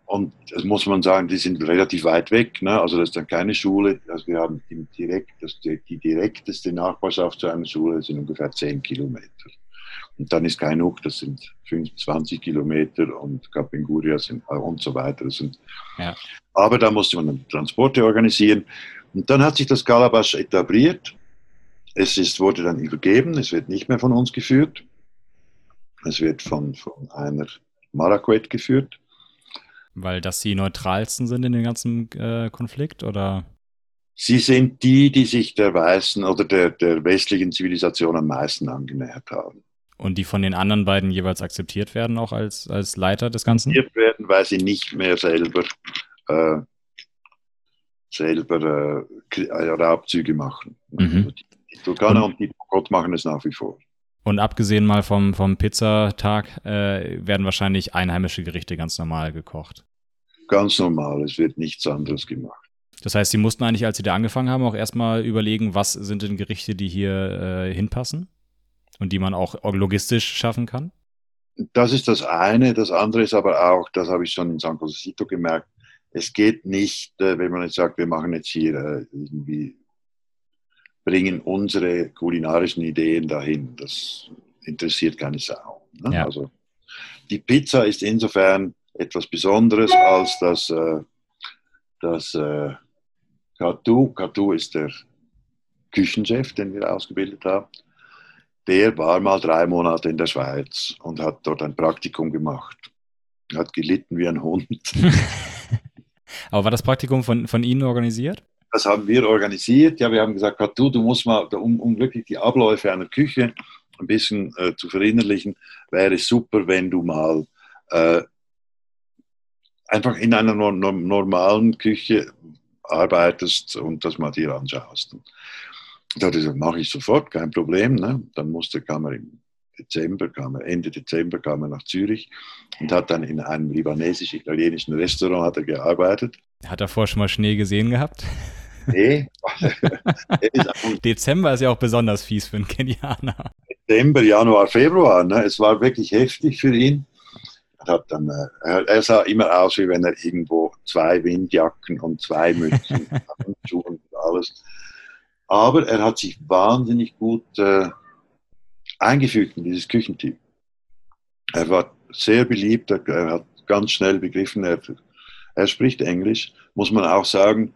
Und das muss man sagen, die sind relativ weit weg. Ne? Also das ist dann keine Schule. Also wir haben direkt, das, die, die direkteste Nachbarschaft zu einer Schule sind ungefähr 10 Kilometer. Und dann ist Kainuk, das sind 25 Kilometer und Kapenguria sind äh, und so weiter. Sind, ja. Aber da musste man Transporte organisieren. Und dann hat sich das Kalabash etabliert. Es ist, wurde dann übergeben, es wird nicht mehr von uns geführt. Es wird von, von einer Marakwet geführt. Weil das die neutralsten sind in dem ganzen äh, Konflikt, oder? Sie sind die, die sich der weißen oder der, der westlichen Zivilisation am meisten angenähert haben. Und die von den anderen beiden jeweils akzeptiert werden, auch als, als Leiter des Ganzen? Akzeptiert werden, weil sie nicht mehr selber, äh, selber äh, Raubzüge machen. Mhm. Also die, Turkaner und, und die Pokot machen es nach wie vor. Und abgesehen mal vom, vom Pizzatag äh, werden wahrscheinlich einheimische Gerichte ganz normal gekocht. Ganz normal, es wird nichts anderes gemacht. Das heißt, Sie mussten eigentlich, als Sie da angefangen haben, auch erstmal überlegen, was sind denn Gerichte, die hier äh, hinpassen und die man auch logistisch schaffen kann? Das ist das eine. Das andere ist aber auch, das habe ich schon in San Josecito gemerkt, es geht nicht, äh, wenn man jetzt sagt, wir machen jetzt hier äh, irgendwie bringen unsere kulinarischen Ideen dahin. Das interessiert keine Sau. Ne? Ja. Also die Pizza ist insofern etwas Besonderes, als dass äh, das äh, Katu, Katu ist der Küchenchef, den wir ausgebildet haben, der war mal drei Monate in der Schweiz und hat dort ein Praktikum gemacht. Hat gelitten wie ein Hund. Aber war das Praktikum von, von Ihnen organisiert? Das haben wir organisiert. Ja, wir haben gesagt, du, du musst mal, um, um wirklich die Abläufe einer Küche ein bisschen äh, zu verinnerlichen, wäre es super, wenn du mal äh, einfach in einer no no normalen Küche arbeitest und das mal dir anschaust. Da mache ich sofort, kein Problem. Ne? Dann musste, kam er im Dezember, kam er, Ende Dezember kam er nach Zürich und hat dann in einem libanesisch-italienischen Restaurant hat er gearbeitet. Hat er vorher schon mal Schnee gesehen gehabt? Nee. Dezember ist ja auch besonders fies für einen Kenianer. Dezember, Januar, Februar. Ne? Es war wirklich heftig für ihn. Er, hat dann, äh, er sah immer aus, wie wenn er irgendwo zwei Windjacken und zwei Mützen, Handschuhe und alles. Aber er hat sich wahnsinnig gut äh, eingefügt in dieses Küchenteam. Er war sehr beliebt, er, er hat ganz schnell begriffen, er, er spricht Englisch, muss man auch sagen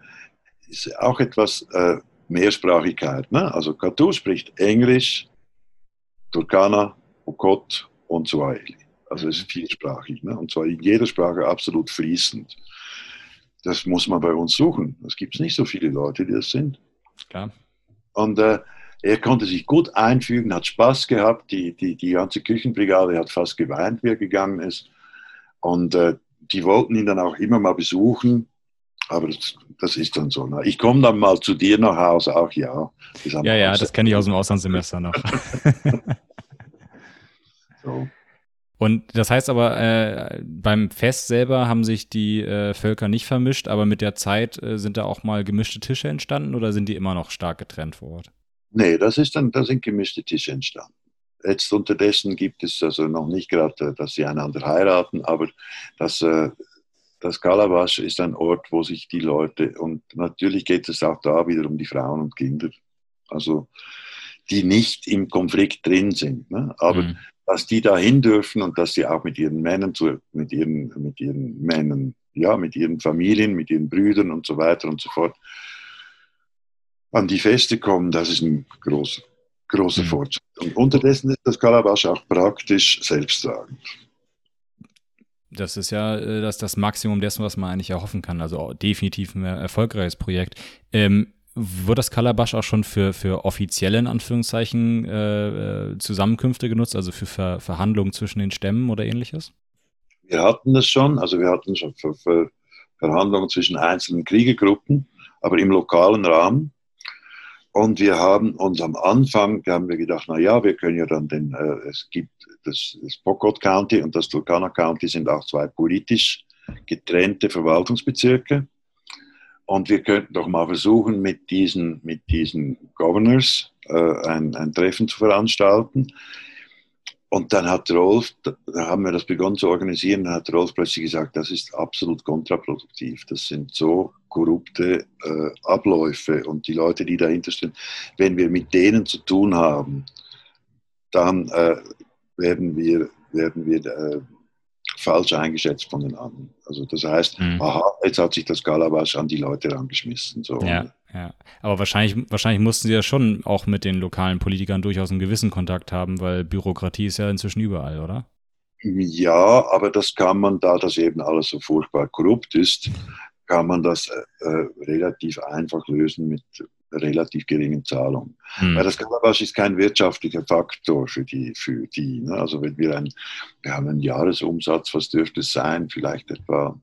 ist auch etwas äh, Mehrsprachigkeit. Ne? Also Katu spricht Englisch, Turkana, Okot und Swahili. Also es ist vielsprachig. Ne? Und zwar in jeder Sprache absolut fließend. Das muss man bei uns suchen. Es gibt nicht so viele Leute, die das sind. Klar. Und äh, er konnte sich gut einfügen, hat Spaß gehabt. Die, die, die ganze Küchenbrigade hat fast geweint, wie er gegangen ist. Und äh, die wollten ihn dann auch immer mal besuchen. Aber das, das ist dann so. Ne? Ich komme dann mal zu dir nach Hause, auch ja. Ja, ja, das kenne ich aus dem Auslandssemester noch. so. Und das heißt aber, äh, beim Fest selber haben sich die äh, Völker nicht vermischt, aber mit der Zeit äh, sind da auch mal gemischte Tische entstanden oder sind die immer noch stark getrennt vor Ort? Nee, das ist dann, da sind gemischte Tische entstanden. Jetzt unterdessen gibt es also noch nicht gerade, dass sie einander heiraten, aber das äh, das Kalabash ist ein Ort, wo sich die Leute, und natürlich geht es auch da wieder um die Frauen und Kinder, also die nicht im Konflikt drin sind, ne? aber mhm. Dass die dahin dürfen und dass sie auch mit ihren Männern, zu, mit, ihren, mit ihren Männern, ja, mit ihren Familien, mit ihren Brüdern und so weiter und so fort an die Feste kommen, das ist ein großer, großer mhm. Fortschritt. Und unterdessen ist das Kalabash auch praktisch selbsttragend. Das ist ja äh, das, das Maximum dessen, was man eigentlich erhoffen kann. Also definitiv ein erfolgreiches Projekt. Ähm, wird das Calabash auch schon für, für offizielle, in Anführungszeichen, äh, äh, Zusammenkünfte genutzt, also für Ver Verhandlungen zwischen den Stämmen oder ähnliches? Wir hatten das schon, also wir hatten schon für, für Verhandlungen zwischen einzelnen Kriegergruppen, aber im lokalen Rahmen. Und wir haben uns am Anfang, haben wir gedacht, na ja, wir können ja dann den, äh, es gibt das, das Pokot County und das Turkana County sind auch zwei politisch getrennte Verwaltungsbezirke. Und wir könnten doch mal versuchen, mit diesen, mit diesen Governors äh, ein, ein Treffen zu veranstalten. und dann hat Rolf, da haben wir das begonnen zu organisieren, dann hat Rolf plötzlich gesagt, das ist absolut kontraproduktiv. Das sind so korrupte äh, Abläufe und die Leute, die dahinter stehen, wenn wir mit denen zu tun haben, dann äh, werden wir, werden wir äh, falsch eingeschätzt von den anderen. Also das heißt, mhm. aha, jetzt hat sich das Galabasch an die Leute rangeschmissen. So. Ja, ja. Aber wahrscheinlich, wahrscheinlich mussten sie ja schon auch mit den lokalen Politikern durchaus einen gewissen Kontakt haben, weil Bürokratie ist ja inzwischen überall, oder? Ja, aber das kann man, da das eben alles so furchtbar korrupt ist, kann man das äh, äh relativ einfach lösen mit relativ geringen Zahlungen. Hm. Weil das Kalabash ist kein wirtschaftlicher Faktor für die. Für die ne? Also wenn wir, ein, wir haben einen Jahresumsatz, was dürfte es sein? Vielleicht etwa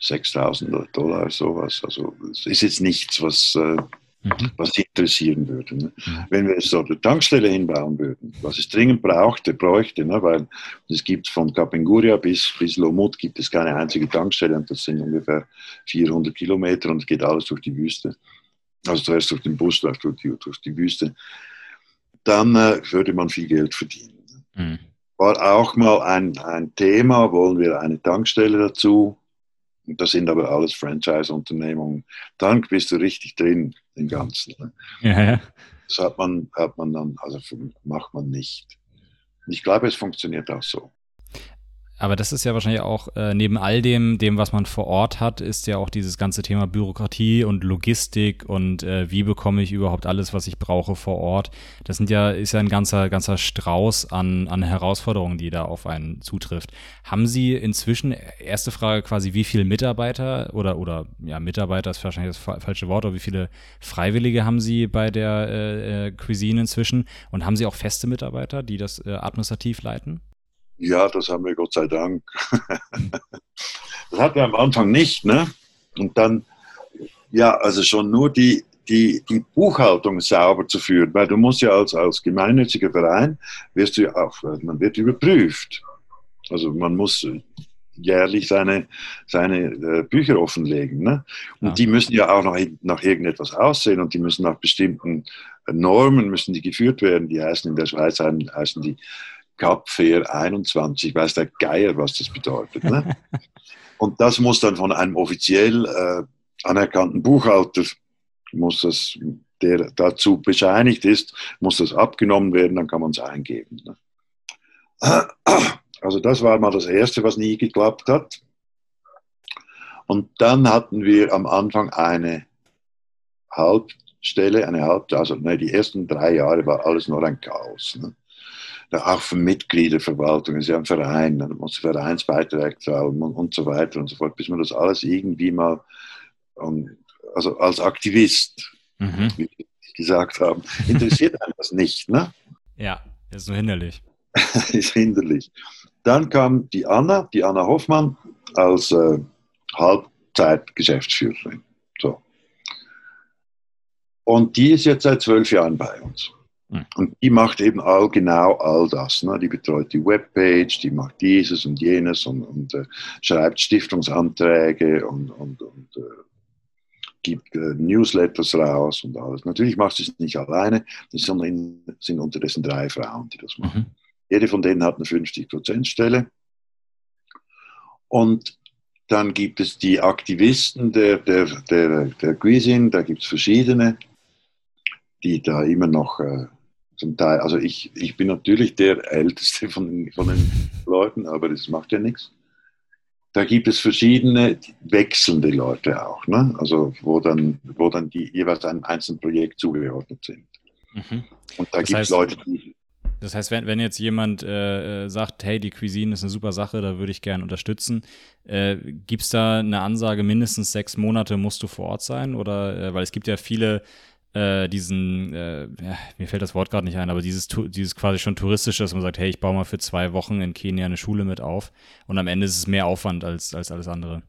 6000 Dollar, sowas. Also es ist jetzt nichts, was äh, mhm. was sie interessieren würde. Ne? Mhm. Wenn wir so eine Tankstelle hinbauen würden, was es dringend brauchte, bräuchte, ne? weil es gibt von Kapenguria bis, bis Lomut gibt es keine einzige Tankstelle und das sind ungefähr 400 Kilometer und es geht alles durch die Wüste. Also zuerst durch den Bus, durch die, durch die Wüste. Dann äh, würde man viel Geld verdienen. Mhm. War auch mal ein, ein Thema, wollen wir eine Tankstelle dazu? Das sind aber alles Franchise-Unternehmungen. Dann bist du richtig drin im Ganzen. Ne? Ja, ja. Das hat man, hat man dann, also macht man nicht. Ich glaube, es funktioniert auch so. Aber das ist ja wahrscheinlich auch, äh, neben all dem, dem, was man vor Ort hat, ist ja auch dieses ganze Thema Bürokratie und Logistik und äh, wie bekomme ich überhaupt alles, was ich brauche vor Ort. Das sind ja, ist ja ein ganzer, ganzer Strauß an, an Herausforderungen, die da auf einen zutrifft. Haben Sie inzwischen, erste Frage quasi, wie viele Mitarbeiter oder, oder ja, Mitarbeiter ist wahrscheinlich das falsche Wort, aber wie viele Freiwillige haben Sie bei der äh, äh Cuisine inzwischen? Und haben Sie auch feste Mitarbeiter, die das äh, administrativ leiten? Ja, das haben wir Gott sei Dank. das hatten wir am Anfang nicht. Ne? Und dann, ja, also schon nur die, die, die Buchhaltung sauber zu führen, weil du musst ja als, als gemeinnütziger Verein, wirst du ja auch, man wird überprüft. Also man muss jährlich seine, seine äh, Bücher offenlegen. Ne? Und ja. die müssen ja auch noch nach irgendetwas aussehen und die müssen nach bestimmten Normen müssen die geführt werden. Die heißen in der Schweiz heißen die Cap Fair 21, weiß der Geier, was das bedeutet. Ne? Und das muss dann von einem offiziell äh, anerkannten Buchhalter, muss das, der dazu bescheinigt ist, muss das abgenommen werden, dann kann man es eingeben. Ne? Also das war mal das Erste, was nie geklappt hat. Und dann hatten wir am Anfang eine Halbstelle, eine Halb, also ne, die ersten drei Jahre war alles nur ein Chaos. Ne? Auch für Mitgliederverwaltung, ist ja ein Verein, dann muss Vereinsbeitrag zahlen und, und so weiter und so fort, bis man das alles irgendwie mal, um, also als Aktivist, mhm. wie ich gesagt habe, interessiert einen das nicht, ne? Ja, ist so hinderlich. ist hinderlich. Dann kam die Anna, die Anna Hoffmann, als äh, Halbzeitgeschäftsführerin. So. Und die ist jetzt seit zwölf Jahren bei uns. Hm. Und die macht eben all genau all das. Ne? Die betreut die Webpage, die macht dieses und jenes und, und äh, schreibt Stiftungsanträge und, und, und äh, gibt äh, Newsletters raus und alles. Natürlich macht sie es nicht alleine, es sind, sind unterdessen drei Frauen, die das machen. Mhm. Jede von denen hat eine 50%-Stelle. Und dann gibt es die Aktivisten der, der, der, der Cuisine, da gibt es verschiedene, die da immer noch äh, zum Teil, also ich, ich bin natürlich der Älteste von den, von den Leuten, aber das macht ja nichts. Da gibt es verschiedene wechselnde Leute auch, ne? also wo dann, wo dann die jeweils einem einzelnen Projekt zugeordnet sind. Mhm. Und da gibt es Leute, die. Das heißt, wenn, wenn jetzt jemand äh, äh, sagt, hey, die Cuisine ist eine super Sache, da würde ich gerne unterstützen, äh, gibt es da eine Ansage, mindestens sechs Monate musst du vor Ort sein? Oder äh, weil es gibt ja viele äh, diesen, äh, ja, mir fällt das Wort gerade nicht ein, aber dieses, dieses quasi schon touristische, dass man sagt, hey, ich baue mal für zwei Wochen in Kenia eine Schule mit auf und am Ende ist es mehr Aufwand als, als alles andere.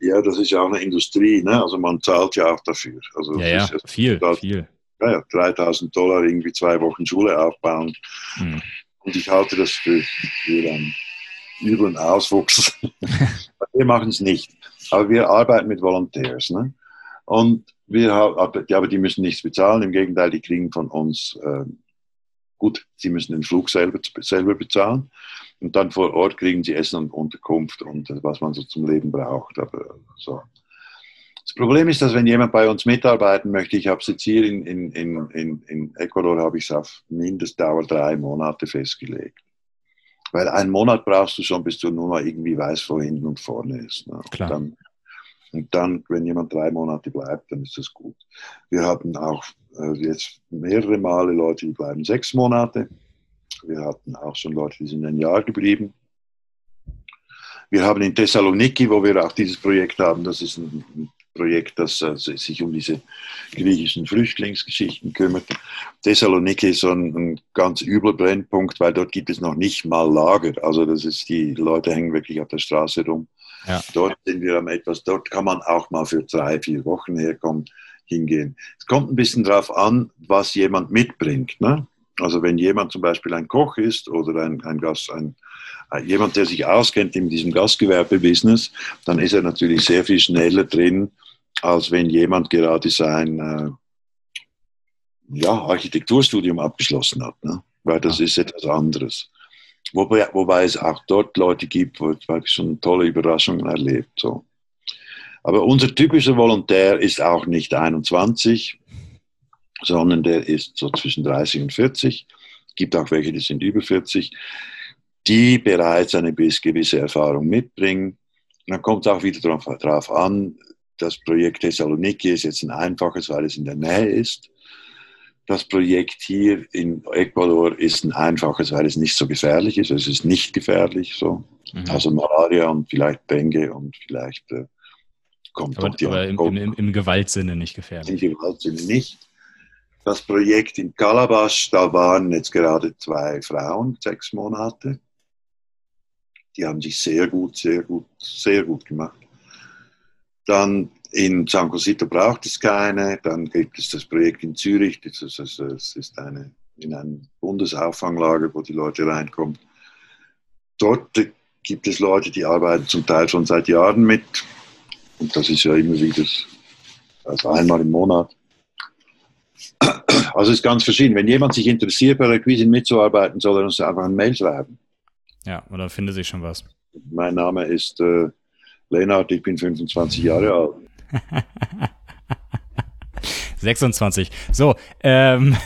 Ja, das ist ja auch eine Industrie, ne? also man zahlt ja auch dafür. Also ja, ja, viel, da, viel. Ja, ja, 3000 Dollar irgendwie zwei Wochen Schule aufbauen. Hm. Und ich halte das für, für einen üblen Auswuchs. wir machen es nicht. Aber wir arbeiten mit Volunteers. Ne? Und wir haben, aber die müssen nichts bezahlen, im Gegenteil, die kriegen von uns äh, gut, sie müssen den Flug selber, selber bezahlen und dann vor Ort kriegen sie Essen und Unterkunft und was man so zum Leben braucht. Aber so. Das Problem ist, dass wenn jemand bei uns mitarbeiten möchte, ich habe es jetzt hier in, in, in, in Ecuador, habe ich es auf Mindestdauer drei Monate festgelegt. Weil einen Monat brauchst du schon, bis du nur mal irgendwie weißt, wo hinten und vorne ist. Ne? Klar. Und dann, und dann, wenn jemand drei Monate bleibt, dann ist das gut. Wir hatten auch äh, jetzt mehrere Male Leute, die bleiben sechs Monate. Wir hatten auch schon Leute, die sind ein Jahr geblieben. Wir haben in Thessaloniki, wo wir auch dieses Projekt haben, das ist ein Projekt, das äh, sich um diese griechischen Flüchtlingsgeschichten kümmert. Thessaloniki ist so ein, ein, ganz übler Brennpunkt, weil dort gibt es noch nicht mal Lager. Also das ist, die Leute hängen wirklich auf der Straße rum. Ja. Dort sind wir am etwas, dort kann man auch mal für drei, vier Wochen herkommen, hingehen. Es kommt ein bisschen darauf an, was jemand mitbringt. Ne? Also wenn jemand zum Beispiel ein Koch ist oder ein, ein Gast, ein, jemand, der sich auskennt in diesem Gastgewerbebusiness, dann ist er natürlich sehr viel schneller drin, als wenn jemand gerade sein äh, ja, Architekturstudium abgeschlossen hat. Ne? Weil das ist etwas anderes. Wobei, wobei es auch dort Leute gibt, wo ich schon tolle Überraschungen erlebt. So. Aber unser typischer Volontär ist auch nicht 21, sondern der ist so zwischen 30 und 40. Es gibt auch welche, die sind über 40, die bereits eine gewisse Erfahrung mitbringen. Dann kommt es auch wieder darauf an, das Projekt Thessaloniki ist jetzt ein einfaches, weil es in der Nähe ist. Das Projekt hier in Ecuador ist ein einfaches, weil es nicht so gefährlich ist. Es ist nicht gefährlich so. Mhm. Also Malaria und vielleicht Dengue und vielleicht äh, kommt aber, aber im, im, im, Gewaltsinne nicht gefährlich. Im Gewaltsinne nicht. Das Projekt in Calabash, da waren jetzt gerade zwei Frauen, sechs Monate. Die haben sich sehr gut, sehr gut, sehr gut gemacht. Dann in San Cosito braucht es keine. Dann gibt es das Projekt in Zürich. Das ist, das ist eine, in einem Bundesauffanklager, wo die Leute reinkommen. Dort gibt es Leute, die arbeiten zum Teil schon seit Jahren mit. Und das ist ja immer wieder, also einmal im Monat. Also es ist ganz verschieden. Wenn jemand sich interessiert, bei der Quisin mitzuarbeiten, soll er uns einfach ein Mail schreiben. Ja, oder findet sich schon was. Mein Name ist äh, Lennart, ich bin 25 Jahre alt. 26. So, ähm,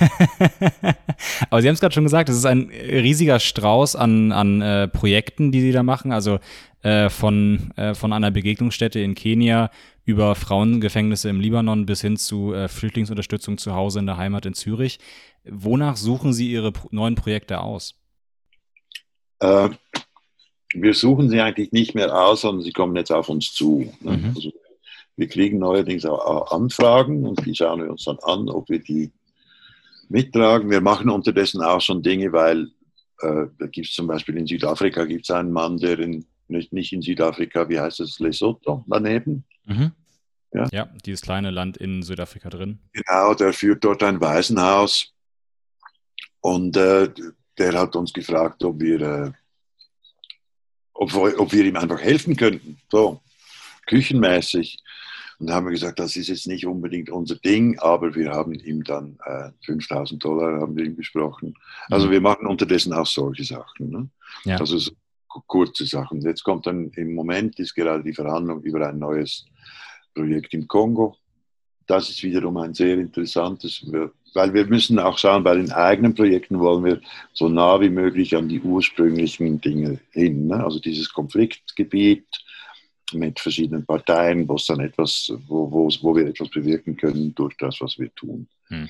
aber Sie haben es gerade schon gesagt, es ist ein riesiger Strauß an, an äh, Projekten, die Sie da machen. Also äh, von, äh, von einer Begegnungsstätte in Kenia über Frauengefängnisse im Libanon bis hin zu äh, Flüchtlingsunterstützung zu Hause in der Heimat in Zürich. Wonach suchen Sie Ihre neuen Projekte aus? Äh, wir suchen sie eigentlich nicht mehr aus, sondern sie kommen jetzt auf uns zu. Ne? Mhm. Also wir kriegen neuerdings auch Anfragen und die schauen wir uns dann an, ob wir die mittragen. Wir machen unterdessen auch schon Dinge, weil äh, da gibt es zum Beispiel in Südafrika gibt es einen Mann, der in, nicht, nicht in Südafrika, wie heißt es, Lesotho daneben. Mhm. Ja? ja, dieses kleine Land in Südafrika drin. Genau, der führt dort ein Waisenhaus und äh, der hat uns gefragt, ob wir äh, ob, ob wir ihm einfach helfen könnten, so küchenmäßig. Und da haben wir gesagt, das ist jetzt nicht unbedingt unser Ding, aber wir haben ihm dann äh, 5000 Dollar haben wir ihm besprochen. Also mhm. wir machen unterdessen auch solche Sachen. Ne? Ja. Also so kurze Sachen. Jetzt kommt dann im Moment ist gerade die Verhandlung über ein neues Projekt im Kongo. Das ist wiederum ein sehr interessantes weil wir müssen auch schauen, bei den eigenen Projekten wollen wir so nah wie möglich an die ursprünglichen Dinge hin. Ne? Also dieses Konfliktgebiet mit verschiedenen Parteien, wo dann etwas, wo, wo, wo wir etwas bewirken können durch das, was wir tun. Hm.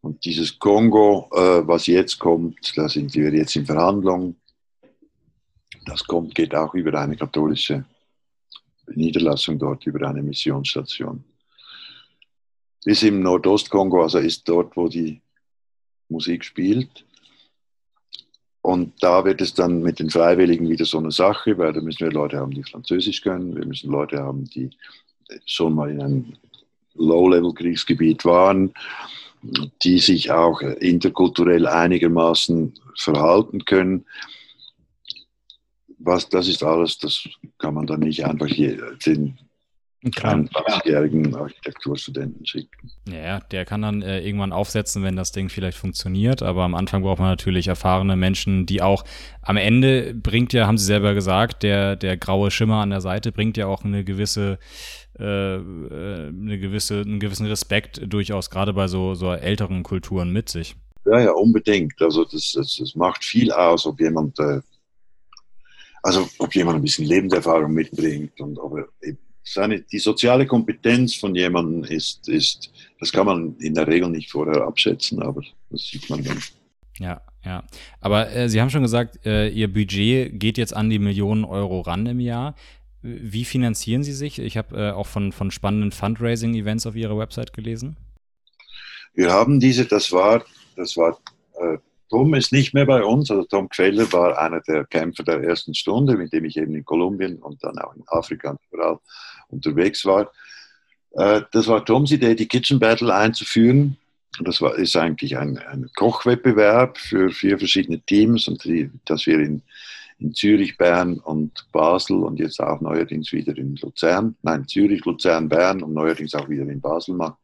Und dieses Kongo, äh, was jetzt kommt, da sind wir jetzt in Verhandlungen. Das kommt, geht auch über eine katholische Niederlassung dort, über eine Missionsstation ist im Nordostkongo, also ist dort, wo die Musik spielt. Und da wird es dann mit den Freiwilligen wieder so eine Sache, weil da müssen wir Leute haben, die Französisch können, wir müssen Leute haben, die schon mal in einem Low-Level-Kriegsgebiet waren, die sich auch interkulturell einigermaßen verhalten können. Was, das ist alles, das kann man dann nicht einfach den einen 20-jährigen Architekturstudenten schicken. Ja, der kann dann äh, irgendwann aufsetzen, wenn das Ding vielleicht funktioniert. Aber am Anfang braucht man natürlich erfahrene Menschen, die auch am Ende bringt ja, haben Sie selber gesagt, der, der graue Schimmer an der Seite bringt ja auch eine gewisse, äh, äh eine gewisse, einen gewissen Respekt durchaus, gerade bei so, so älteren Kulturen mit sich. Ja, ja, unbedingt. Also das, das, das macht viel aus, ob jemand, äh, also ob jemand ein bisschen Lebenserfahrung mitbringt und ob er eben seine, die soziale Kompetenz von jemandem ist, ist, das kann man in der Regel nicht vorher abschätzen, aber das sieht man dann. Ja, ja. Aber äh, Sie haben schon gesagt, äh, Ihr Budget geht jetzt an die Millionen Euro ran im Jahr. Wie finanzieren Sie sich? Ich habe äh, auch von, von spannenden Fundraising-Events auf Ihrer Website gelesen. Wir haben diese, das war, das war äh, Tom ist nicht mehr bei uns, also Tom Queller war einer der Kämpfer der ersten Stunde, mit dem ich eben in Kolumbien und dann auch in Afrika und überall unterwegs war. Äh, das war Toms Idee, die Kitchen Battle einzuführen. Das war, ist eigentlich ein, ein Kochwettbewerb für vier verschiedene Teams und die, das wir in, in Zürich, Bern und Basel und jetzt auch neuerdings wieder in Luzern, nein, Zürich, Luzern, Bern und neuerdings auch wieder in Basel machen.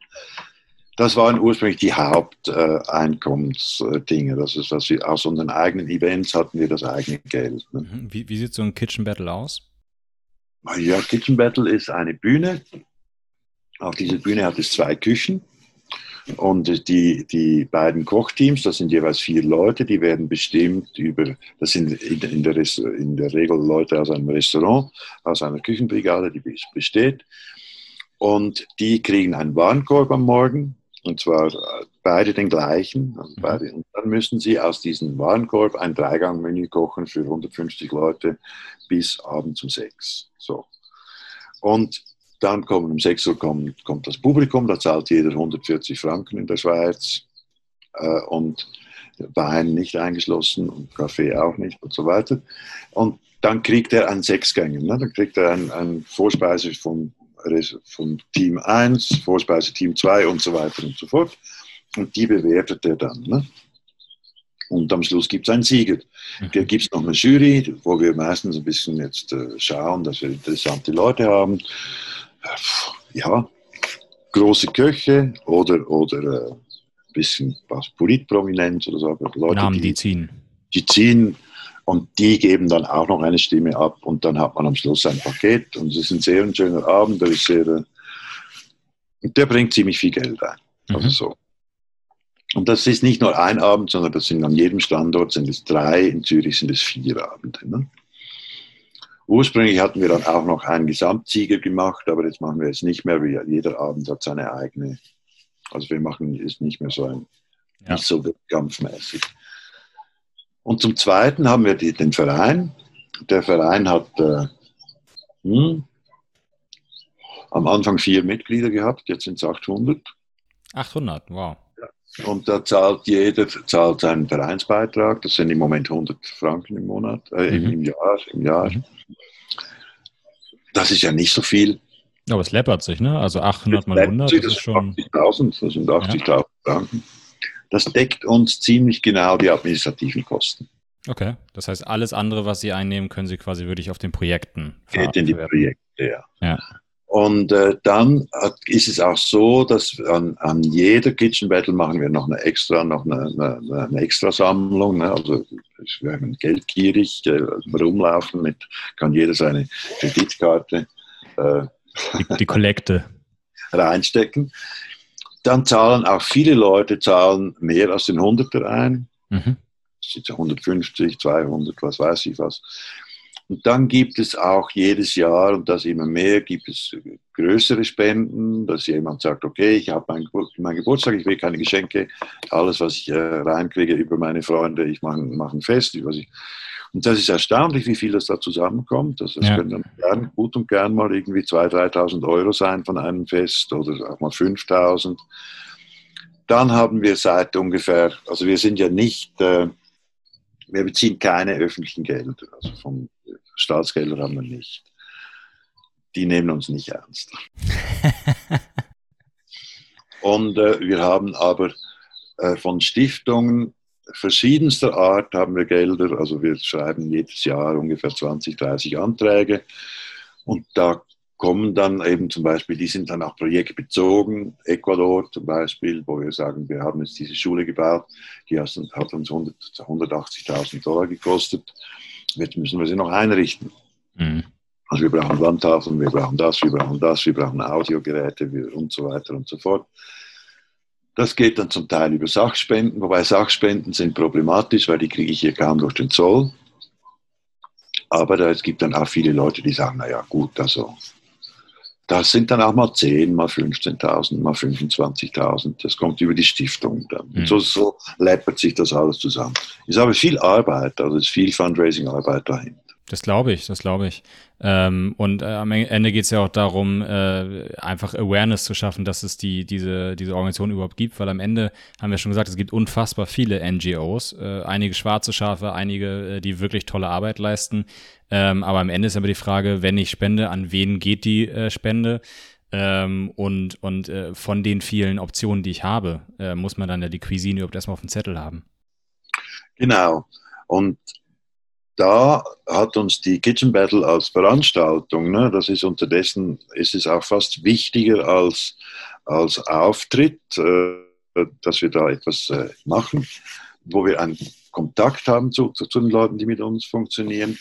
Das waren ursprünglich die Haupteinkommensdinge. das ist, was wir aus unseren eigenen Events hatten wir das eigene Geld. Ne? Mhm. Wie, wie sieht so ein Kitchen Battle aus? Ja, Kitchen Battle ist eine Bühne. Auf dieser Bühne hat es zwei Küchen. Und die, die beiden Kochteams, das sind jeweils vier Leute, die werden bestimmt über, das sind in, der, in der Regel Leute aus einem Restaurant, aus einer Küchenbrigade, die besteht. Und die kriegen einen Warenkorb am Morgen und zwar beide den gleichen. Also beide. Und dann müssen Sie aus diesem Warenkorb ein Dreigang-Menü kochen für 150 Leute bis abends um 6. So. Und dann kommen um 6 Uhr kommt, kommt das Publikum, da zahlt jeder 140 Franken in der Schweiz. Äh, und Wein nicht eingeschlossen und Kaffee auch nicht und so weiter. Und dann kriegt er einen Sechsgänger. Ne? Dann kriegt er eine ein Vorspeise von von Team 1, Vorspeise Team 2 und so weiter und so fort. Und die bewertet er dann. Ne? Und am Schluss gibt es einen Sieger. Mhm. Da gibt es noch eine Jury, wo wir meistens ein bisschen jetzt äh, schauen, dass wir interessante Leute haben. Äh, ja, große Köche oder, oder äh, ein bisschen was Politprominenz oder so. Leute, Namen, die, die ziehen. Die ziehen und die geben dann auch noch eine Stimme ab und dann hat man am Schluss ein Paket und es ist ein sehr schöner Abend, der ist sehr, der bringt ziemlich viel Geld ein. Mhm. Also so. Und das ist nicht nur ein Abend, sondern das sind an jedem Standort sind es drei, in Zürich sind es vier Abende. Ne? Ursprünglich hatten wir dann auch noch einen Gesamtsieger gemacht, aber jetzt machen wir es nicht mehr, jeder Abend hat seine eigene. Also wir machen es nicht mehr so ein, ja. nicht so wettkampfmäßig. Und zum Zweiten haben wir die, den Verein. Der Verein hat äh, hm, am Anfang vier Mitglieder gehabt, jetzt sind es 800. 800, wow. Und da zahlt jeder zahlt seinen Vereinsbeitrag. Das sind im Moment 100 Franken im Monat, äh, mhm. im Jahr. Im Jahr. Mhm. Das ist ja nicht so viel. Aber es läppert sich, ne? Also 800 mal 100, das, das ist schon. 80.000, das sind 80.000 ja. Franken. Das deckt uns ziemlich genau die administrativen Kosten. Okay, das heißt, alles andere, was Sie einnehmen, können Sie quasi wirklich auf den Projekten Geht in die Projekte, ja. ja. Und äh, dann ist es auch so, dass an, an, jeder Kitchen Battle machen wir noch eine extra, noch eine, eine, eine extra Sammlung. Ne? Also wir haben geldgierig äh, rumlaufen mit, kann jeder seine Kreditkarte äh, die, die Kollekte reinstecken dann zahlen auch viele Leute zahlen mehr als den Hunderter ein. Mhm. 150, 200, was weiß ich was. Und dann gibt es auch jedes Jahr, und das immer mehr, gibt es größere Spenden, dass jemand sagt, okay, ich habe meinen mein Geburtstag, ich will keine Geschenke, alles, was ich äh, reinkriege über meine Freunde, ich mache mach ein Fest, ich und das ist erstaunlich, wie viel das da zusammenkommt. Also das ja. können dann gern, gut und gern mal irgendwie 2.000, 3.000 Euro sein von einem Fest oder auch mal 5.000. Dann haben wir seit ungefähr, also wir sind ja nicht, äh, wir beziehen keine öffentlichen Gelder, also von Staatsgeldern haben wir nicht. Die nehmen uns nicht ernst. und äh, wir haben aber äh, von Stiftungen verschiedenster Art haben wir Gelder. Also wir schreiben jedes Jahr ungefähr 20, 30 Anträge. Und da kommen dann eben zum Beispiel, die sind dann auch projektbezogen, Ecuador zum Beispiel, wo wir sagen, wir haben jetzt diese Schule gebaut, die hat uns 180.000 Dollar gekostet, jetzt müssen wir sie noch einrichten. Mhm. Also wir brauchen Wandtafeln, wir brauchen das, wir brauchen das, wir brauchen Audiogeräte und so weiter und so fort. Das geht dann zum Teil über Sachspenden, wobei Sachspenden sind problematisch, weil die kriege ich hier kaum durch den Zoll. Aber es gibt dann auch viele Leute, die sagen, naja gut, also das sind dann auch mal 10, mal 15.000, mal 25.000. Das kommt über die Stiftung. Dann. Mhm. So, so läppert sich das alles zusammen. Ist aber viel Arbeit, also ist viel Fundraising-Arbeit dahin. Das glaube ich, das glaube ich. Ähm, und äh, am Ende geht es ja auch darum, äh, einfach Awareness zu schaffen, dass es die, diese, diese Organisation überhaupt gibt, weil am Ende haben wir schon gesagt, es gibt unfassbar viele NGOs, äh, einige schwarze Schafe, einige, äh, die wirklich tolle Arbeit leisten. Ähm, aber am Ende ist aber die Frage, wenn ich spende, an wen geht die äh, Spende? Ähm, und und äh, von den vielen Optionen, die ich habe, muss man dann ja die Cuisine überhaupt erstmal auf dem Zettel haben. Genau. Und da hat uns die Kitchen Battle als Veranstaltung, ne, das ist unterdessen, ist es auch fast wichtiger als, als Auftritt, äh, dass wir da etwas äh, machen, wo wir einen Kontakt haben zu, zu, den Leuten, die mit uns funktionieren.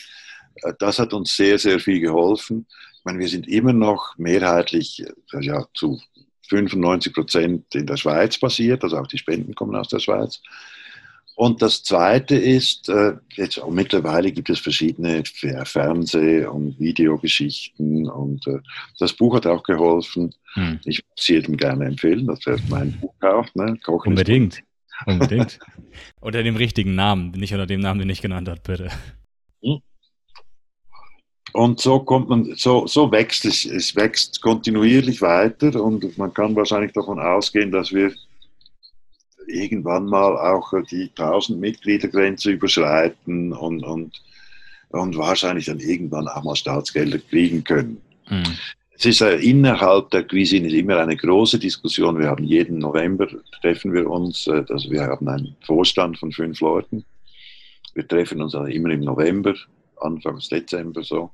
Äh, das hat uns sehr, sehr viel geholfen. Ich meine, wir sind immer noch mehrheitlich äh, ja, zu 95 Prozent in der Schweiz basiert, also auch die Spenden kommen aus der Schweiz. Und das Zweite ist, äh, jetzt mittlerweile gibt es verschiedene Fernseh- und Videogeschichten und äh, das Buch hat auch geholfen. Hm. Ich würde es jedem gerne empfehlen, dass er mein Buch kauft. Ne? Kochen Unbedingt. Unbedingt. unter dem richtigen Namen, nicht unter dem Namen, den ich genannt habe, bitte. Hm. Und so kommt man, so, so wächst es, es wächst kontinuierlich weiter und man kann wahrscheinlich davon ausgehen, dass wir irgendwann mal auch die 1000 Mitgliedergrenze überschreiten und, und, und wahrscheinlich dann irgendwann auch mal Staatsgelder kriegen können. Mhm. Es ist äh, innerhalb der Cuisine immer eine große Diskussion. Wir haben jeden November treffen wir uns, äh, also wir haben einen Vorstand von fünf Leuten. Wir treffen uns also immer im November, Anfang Dezember so,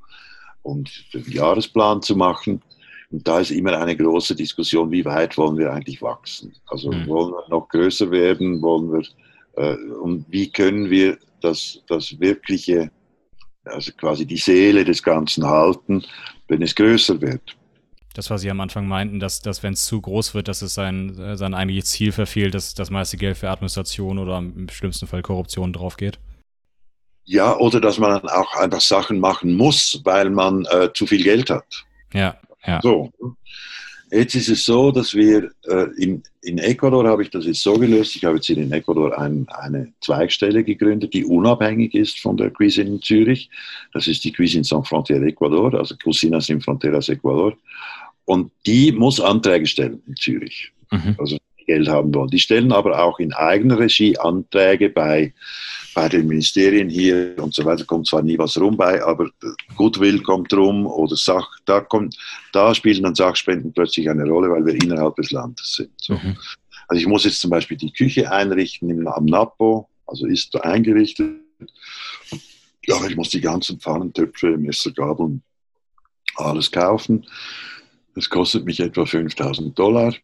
um den Jahresplan zu machen. Und da ist immer eine große Diskussion, wie weit wollen wir eigentlich wachsen? Also mhm. wollen wir noch größer werden? Wollen wir, äh, und wie können wir das, das wirkliche, also quasi die Seele des Ganzen halten, wenn es größer wird? Das, was Sie am Anfang meinten, dass, dass wenn es zu groß wird, dass es sein, sein eigentliches Ziel verfehlt, dass das meiste Geld für Administration oder im schlimmsten Fall Korruption drauf geht? Ja, oder dass man auch einfach Sachen machen muss, weil man äh, zu viel Geld hat. Ja. Ja. So. Jetzt ist es so, dass wir äh, in, in Ecuador habe ich das jetzt so gelöst. Ich habe jetzt hier in Ecuador ein, eine Zweigstelle gegründet, die unabhängig ist von der Cuisine in Zürich. Das ist die Cuisine Sans Frontières Ecuador, also Cuisina Sin Fronteras Ecuador. Und die muss Anträge stellen in Zürich. Mhm. Also Geld haben wollen. Die stellen aber auch in eigener Regie Anträge bei, bei den Ministerien hier und so weiter. Kommt zwar nie was rum bei, aber Goodwill kommt rum oder Sach, da, kommt, da spielen dann Sachspenden plötzlich eine Rolle, weil wir innerhalb des Landes sind. So. Mhm. Also ich muss jetzt zum Beispiel die Küche einrichten im, am Napo, also ist da eingerichtet. Ja, ich muss die ganzen Pfannentöpfe, Messer, Gabeln, alles kaufen. Das kostet mich etwa 5000 Dollar.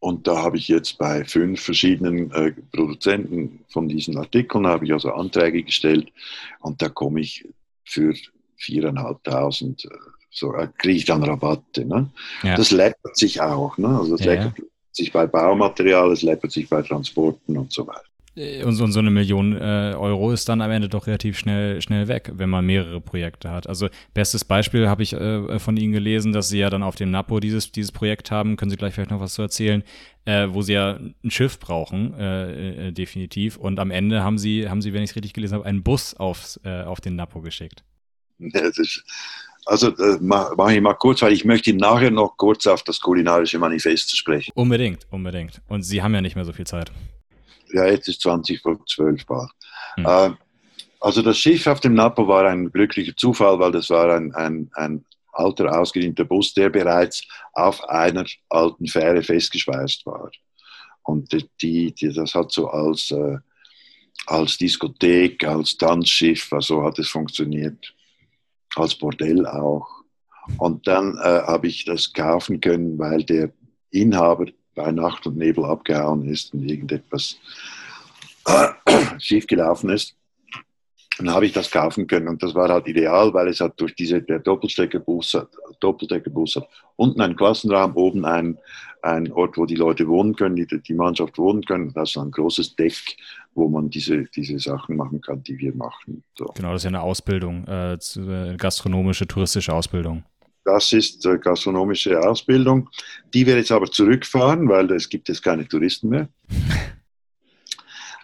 Und da habe ich jetzt bei fünf verschiedenen äh, Produzenten von diesen Artikeln, habe ich also Anträge gestellt und da komme ich für 4.500, äh, so äh, kriege ich dann Rabatte. Ne? Ja. Das läppert sich auch. Ne? Also das ja, läppert sich bei Baumaterial, es läppert sich bei Transporten und so weiter. Äh, und so, und so eine Million äh, Euro ist dann am Ende doch relativ schnell, schnell weg, wenn man mehrere Projekte hat. Also bestes Beispiel habe ich äh, von Ihnen gelesen, dass Sie ja dann auf dem Napo dieses, dieses Projekt haben. Können Sie gleich vielleicht noch was zu erzählen, äh, wo Sie ja ein Schiff brauchen, äh, äh, definitiv. Und am Ende haben Sie, haben Sie, wenn ich es richtig gelesen habe, einen Bus aufs, auf den Napo geschickt. Ja, ist, also äh, mache ich mal kurz, weil ich möchte nachher noch kurz auf das kulinarische Manifest sprechen. Unbedingt, unbedingt. Und Sie haben ja nicht mehr so viel Zeit ja, jetzt ist 20 vor 12 Bar. Mhm. Äh, also das Schiff auf dem Napo war ein glücklicher Zufall, weil das war ein, ein, ein alter, ausgedienter Bus, der bereits auf einer alten Fähre festgeschweißt war. Und die, die, das hat so als, äh, als Diskothek, als Tanzschiff, also hat es funktioniert. Als Bordell auch. Und dann äh, habe ich das kaufen können, weil der Inhaber bei Nacht und Nebel abgehauen ist und irgendetwas schiefgelaufen ist. Dann habe ich das kaufen können und das war halt ideal, weil es hat durch diese, der Doppelsteckerbus, Doppelsteckerbus hat unten einen Klassenraum, oben ein, ein Ort, wo die Leute wohnen können, die, die Mannschaft wohnen können. Das ist ein großes Deck, wo man diese, diese Sachen machen kann, die wir machen. So. Genau, das ist ja eine Ausbildung, äh, äh gastronomische, touristische Ausbildung. Das ist äh, gastronomische Ausbildung. Die wir jetzt aber zurückfahren, weil es gibt jetzt keine Touristen mehr.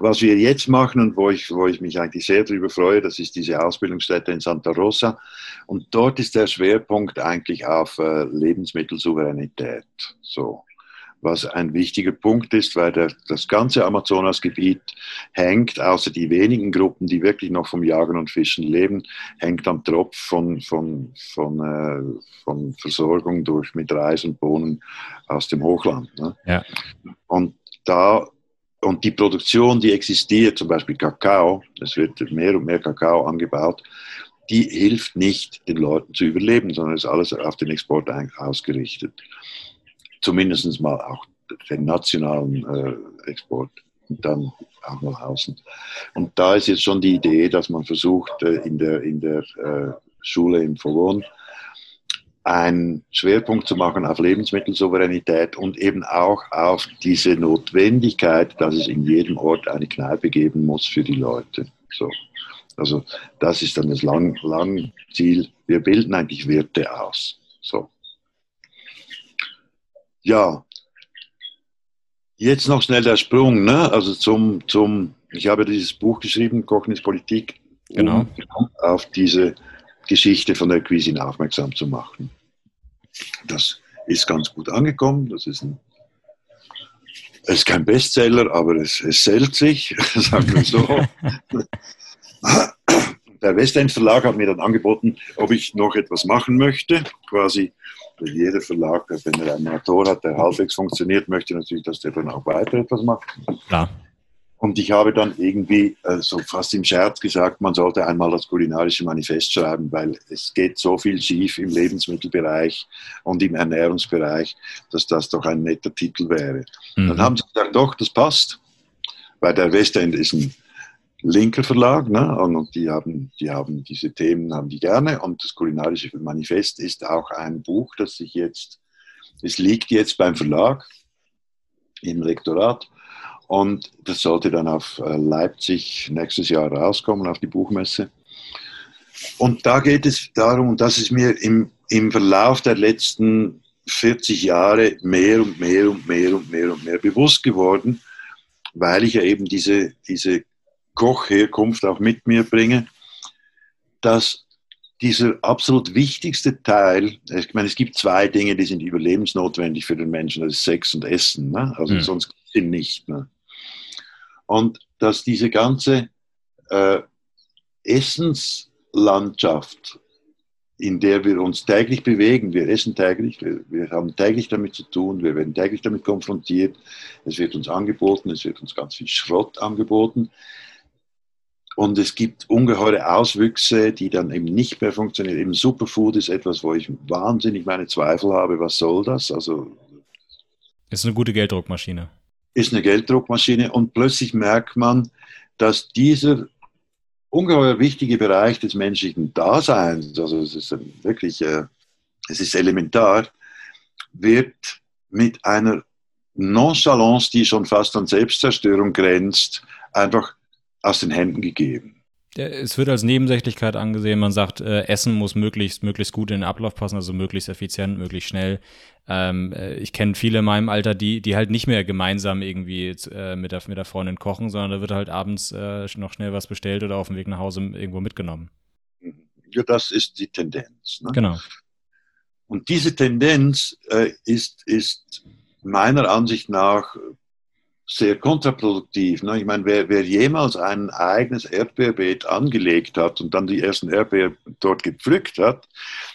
Was wir jetzt machen und wo ich, wo ich mich eigentlich sehr darüber freue, das ist diese Ausbildungsstätte in Santa Rosa. Und dort ist der Schwerpunkt eigentlich auf äh, Lebensmittelsouveränität. So was ein wichtiger Punkt ist, weil der, das ganze Amazonasgebiet hängt, außer die wenigen Gruppen, die wirklich noch vom Jagen und Fischen leben, hängt am Tropf von, von, von, äh, von Versorgung durch, mit Reis und Bohnen aus dem Hochland. Ne? Ja. Und da und die Produktion, die existiert, zum Beispiel Kakao, es wird mehr und mehr Kakao angebaut, die hilft nicht, den Leuten zu überleben, sondern ist alles auf den Export ausgerichtet zumindest mal auch den nationalen äh, Export und dann auch nach außen. Und da ist jetzt schon die Idee, dass man versucht, äh, in der, in der äh, Schule in Fogon einen Schwerpunkt zu machen auf Lebensmittelsouveränität und eben auch auf diese Notwendigkeit, dass es in jedem Ort eine Kneipe geben muss für die Leute. So. Also das ist dann das lang, lang. Wir bilden eigentlich Wirte aus. So. Ja, jetzt noch schnell der Sprung, ne? Also zum, zum, ich habe dieses Buch geschrieben, Kochen ist Politik, genau. um auf diese Geschichte von der Cuisine aufmerksam zu machen. Das ist ganz gut angekommen. Das ist ein es ist kein Bestseller, aber es, es zählt sich, sagen wir so. der Westend Verlag hat mir dann angeboten, ob ich noch etwas machen möchte, quasi jeder Verlag, wenn er einen Autor hat, der halbwegs funktioniert, möchte natürlich, dass der dann auch weiter etwas macht. Klar. Und ich habe dann irgendwie so fast im Scherz gesagt, man sollte einmal das kulinarische Manifest schreiben, weil es geht so viel schief im Lebensmittelbereich und im Ernährungsbereich, dass das doch ein netter Titel wäre. Mhm. Dann haben sie gesagt, doch, das passt, weil der Westend ist ein linker Verlag, ne? und die haben, die haben diese Themen, haben die gerne. Und das kulinarische Manifest ist auch ein Buch, das sich jetzt, es liegt jetzt beim Verlag im Lektorat. Und das sollte dann auf äh, Leipzig nächstes Jahr rauskommen, auf die Buchmesse. Und da geht es darum, und das ist mir im, im Verlauf der letzten 40 Jahre mehr und mehr und mehr und mehr und mehr bewusst geworden, weil ich ja eben diese, diese Kochherkunft auch mit mir bringe, dass dieser absolut wichtigste Teil, ich meine, es gibt zwei Dinge, die sind überlebensnotwendig für den Menschen, das ist Sex und Essen, ne? also mhm. sonst sind nicht. Ne? Und dass diese ganze äh, Essenslandschaft, in der wir uns täglich bewegen, wir essen täglich, wir, wir haben täglich damit zu tun, wir werden täglich damit konfrontiert, es wird uns angeboten, es wird uns ganz viel Schrott angeboten, und es gibt ungeheure Auswüchse, die dann eben nicht mehr funktionieren. Eben Superfood ist etwas, wo ich wahnsinnig meine Zweifel habe, was soll das? Also ist eine gute Gelddruckmaschine. Ist eine Gelddruckmaschine und plötzlich merkt man, dass dieser ungeheuer wichtige Bereich des menschlichen Daseins, also es ist wirklich, äh, es ist elementar, wird mit einer Nonchalance, die schon fast an Selbstzerstörung grenzt, einfach aus den Händen gegeben. Es wird als Nebensächlichkeit angesehen. Man sagt, äh, Essen muss möglichst, möglichst gut in den Ablauf passen, also möglichst effizient, möglichst schnell. Ähm, äh, ich kenne viele in meinem Alter, die, die halt nicht mehr gemeinsam irgendwie äh, mit, der, mit der Freundin kochen, sondern da wird halt abends äh, noch schnell was bestellt oder auf dem Weg nach Hause irgendwo mitgenommen. Ja, das ist die Tendenz. Ne? Genau. Und diese Tendenz äh, ist, ist meiner Ansicht nach sehr kontraproduktiv. Ne? Ich meine, wer, wer, jemals ein eigenes Erdbeerbeet angelegt hat und dann die ersten Erdbeeren dort gepflückt hat,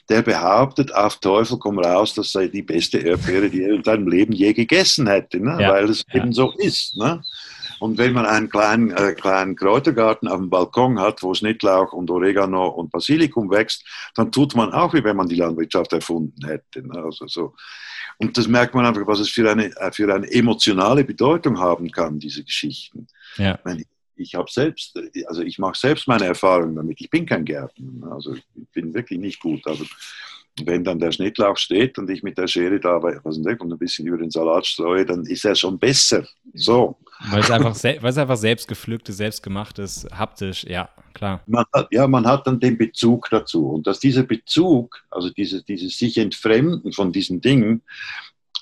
der behauptet auf Teufel komm raus, das sei die beste Erdbeere, die er in seinem Leben je gegessen hätte, ne? Ja, weil es ja. eben so ist. Ne? Und wenn man einen kleinen, äh, kleinen Kräutergarten auf dem Balkon hat, wo Schnittlauch und Oregano und Basilikum wächst, dann tut man auch, wie wenn man die Landwirtschaft erfunden hätte. Ne? Also so. Und das merkt man einfach, was es für eine, äh, für eine emotionale Bedeutung haben kann, diese Geschichten. Ja. Ich, ich habe selbst, also ich mache selbst meine Erfahrungen damit. Ich bin kein Gärtner, also ich bin wirklich nicht gut, aber wenn dann der Schnittlauch steht und ich mit der Schere da was und ein bisschen über den Salat streue, dann ist er schon besser. So. Weil es einfach, weil es einfach selbst gepflückt ist, haptisch, ja, klar. Man hat, ja, man hat dann den Bezug dazu. Und dass dieser Bezug, also dieses, dieses sich entfremden von diesen Dingen,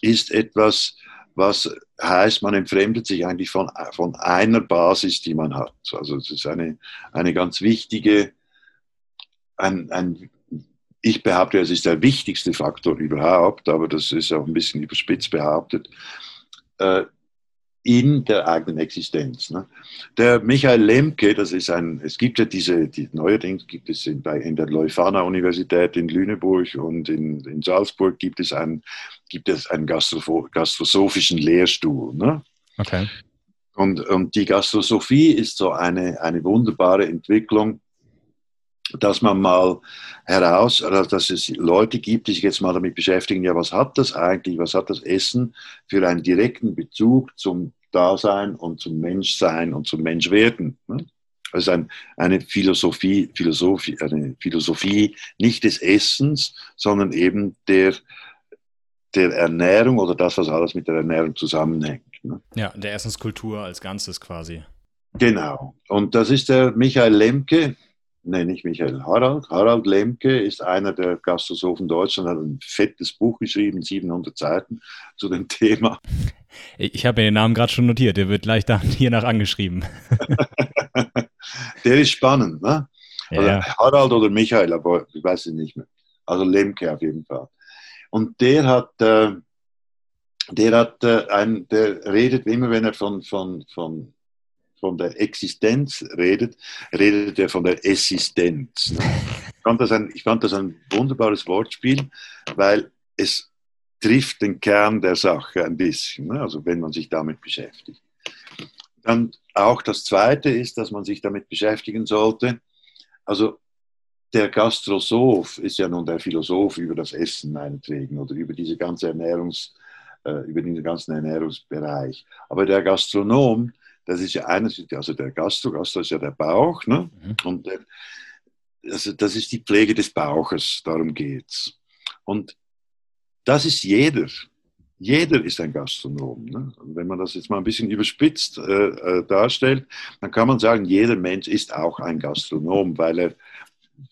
ist etwas, was heißt, man entfremdet sich eigentlich von, von einer Basis, die man hat. Also es ist eine, eine ganz wichtige, ein, ein ich behaupte, es ist der wichtigste Faktor überhaupt, aber das ist auch ein bisschen überspitzt behauptet, äh, in der eigenen Existenz. Ne? Der Michael Lemke, das ist ein, es gibt ja diese, die, neuerdings gibt es in, bei, in der Leuphana-Universität in Lüneburg und in, in Salzburg gibt es, ein, gibt es einen Gastro gastrosophischen Lehrstuhl. Ne? Okay. Und, und die Gastrosophie ist so eine, eine wunderbare Entwicklung dass man mal heraus, dass es Leute gibt, die sich jetzt mal damit beschäftigen, ja, was hat das eigentlich, was hat das Essen für einen direkten Bezug zum Dasein und zum Menschsein und zum Menschwerden. Also ein, eine Philosophie, Philosophie, eine Philosophie nicht des Essens, sondern eben der, der Ernährung oder das, was alles mit der Ernährung zusammenhängt. Ne? Ja, der Essenskultur als Ganzes quasi. Genau. Und das ist der Michael Lemke, nee, nicht Michael, Harald. Harald Lemke ist einer der Gastrosophen Deutschlands, hat ein fettes Buch geschrieben, 700 Seiten zu dem Thema. Ich habe mir den Namen gerade schon notiert, der wird gleich da hiernach angeschrieben. der ist spannend, ne? Ja. Also Harald oder Michael, aber ich weiß es nicht mehr. Also Lemke auf jeden Fall. Und der hat, äh, der hat äh, ein, der redet immer, wenn er von, von, von von der Existenz redet, redet er von der Existenz. Ich fand, das ein, ich fand das ein wunderbares Wortspiel, weil es trifft den Kern der Sache ein bisschen, ne? also wenn man sich damit beschäftigt. Dann auch das Zweite ist, dass man sich damit beschäftigen sollte. Also der Gastrosoph ist ja nun der Philosoph über das Essen meinetwegen oder über diese ganze Ernährungs, äh, über diesen ganzen Ernährungsbereich. Aber der Gastronom das ist ja einerseits, also der Gastro, Gastro ist ja der Bauch, ne? Mhm. und also das ist die Pflege des Bauches, darum geht es. Und das ist jeder. Jeder ist ein Gastronom. Ne? Wenn man das jetzt mal ein bisschen überspitzt äh, äh, darstellt, dann kann man sagen, jeder Mensch ist auch ein Gastronom, weil er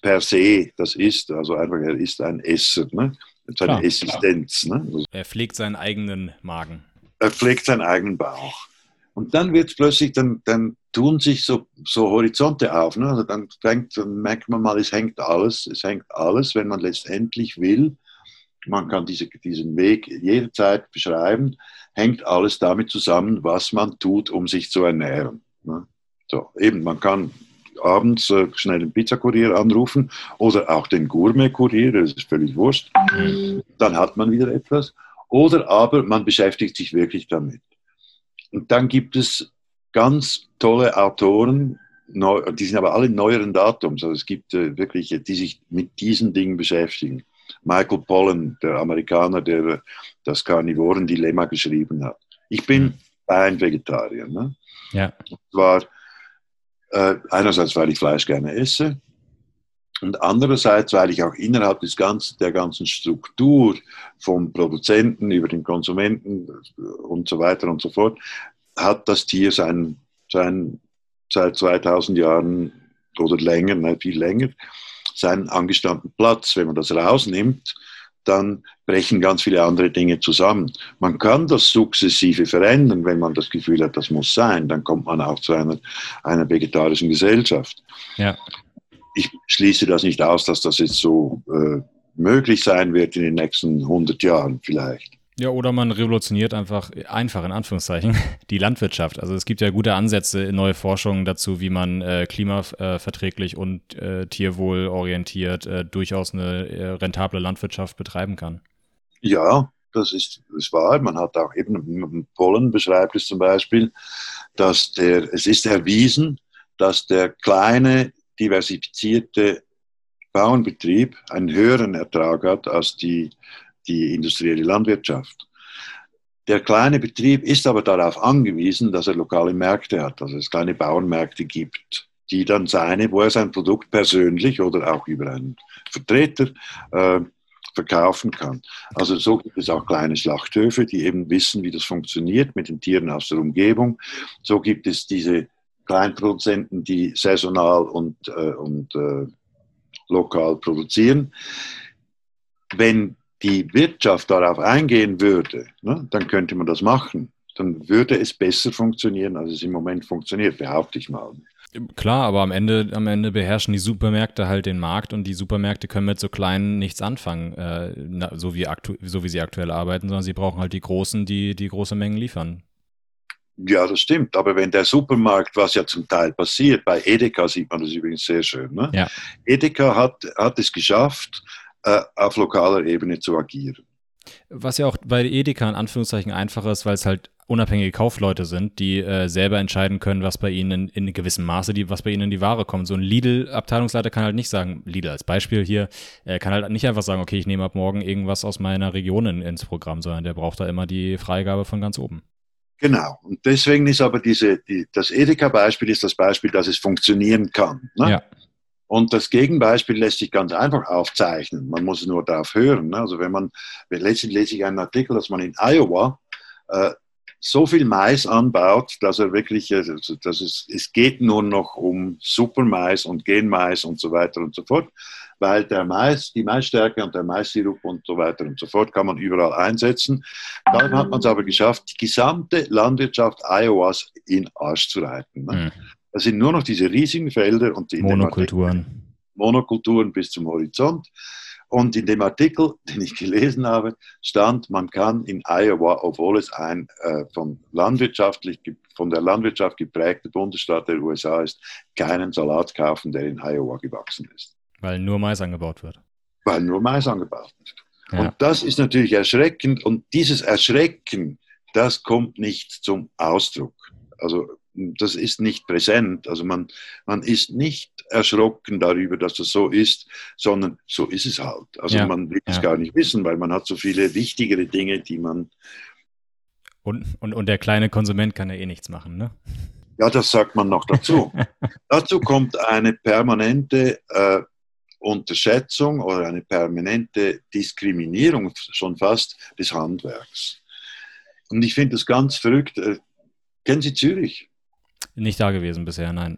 per se das ist, also einfach er ist ein Esser, ne? seine klar, Existenz. Klar. Ne? Er pflegt seinen eigenen Magen. Er pflegt seinen eigenen Bauch. Und dann wird es plötzlich, dann, dann tun sich so, so Horizonte auf. Ne? Also dann, fängt, dann merkt man mal, es hängt alles, es hängt alles, wenn man letztendlich will. Man kann diese, diesen Weg jederzeit beschreiben, hängt alles damit zusammen, was man tut, um sich zu ernähren. Ne? So, eben, man kann abends äh, schnell den Pizzakurier anrufen oder auch den Gourmet-Kurier, das ist völlig wurscht. Mhm. Dann hat man wieder etwas. Oder aber man beschäftigt sich wirklich damit. Und dann gibt es ganz tolle Autoren, die sind aber alle neueren Datums. Also es gibt äh, wirklich, die sich mit diesen Dingen beschäftigen. Michael Pollan, der Amerikaner, der das Karnivoren-Dilemma geschrieben hat. Ich bin ein Vegetarier. Ne? Ja. Und zwar äh, einerseits, weil ich Fleisch gerne esse und andererseits, weil ich auch innerhalb des ganzen, der ganzen Struktur vom Produzenten über den Konsumenten und so weiter und so fort, hat das Tier sein, sein, seit 2000 Jahren oder länger, nein, viel länger, seinen angestammten Platz. Wenn man das rausnimmt, dann brechen ganz viele andere Dinge zusammen. Man kann das sukzessive verändern, wenn man das Gefühl hat, das muss sein. Dann kommt man auch zu einer, einer vegetarischen Gesellschaft. Ja. Ich schließe das nicht aus, dass das jetzt so äh, möglich sein wird in den nächsten 100 Jahren vielleicht. Ja, oder man revolutioniert einfach, einfach in Anführungszeichen, die Landwirtschaft. Also es gibt ja gute Ansätze in neue Forschungen dazu, wie man äh, klimaverträglich und äh, tierwohlorientiert äh, durchaus eine äh, rentable Landwirtschaft betreiben kann. Ja, das ist, ist wahr. Man hat auch eben, Pollen beschreibt es zum Beispiel, dass der, es ist erwiesen, dass der kleine, diversifizierte Bauernbetrieb einen höheren Ertrag hat als die, die industrielle Landwirtschaft. Der kleine Betrieb ist aber darauf angewiesen, dass er lokale Märkte hat, dass es kleine Bauernmärkte gibt, die dann seine, wo er sein Produkt persönlich oder auch über einen Vertreter äh, verkaufen kann. Also so gibt es auch kleine Schlachthöfe, die eben wissen, wie das funktioniert mit den Tieren aus der Umgebung. So gibt es diese Kleinproduzenten, die saisonal und, äh, und äh, lokal produzieren. Wenn die Wirtschaft darauf eingehen würde, ne, dann könnte man das machen. Dann würde es besser funktionieren, als es im Moment funktioniert, behaupte ich mal. Klar, aber am Ende, am Ende beherrschen die Supermärkte halt den Markt und die Supermärkte können mit so kleinen nichts anfangen, äh, so, wie so wie sie aktuell arbeiten, sondern sie brauchen halt die Großen, die die große Mengen liefern. Ja, das stimmt. Aber wenn der Supermarkt, was ja zum Teil passiert, bei Edeka sieht man das übrigens sehr schön. Ne? Ja. Edeka hat, hat es geschafft, äh, auf lokaler Ebene zu agieren. Was ja auch bei Edeka in Anführungszeichen einfach ist, weil es halt unabhängige Kaufleute sind, die äh, selber entscheiden können, was bei ihnen in, in gewissem Maße, die, was bei ihnen in die Ware kommt. So ein Lidl-Abteilungsleiter kann halt nicht sagen, Lidl als Beispiel hier, äh, kann halt nicht einfach sagen, okay, ich nehme ab morgen irgendwas aus meiner Region in, ins Programm, sondern der braucht da immer die Freigabe von ganz oben. Genau. Und deswegen ist aber diese, die, das Edeka-Beispiel ist das Beispiel, dass es funktionieren kann. Ne? Ja. Und das Gegenbeispiel lässt sich ganz einfach aufzeichnen. Man muss nur darauf hören. Ne? Also wenn man, letztens lese ich einen Artikel, dass man in Iowa äh, so viel Mais anbaut, dass er wirklich, äh, dass es, es geht nur noch um Supermais und Genmais und so weiter und so fort, weil der Mais, die Maisstärke und der Maissirup und so weiter und so fort kann man überall einsetzen. Dann hat man es aber geschafft, die gesamte Landwirtschaft Iowas in Arsch zu reiten. Ne? Mhm. Das sind nur noch diese riesigen Felder und die Monokulturen. Monokulturen bis zum Horizont. Und in dem Artikel, den ich gelesen habe, stand, man kann in Iowa, obwohl es ein äh, von, landwirtschaftlich, von der Landwirtschaft geprägter Bundesstaat der USA ist, keinen Salat kaufen, der in Iowa gewachsen ist. Weil nur Mais angebaut wird. Weil nur Mais angebaut wird. Ja. Und das ist natürlich erschreckend. Und dieses Erschrecken, das kommt nicht zum Ausdruck. Also das ist nicht präsent. Also man, man ist nicht erschrocken darüber, dass das so ist, sondern so ist es halt. Also ja, man will ja. es gar nicht wissen, weil man hat so viele wichtigere Dinge, die man. Und, und, und der kleine Konsument kann ja eh nichts machen, ne? Ja, das sagt man noch dazu. dazu kommt eine permanente äh, Unterschätzung oder eine permanente Diskriminierung schon fast des Handwerks. Und ich finde das ganz verrückt. Äh, kennen Sie Zürich? Nicht da gewesen bisher, nein.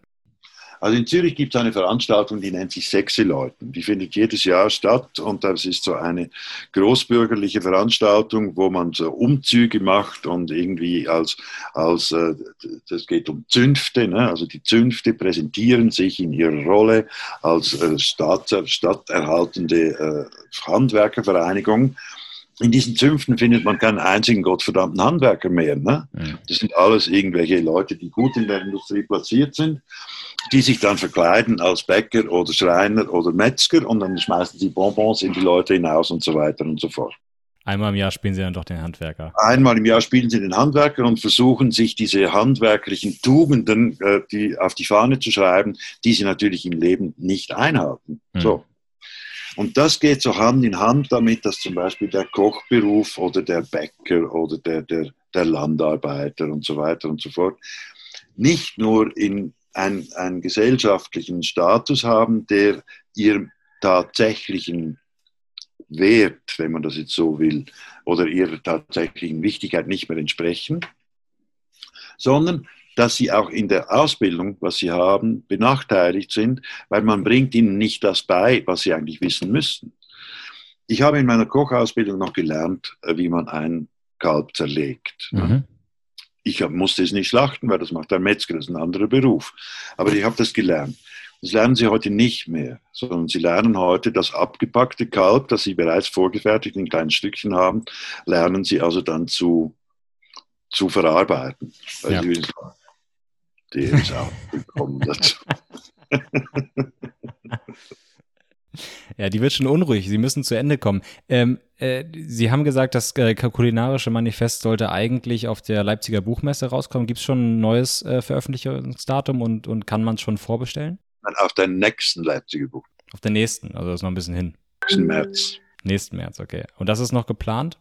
Also in Zürich gibt es eine Veranstaltung, die nennt sich Sexy Leuten. Die findet jedes Jahr statt und das ist so eine großbürgerliche Veranstaltung, wo man so Umzüge macht und irgendwie als, als äh, das geht um Zünfte, ne? also die Zünfte präsentieren sich in ihrer Rolle als äh, Stadt, stadterhaltende äh, Handwerkervereinigung in diesen Zünften findet man keinen einzigen gottverdammten Handwerker mehr. Ne? Das sind alles irgendwelche Leute, die gut in der Industrie platziert sind, die sich dann verkleiden als Bäcker oder Schreiner oder Metzger und dann schmeißen sie Bonbons in die Leute hinaus und so weiter und so fort. Einmal im Jahr spielen sie dann doch den Handwerker. Einmal im Jahr spielen sie den Handwerker und versuchen sich diese handwerklichen Tugenden äh, die auf die Fahne zu schreiben, die sie natürlich im Leben nicht einhalten. Mhm. So. Und das geht so Hand in Hand damit, dass zum Beispiel der Kochberuf oder der Bäcker oder der, der, der Landarbeiter und so weiter und so fort nicht nur in ein, einen gesellschaftlichen Status haben, der ihrem tatsächlichen Wert, wenn man das jetzt so will, oder ihrer tatsächlichen Wichtigkeit nicht mehr entsprechen, sondern dass sie auch in der Ausbildung, was sie haben, benachteiligt sind, weil man bringt ihnen nicht das bei, was sie eigentlich wissen müssten. Ich habe in meiner Kochausbildung noch gelernt, äh, wie man ein Kalb zerlegt. Mhm. Ich musste es nicht schlachten, weil das macht ein Metzger, das ist ein anderer Beruf. Aber ich habe das gelernt. Das lernen sie heute nicht mehr, sondern sie lernen heute das abgepackte Kalb, das sie bereits vorgefertigt in kleinen Stückchen haben, lernen sie also dann zu, zu verarbeiten. Ja der ist auch gekommen dazu. Ja, die wird schon unruhig. Sie müssen zu Ende kommen. Ähm, äh, Sie haben gesagt, das äh, kulinarische Manifest sollte eigentlich auf der Leipziger Buchmesse rauskommen. Gibt es schon ein neues äh, Veröffentlichungsdatum und, und kann man es schon vorbestellen? Auf der nächsten Leipziger Buch. Auf der nächsten, also das ist noch ein bisschen hin. Nächsten März. Nächsten März, okay. Und das ist noch geplant?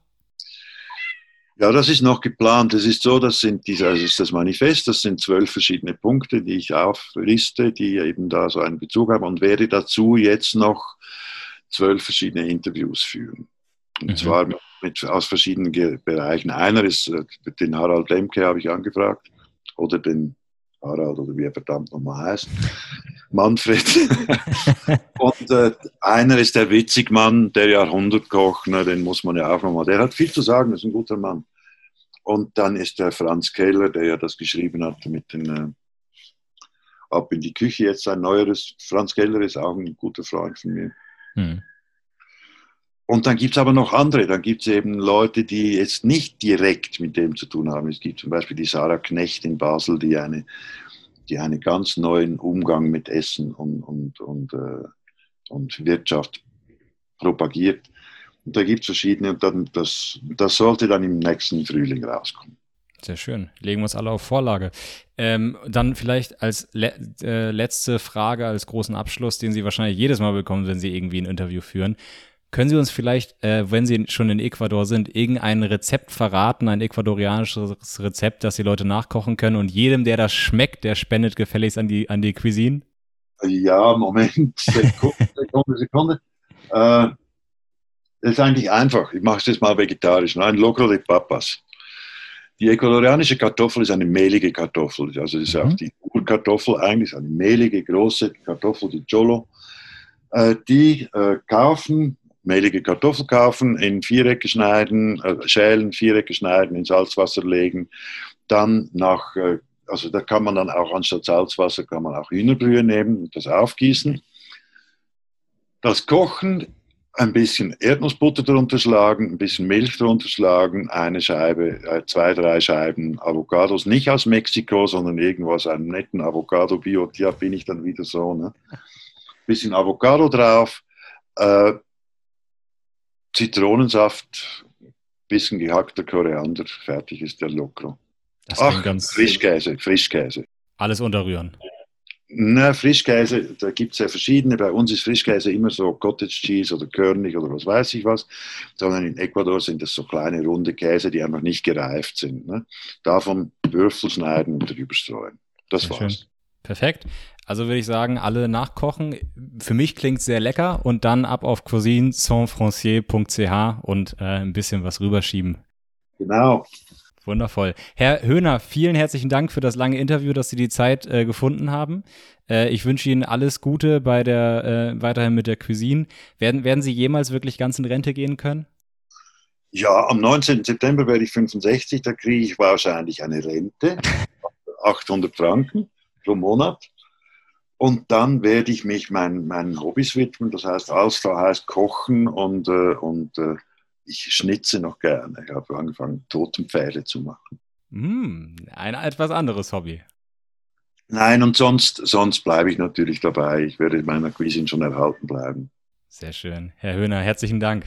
Ja, das ist noch geplant. Es ist so, das sind diese, also ist das Manifest, das sind zwölf verschiedene Punkte, die ich aufliste, die eben da so einen Bezug haben und werde dazu jetzt noch zwölf verschiedene Interviews führen. Und mhm. zwar mit, aus verschiedenen Bereichen. Einer ist, äh, den Harald Lemke habe ich angefragt oder den Harald oder wie er verdammt nochmal heißt. Manfred. und äh, einer ist der Witzigmann, der Jahrhundertkoch, ne, den muss man ja auch nochmal. Der hat viel zu sagen, ist ein guter Mann. Und dann ist der Franz Keller, der ja das geschrieben hat mit den äh, Ab in die Küche, jetzt ein neueres. Franz Keller ist auch ein guter Freund von mir. Hm. Und dann gibt es aber noch andere. Dann gibt es eben Leute, die jetzt nicht direkt mit dem zu tun haben. Es gibt zum Beispiel die Sarah Knecht in Basel, die eine die einen ganz neuen Umgang mit Essen und, und, und, äh, und Wirtschaft propagiert. Und da gibt es verschiedene und dann, das, das sollte dann im nächsten Frühling rauskommen. Sehr schön. Legen wir uns alle auf Vorlage. Ähm, dann vielleicht als le äh, letzte Frage, als großen Abschluss, den Sie wahrscheinlich jedes Mal bekommen, wenn Sie irgendwie ein Interview führen. Können Sie uns vielleicht, äh, wenn Sie schon in Ecuador sind, irgendein Rezept verraten, ein ecuadorianisches Rezept, das die Leute nachkochen können und jedem, der das schmeckt, der spendet gefälligst an die, an die Cuisine? Ja, Moment, Sekunde, Sekunde. Äh, das ist eigentlich einfach. Ich mache es jetzt mal vegetarisch. Ein Loco de Papas. Die ecuadorianische Kartoffel ist eine mehlige Kartoffel. Also das ist mhm. auch die Urkartoffel eigentlich, eine mehlige, große Kartoffel, die Cholo. Äh, die äh, kaufen mehlige Kartoffel kaufen, in Vierecke schneiden, äh, schälen, Vierecke schneiden, in Salzwasser legen, dann nach, äh, also da kann man dann auch anstatt Salzwasser, kann man auch Hühnerbrühe nehmen und das aufgießen. Das Kochen, ein bisschen Erdnussbutter drunter schlagen, ein bisschen Milch drunter schlagen, eine Scheibe, äh, zwei, drei Scheiben Avocados, nicht aus Mexiko, sondern irgendwo aus einem netten Avocado-Bio, ja, bin ich dann wieder so, ne? Bisschen Avocado drauf, äh, Zitronensaft, bisschen gehackter Koriander, fertig ist der Locro. Das Ach, ganz Frischkäse, Frischkäse. Alles unterrühren. Na, Frischkäse, da gibt es ja verschiedene. Bei uns ist Frischkäse immer so Cottage Cheese oder Körnig oder was weiß ich was, sondern in Ecuador sind das so kleine runde Käse, die einfach nicht gereift sind. Ne? Davon Würfel schneiden und drüber streuen. Das Sehr war's. Schön. Perfekt. Also würde ich sagen, alle nachkochen. Für mich klingt sehr lecker und dann ab auf cuisine-sansfrancier.ch und äh, ein bisschen was rüberschieben. Genau. Wundervoll. Herr Höhner, vielen herzlichen Dank für das lange Interview, dass Sie die Zeit äh, gefunden haben. Äh, ich wünsche Ihnen alles Gute bei der, äh, weiterhin mit der Cuisine. Werden, werden Sie jemals wirklich ganz in Rente gehen können? Ja, am 19. September werde ich 65, da kriege ich wahrscheinlich eine Rente, 800 Franken pro Monat. Und dann werde ich mich meinen, meinen Hobbys widmen. Das heißt, Alster heißt Kochen und, äh, und äh, ich schnitze noch gerne. Ich habe angefangen, Totenpfähle zu machen. Mm, ein etwas anderes Hobby. Nein, und sonst, sonst bleibe ich natürlich dabei. Ich werde meiner Cuisine schon erhalten bleiben. Sehr schön. Herr Höhner, herzlichen Dank.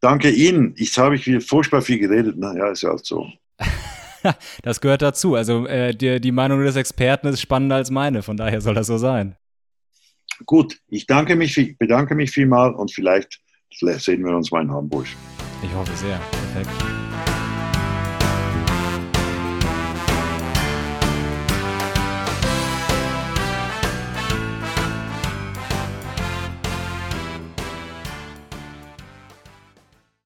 Danke Ihnen. Ich habe ich furchtbar viel geredet. Na ja, ist ja halt so. das gehört dazu. Also äh, die, die Meinung des Experten ist spannender als meine, von daher soll das so sein. Gut, ich danke mich, bedanke mich vielmal und vielleicht sehen wir uns mal in Hamburg. Ich hoffe sehr. Perfekt.